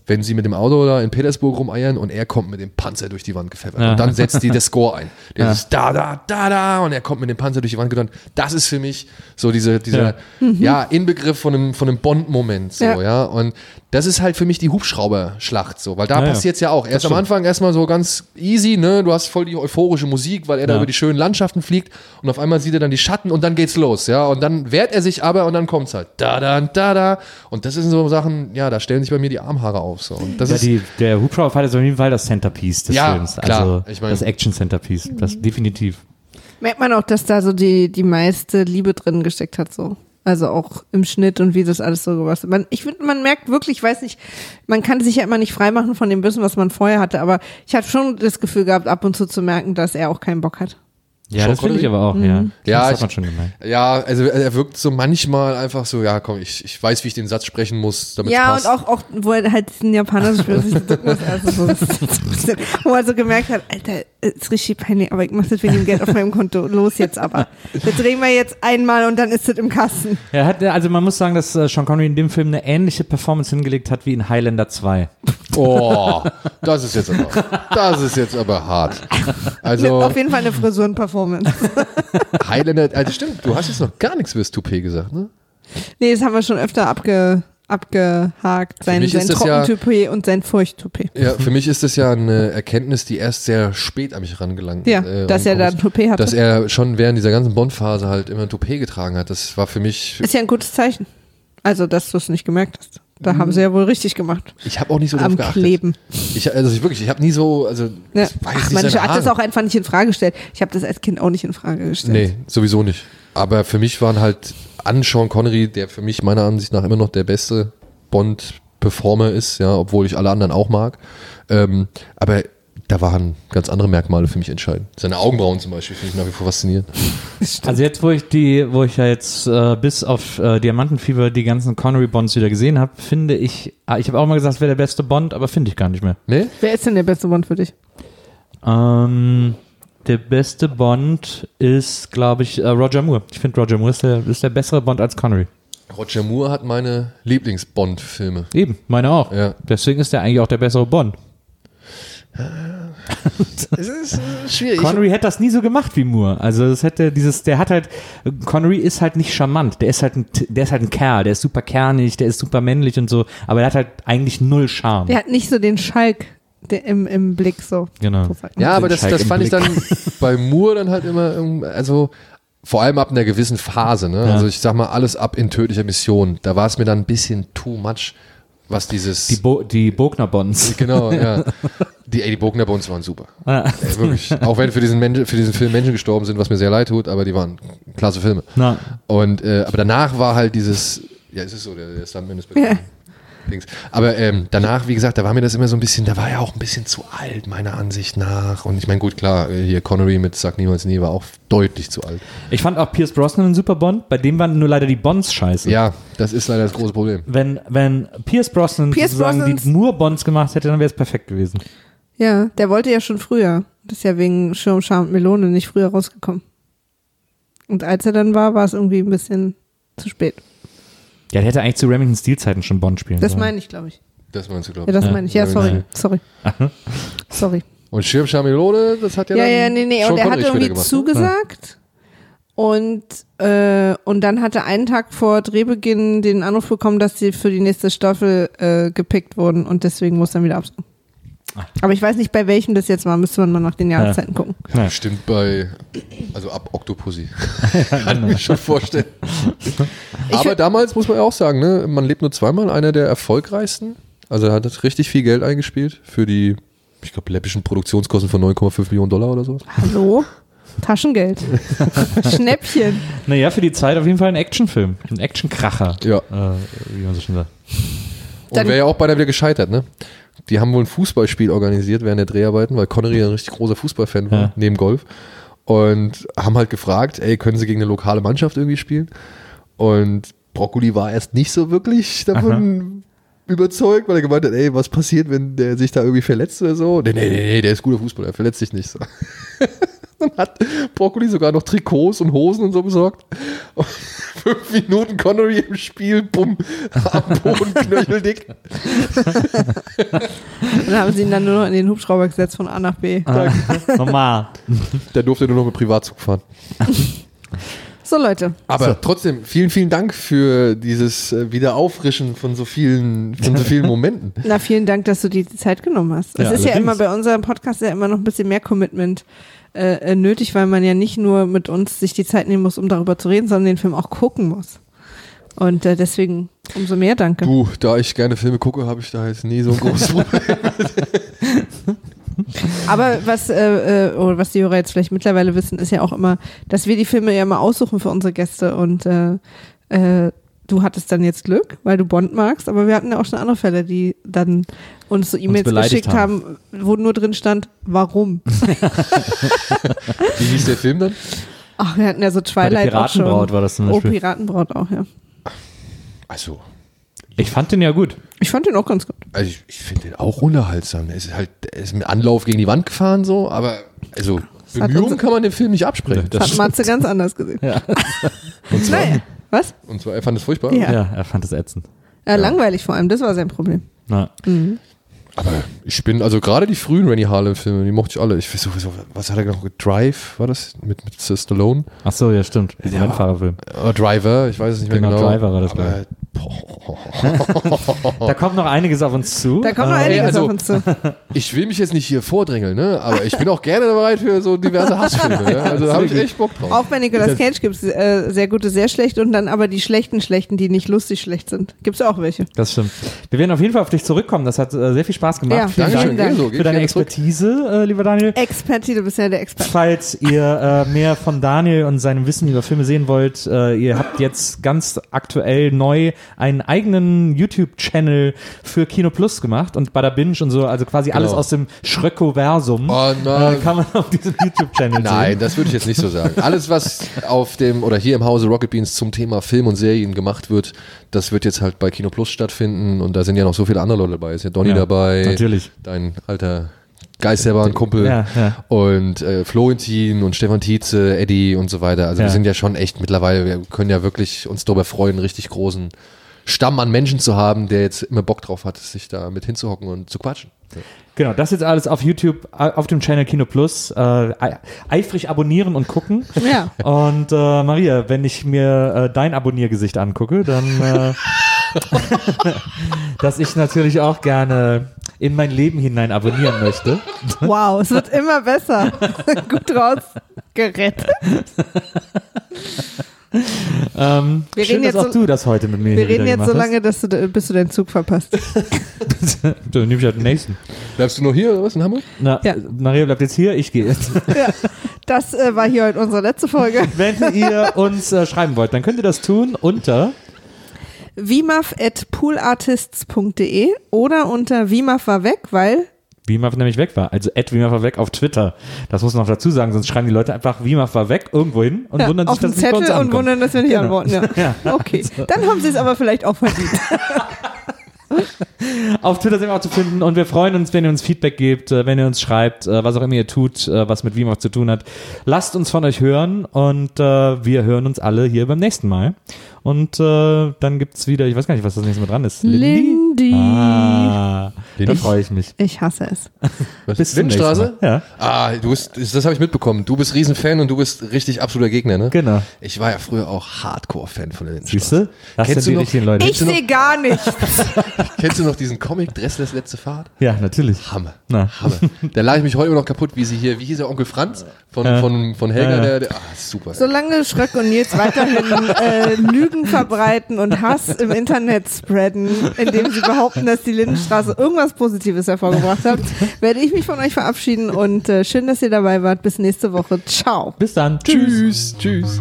wenn sie mit dem Auto da in Petersburg rumeiern und er kommt mit dem Panzer durch die Wand gepfeffert. Ja. Und dann setzt die der Score ein. Der Ja. ist da, da, da, da und er kommt mit dem Panzer durch die Wand gedonnert. Das ist für mich so diese, dieser, ja, Inbegriff von einem, von einem Bond-Moment, so, Ja. ja. Und das ist halt für mich die Hubschrauberschlacht, so, weil da Ja, ja. passiert's ja auch. Erst am. Anfang erstmal so ganz easy, ne, du hast voll die euphorische Musik, weil er da Ja. über die schönen Landschaften fliegt und auf einmal sieht er dann die Schatten und dann geht's los, ja. Und dann wehrt er sich aber und dann kommt's halt. Da, da, da, da. Und das sind so Sachen, ja, da stellen sich bei mir die Armhaare auf, so. Und das Ja, ist, die, der Hubschrauberfight ist auf jeden Fall das Centerpiece des Ja, Films. klar. Also Ich mein- das Action-Centerpiece. Das definitiv. Merkt man auch, dass da so die, die meiste Liebe drin gesteckt hat, so. Also auch im Schnitt und wie das alles so gebastelt. Man, ich finde, man merkt wirklich, ich weiß nicht, man kann sich ja immer nicht freimachen von dem Wissen, was man vorher hatte, aber ich habe schon das Gefühl gehabt, ab und zu zu merken, dass er auch keinen Bock hat. Ja, das finde ich aber auch, ja. Ja, das hat ich- man schon gemerkt. ja, also er wirkt so manchmal einfach so, ja, komm, ich, ich weiß, wie ich den Satz sprechen muss, damit Ja, passt. und auch, auch, wo er halt diesen Japaner muss, also so, wo er so gemerkt hat, Alter, ist richtig peinlich, aber ich mach das wegen dem Geld auf meinem Konto. Los jetzt aber. Das drehen wir jetzt einmal und dann ist das im Kasten. Er hat, also man muss sagen, dass äh, Sean Connery in dem Film eine ähnliche Performance hingelegt hat wie in Highlander 2. Oh, das ist jetzt aber, das ist jetzt aber hart. Also, Auf jeden Fall eine Frisuren-Performance. Highlander, also stimmt, du hast jetzt noch gar nichts über das Toupet gesagt, ne? Nee, das haben wir schon öfter abge, abgehakt. Sein, sein das ja- Trockentoupet und sein Feuchttoupet. Ja, für mich ist das ja eine Erkenntnis, die erst sehr spät an mich rangelangt Ja, äh, dass er da ein Toupet hatte. Dass er schon während dieser ganzen Bond-Phase halt immer ein Toupet getragen hat. Das war für mich, Ist ja ein gutes Zeichen. Also, dass du es nicht gemerkt hast. Da haben sie ja wohl richtig gemacht. ich habe auch nicht so drauf Am geachtet. Kleben. Ich, also ich wirklich, ich habe nie so, also Ja. weiß Ach, nicht man seine hat das auch einfach nicht in Frage gestellt. Ich habe das als Kind auch nicht in Frage gestellt. Nee, sowieso nicht. Aber für mich waren halt an Sean Connery, der für mich meiner Ansicht nach immer noch der beste Bond-Performer ist, ja, obwohl ich alle anderen auch mag. Ähm, aber da waren ganz andere Merkmale für mich entscheidend. Seine Augenbrauen zum Beispiel finde ich nach wie vor faszinierend. Also jetzt, wo ich die, wo ich ja jetzt äh, bis auf äh, Diamantenfieber die ganzen Connery-Bonds wieder gesehen habe, finde ich, ah, ich habe auch mal gesagt, es wäre der beste Bond, aber finde ich gar nicht mehr. Ne? Wer ist denn der beste Bond für dich? Ähm, der beste Bond ist, glaube ich, äh, Roger Moore. Ich finde, Roger Moore ist der, ist der bessere Bond als Connery. Roger Moore hat meine Lieblings-Bond-Filme. Eben, meine auch. Ja. Deswegen ist er eigentlich auch der bessere Bond. Es ist äh, schwierig. Connery hätte das nie so gemacht wie Moore. Also es hätte dieses, der hat halt, Connery ist halt nicht charmant. Der ist halt ein, der ist halt ein Kerl. Der ist super kernig, der ist super männlich und so. Aber er hat halt eigentlich null Charme. Der hat nicht so den Schalk im, im Blick so. Genau. Ja, aber das, das fand ich dann bei Moore dann halt immer, also vor allem ab einer gewissen Phase. Ne? Ja. Also ich sag mal, alles ab in tödlicher Mission. Da war es mir dann ein bisschen too much, was dieses... Die, Bo die Bogner Bonds. Genau, ja. Die, ey, die Bogner uns waren super. Ah. Ey, wirklich. Auch wenn für diesen, Mensch, für diesen Film Menschen gestorben sind, was mir sehr leid tut, aber die waren klasse Filme. Na, Und, äh, aber danach war halt dieses, ja, es ist so, der, der Stuntman ist bekannt. Dings. Aber ähm, danach, wie gesagt, da war mir das immer so ein bisschen, da war er auch ein bisschen zu alt, meiner Ansicht nach. Und ich meine, gut, klar, äh, hier Connery mit Sag niemals nie war auch deutlich zu alt. ich fand auch Pierce Brosnan ein super Bond. Bei dem waren nur leider die Bonds scheiße. Ja, das ist leider das große Problem. Wenn, wenn Pierce Brosnan Pierce sozusagen die Moore-Bonds gemacht hätte, dann wäre es perfekt gewesen. Ja, der wollte ja schon früher. Das ist ja wegen Schirm, Scham und Melone nicht früher rausgekommen. Und als er dann war, war es irgendwie ein bisschen zu spät. Ja, der hätte eigentlich zu Remington Steel-Zeiten schon Bond spielen Das sollen. meine ich, glaube ich. Das meinst du, Ja, glaube ich. das Ja. meine ich. Ja, sorry. Sorry. Sorry. Und Schirm Schamilone, das hat ja Ja, dann ja, nee, nee. Sean Und er hat Connery später irgendwie gemacht, ne? zugesagt. Und, äh, und dann hat er einen Tag vor Drehbeginn den Anruf bekommen, dass sie für die nächste Staffel äh, gepickt wurden und deswegen muss er wieder absagen. Aber ich weiß nicht, bei welchem das jetzt war, müsste man mal nach den Jahreszeiten gucken. Ja. Bestimmt bei, also ab Octopussy. Kann ich mir schon vorstellen. Aber damals muss man ja auch sagen, ne, man lebt nur zweimal, einer der erfolgreichsten. Also er hat richtig viel Geld eingespielt für die, ich glaube, läppischen Produktionskosten von 9,5 Millionen Dollar oder so. Hallo? Taschengeld. Schnäppchen. Naja, für die Zeit auf jeden Fall ein Actionfilm. Ein Actionkracher. Ja. Äh, wie man so schon sagt. Und Dann- wäre ja auch beinahe wieder gescheitert, ne? Die haben wohl ein Fußballspiel organisiert während der Dreharbeiten, weil Connery ein richtig großer Fußballfan war, Ja. neben Golf. Und haben halt gefragt, ey, können sie gegen eine lokale Mannschaft irgendwie spielen? Und Broccoli war erst nicht so wirklich davon überzeugt, weil er gemeint hat, ey, was passiert, wenn der sich da irgendwie verletzt oder so? Nee, nee, nee, nee der ist guter Fußballer, er verletzt sich nicht. So. Dann hat Broccoli sogar noch Trikots und Hosen und so besorgt. Und Fünf Minuten Connery im Spiel, bumm, am Boden knöcheldick. Dann haben sie ihn dann nur noch in den Hubschrauber gesetzt von A nach B. Normal. Der durfte nur noch mit Privatzug fahren. So Leute, Aber trotzdem, vielen, vielen Dank für dieses äh, Wiederauffrischen von so vielen, von so vielen Momenten. na vielen Dank, dass du dir die Zeit genommen hast. Es Ja, ist ja allerdings. immer bei unserem Podcast ja immer noch ein bisschen mehr Commitment äh, äh, nötig, weil man ja nicht nur mit uns sich die Zeit nehmen muss, um darüber zu reden, sondern den Film auch gucken muss. Und äh, deswegen umso mehr Danke. Du, da ich gerne Filme gucke, habe ich da jetzt nie so ein großes Problem. Aber was, äh, äh, oder was die Hörer jetzt vielleicht mittlerweile wissen, ist ja auch immer, dass wir die Filme ja mal aussuchen für unsere Gäste und äh, äh, du hattest dann jetzt Glück, weil du Bond magst, aber wir hatten ja auch schon andere Fälle, die dann uns so E-Mails geschickt haben. wo nur drin stand, warum? Wie hieß der Film dann? Ach, wir hatten ja so Twilight auch schon. Piratenbraut war das zum Oh, Beispiel. Piratenbraut auch, ja. Also, Ich fand den ja gut. Ich fand den auch ganz gut. also ich, ich finde den auch unterhaltsam. Er ist halt, er ist mit Anlauf gegen die Wand gefahren so, aber also Bemühungen kann man dem Film nicht absprechen. Das hat Matze ganz anders gesehen. Und zwar, Naja, was? und zwar, er fand es furchtbar. Ja. Ja, er fand es ätzend. Äh, Langweilig vor allem, das war sein Problem. Na. Aber ich bin, also gerade die frühen Rennie Harlan-Filme, die mochte ich alle. Ich weiß sowieso, was hat er noch? Drive, war das? Mit, mit Stallone? Ach so, ja, stimmt. Der Ja. Rennfahrerfilm. Oder Driver, ich weiß es nicht mehr Genau, genau. Driver war das, Aber, Da kommt noch einiges auf uns zu. Da kommt noch Äh, einiges also- auf uns zu. ich will mich jetzt nicht hier vordrängeln, ne? aber ich bin auch gerne bereit für so diverse Hassfilme. Ne? Also da habe ich echt Bock drauf. Auch bei Nicolas Cage gibt es äh, sehr gute, sehr schlechte und dann aber die schlechten, schlechten, die nicht lustig schlecht sind. Gibt es auch welche. Das stimmt. Wir werden auf jeden Fall auf dich zurückkommen. Das hat äh, sehr viel Spaß gemacht. Ja, Vielen Dankeschön, Dank für deine. Expertise, äh, lieber Daniel. Experti, du bist ja der Experte. Falls ihr äh, mehr von Daniel und seinem Wissen über Filme sehen wollt, äh, ihr habt jetzt ganz aktuell neu einen eigenen YouTube-Channel für Kino Plus gemacht und Bada Binge und so, also quasi alles Genau. aus dem Schröckoversum Oh äh, nein. kann man auf diesem YouTube-Channel Nein, sehen. das würde ich jetzt nicht so sagen. Alles, was auf dem oder hier im Hause Rocket Beans zum Thema Film und Serien gemacht wird, das wird jetzt halt bei Kino Plus stattfinden und da sind ja noch so viele andere Leute dabei. Ist ja Donny Ja, dabei, natürlich. dein alter Geisterbahn Kumpel Ja, ja. und äh, Florentin und Stefan Tietze, Eddie und so weiter. Also Ja. wir sind ja schon echt mittlerweile, wir können ja wirklich uns darüber freuen, einen richtig großen Stamm an Menschen zu haben, der jetzt immer Bock drauf hat, sich da mit hinzuhocken und zu quatschen. Genau, das jetzt alles auf YouTube, auf dem Channel Kino Plus. Äh, ei- eifrig abonnieren und gucken. Ja. Und äh, Maria, wenn ich mir äh, dein Abonniergesicht angucke, dann, äh, dass ich natürlich auch gerne in mein Leben hinein abonnieren möchte. Wow, es wird immer besser. Gut rausgerettet. Ähm, Wir schön, reden dass jetzt auch so- du das heute mit mir Wir reden jetzt so lange, dass du, bis du deinen Zug verpasst. hast. Dann nehme ich halt den nächsten. Bleibst du noch hier oder was in Hamburg? Na, Ja. Maria bleibt jetzt hier, ich gehe jetzt. Ja, das äh, war hier heute unsere letzte Folge. Wenn ihr uns äh, schreiben wollt, dann könnt ihr das tun unter vimaf.poolartists.de oder unter Vimaf war weg, weil Wimaf nämlich weg war. Also at Wimaf war weg auf Twitter. Das muss man noch dazu sagen, sonst schreiben die Leute einfach Wimaf war weg irgendwo hin und ja, wundern sich, auf dass es nicht bei uns Zettel und ankommt. wundern, dass wir nicht Genau. antworten. Ja. Ja. Okay, dann haben sie es aber vielleicht auch verdient. Auf Twitter sind wir auch zu finden und wir freuen uns, wenn ihr uns Feedback gebt, äh, wenn ihr uns schreibt, äh, was auch immer ihr tut, äh, was mit Wimaf zu tun hat. Lasst uns von euch hören und wir hören uns alle hier beim nächsten Mal. Und äh, dann gibt's wieder, ich weiß gar nicht, was das nächste Mal dran ist. Lindy. Ah, da Lindy? freue ich mich. Ich hasse es. Was? Bis Mal. Ja, Ah, du bist, das habe ich mitbekommen. Du bist Riesenfan und du bist richtig absoluter Gegner, ne? genau. Ich war ja früher auch Hardcore-Fan von der Lindenstraße. Siehst du? Das Kennst sind die du noch- richtigen Leute. Ich sehe gar nichts. Kennst du noch diesen Comic Dresslers letzte Fahrt? ja, natürlich. Hammer. Na. Hammer. Da lag ich mich heute immer noch kaputt, wie sie hier, wie hieß der Onkel Franz von, Ja. von, von Helga, Ja, ja. der, der, ah, super. Solange Schröck und Nils weiterhin äh, Lügen verbreiten und Hass im Internet spreaden, indem sie behaupten, dass die Lindenstraße irgendwas Positives hervorgebracht hat, werde ich mich von euch verabschieden und äh, schön, dass ihr dabei wart. Bis nächste Woche. Ciao. Bis dann. Tschüss. Tschüss, tschüss.